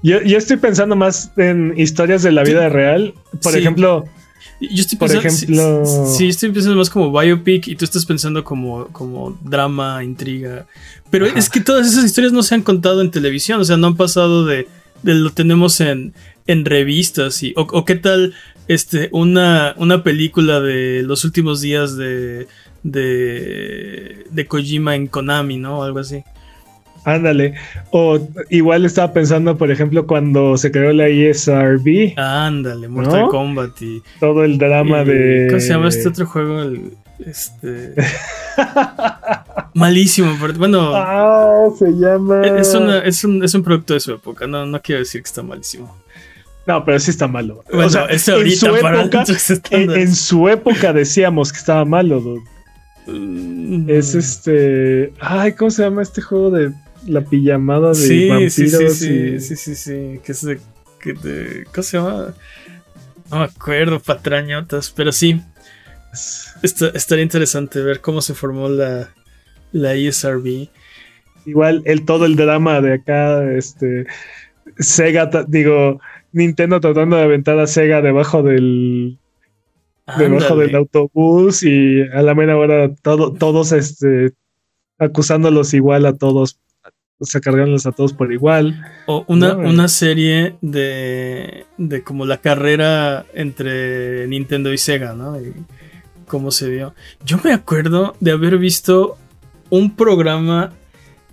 Yo, estoy pensando más en historias de la vida real. Por ejemplo. Yo estoy pensando. Por ejemplo. Sí, estoy pensando más como biopic y tú estás pensando como, como drama, intriga. Pero es que todas esas historias no se han contado en televisión. O sea, no han pasado de. lo tenemos en, en revistas. Y, o, qué tal este, una, una película de los últimos días de, de, de Kojima en Konami, ¿no? Algo así. Ándale. O igual estaba pensando, por ejemplo, cuando se creó la ESRB. Ándale, Mortal Kombat y. Todo el drama de. ¿Cómo se llama este otro juego? este. Malísimo, pero bueno. Ah, se llama. Es, es, un, es un producto de su época, no, no quiero decir que está malísimo. No, pero sí está malo. o sea, en, su época, en, su época decíamos que estaba malo. Mm. Es este. Ay, ¿cómo se llama este juego de la pijamada de sí, vampiros. Sí, sí, sí, sí, sí, sí, que es de, ¿Cómo se llama? No me acuerdo, patrañotas, pero sí. estaría interesante ver cómo se formó la, la ESRB. Igual el todo el drama de acá, este Sega, digo, Nintendo tratando de aventar a Sega debajo del debajo del autobús y a la mera hora todo, todos este acusándolos igual a todos se cargarlos a todos por igual. O una, una serie de, de como la carrera entre Nintendo y Sega, ¿no? Y cómo se dio. Yo me acuerdo de haber visto un programa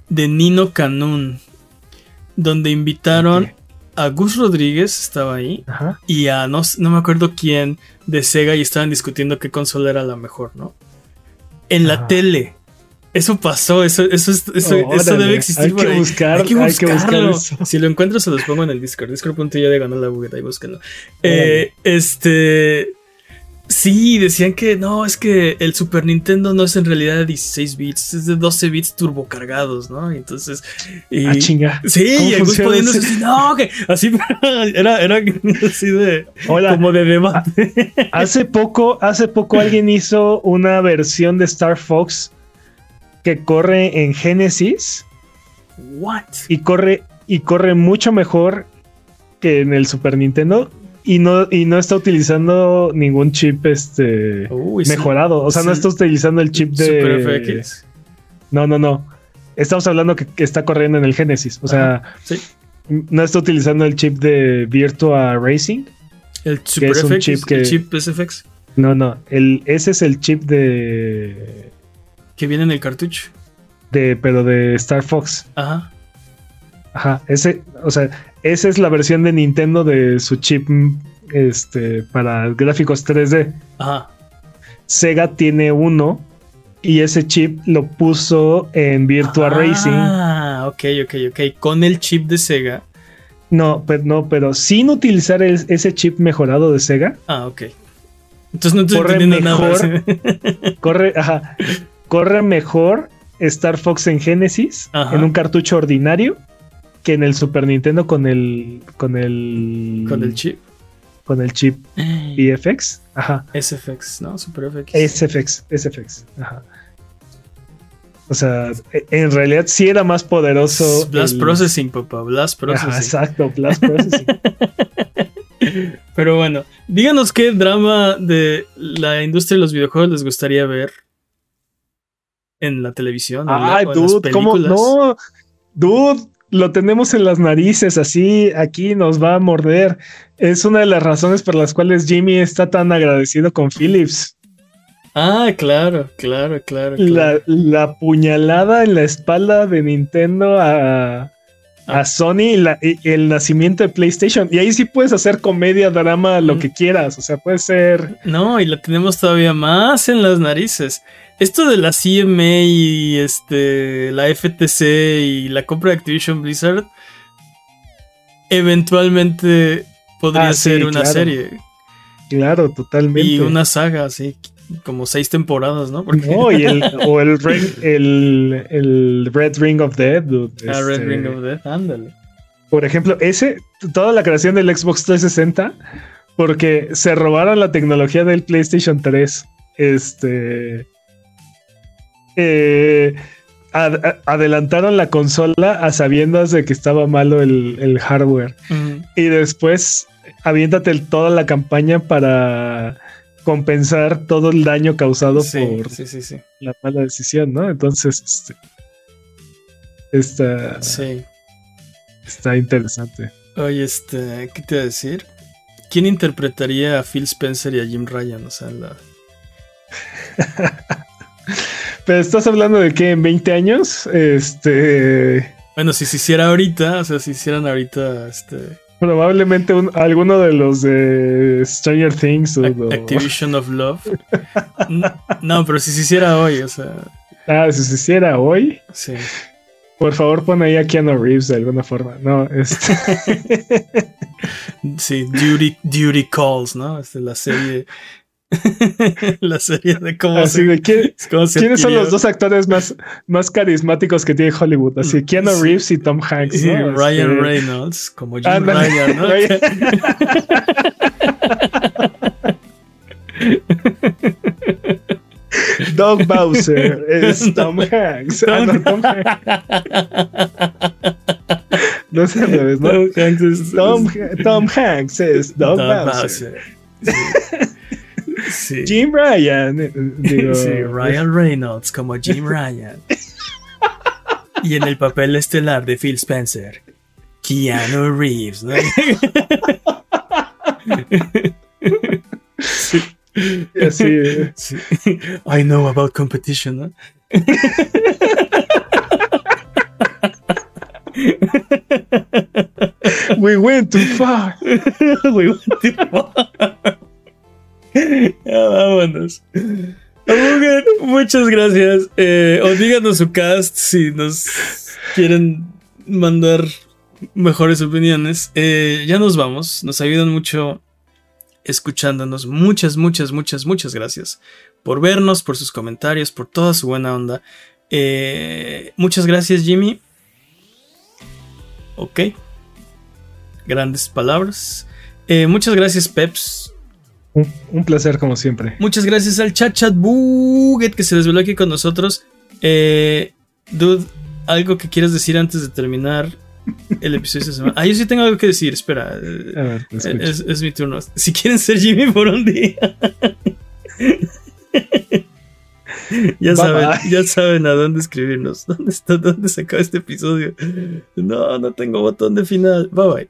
de Nino Canún donde invitaron a Gus Rodríguez, estaba ahí, y a no, no me acuerdo quién de Sega y estaban discutiendo qué consola era la mejor, ¿no? En la tele. Eso pasó, eso, eso, eso, debe existir. Hay que, buscar, hay que buscarlo. Si lo encuentro, se los pongo en el Discord. Discord.io de ganar la bugueta y búsquenlo. Eh, este. Sí, decían que no, es que el Super Nintendo no es en realidad de 16 bits, es de 12 bits turbocargados, ¿no? Y entonces. Y, ah, chinga. Sí, y Gus poniéndose así, no, que así era, era así de. Hola. Como de debate. Hace poco, hace poco alguien hizo una versión de Star Fox que corre en Genesis. What? Y corre, y corre mucho mejor que en el Super Nintendo. Y no, y no está utilizando ningún chip este mejorado. O sea, no está utilizando el chip de. Super FX. No, no, no. Estamos hablando que, está corriendo en el Genesis. O sea, no está utilizando el chip de Virtua Racing. El Super FX, chip que, el chip SFX. No, no. El, ese es el chip de que viene en el cartucho. De, pero de Star Fox. Ajá. Ajá. Ese, o sea, esa es la versión de Nintendo de su chip este, para gráficos 3D. Ajá. Sega tiene uno y ese chip lo puso en Virtua Racing. Ah, ok, ok, ok. Con el chip de Sega. No, pero no, pero sin utilizar ese chip mejorado de Sega. Ah, ok. Entonces no estoy corre mejor, Corre, ajá corre mejor Star Fox en Genesis en un cartucho ordinario que en el Super Nintendo con el con el con el chip con el chip VFX, ajá. SFX, ¿no? Super FX. SFX, SFX, ajá. O sea, e, en realidad sí era más poderoso. Blast Processing, papá, Blast Processing. exacto, Blast Processing. Pero bueno, díganos qué drama de la industria de los videojuegos les gustaría ver en la televisión. Ay, dude, ¿cómo? No, dude, lo tenemos en las narices, así aquí nos va a morder. Es una de las razones por las cuales Jimmy está tan agradecido con Philips. Ah, claro, claro, claro. La, puñalada en la espalda de Nintendo a, a Sony y, el nacimiento de PlayStation. Y ahí sí puedes hacer comedia, drama, lo que quieras. O sea, puede ser. No, y la tenemos todavía más en las narices. Esto de la CMA y este, la FTC y la compra de Activision Blizzard, eventualmente podría ah, ser una serie. Claro, totalmente. Y una saga, así, como seis temporadas, ¿no? No, y el, o el, el, Red Ring of Death. ah, Red este, Ring of Death, ándale. Por ejemplo, ese, toda la creación del Xbox 360, porque se robaron la tecnología del PlayStation 3. Este eh, adelantaron la consola a sabiendas de que estaba malo el, hardware. Y después aviéntate toda la campaña para compensar todo el daño causado por la mala decisión, ¿no? Entonces, este, está, está interesante. Oye, este, ¿qué te iba a decir? ¿Quién interpretaría a Phil Spencer y a Jim Ryan? O sea, la... Pero estás hablando de que en 20 años, este... Bueno, si se hiciera ahorita, o sea, si hicieran ahorita, este... Probablemente alguno de los de Stranger Things o Activision of Love. no, pero si se hiciera hoy, o sea... Ah, si se hiciera hoy. Sí. Por favor, pon ahí a Keanu Reeves de alguna forma. No, este. sí, Duty, Duty Calls, ¿no? Este, la serie. la serie de cómo, Así ¿quiénes son los dos actores más, más carismáticos que tiene Hollywood? Así, Keanu Reeves y Tom Hanks. Y Ryan este, Reynolds, como Jim Ryan, ¿no? Dog Bowser es Tom Hanks. Ah, no, Tom Hanks. No sé, ¿no? Tom Hanks es Tom, Tom Hanks es Dog, Bowser. Sí. Jim Ryan. Eh, digo, sí, Ryan Reynolds como Jim Ryan. y en el papel estelar de Phil Spencer, Keanu Reeves. ¿no? sí. Así I know about competition, ¿no? We went too far. We went too far. Ya vámonos. muchas gracias. Eh, o díganos su cast si nos quieren mandar mejores opiniones. Eh, ya nos vamos. Nos ayudan mucho escuchándonos. Muchas, muchas, muchas, muchas gracias por vernos, por sus comentarios, por toda su buena onda. Eh, muchas gracias, Jimmy. Ok. Grandes palabras. Muchas gracias, Peps. Un, placer, como siempre. Muchas gracias al chat chat Buget que se desveló aquí con nosotros. Eh, dude, algo que quieras decir antes de terminar el episodio de esta semana. Ah, yo sí tengo algo que decir, espera. es, mi turno. Si quieren ser Jimmy por un día. ya saben, ya saben a dónde escribirnos. ¿Dónde está? ¿Dónde se acaba este episodio? No, no tengo botón de final. Bye bye.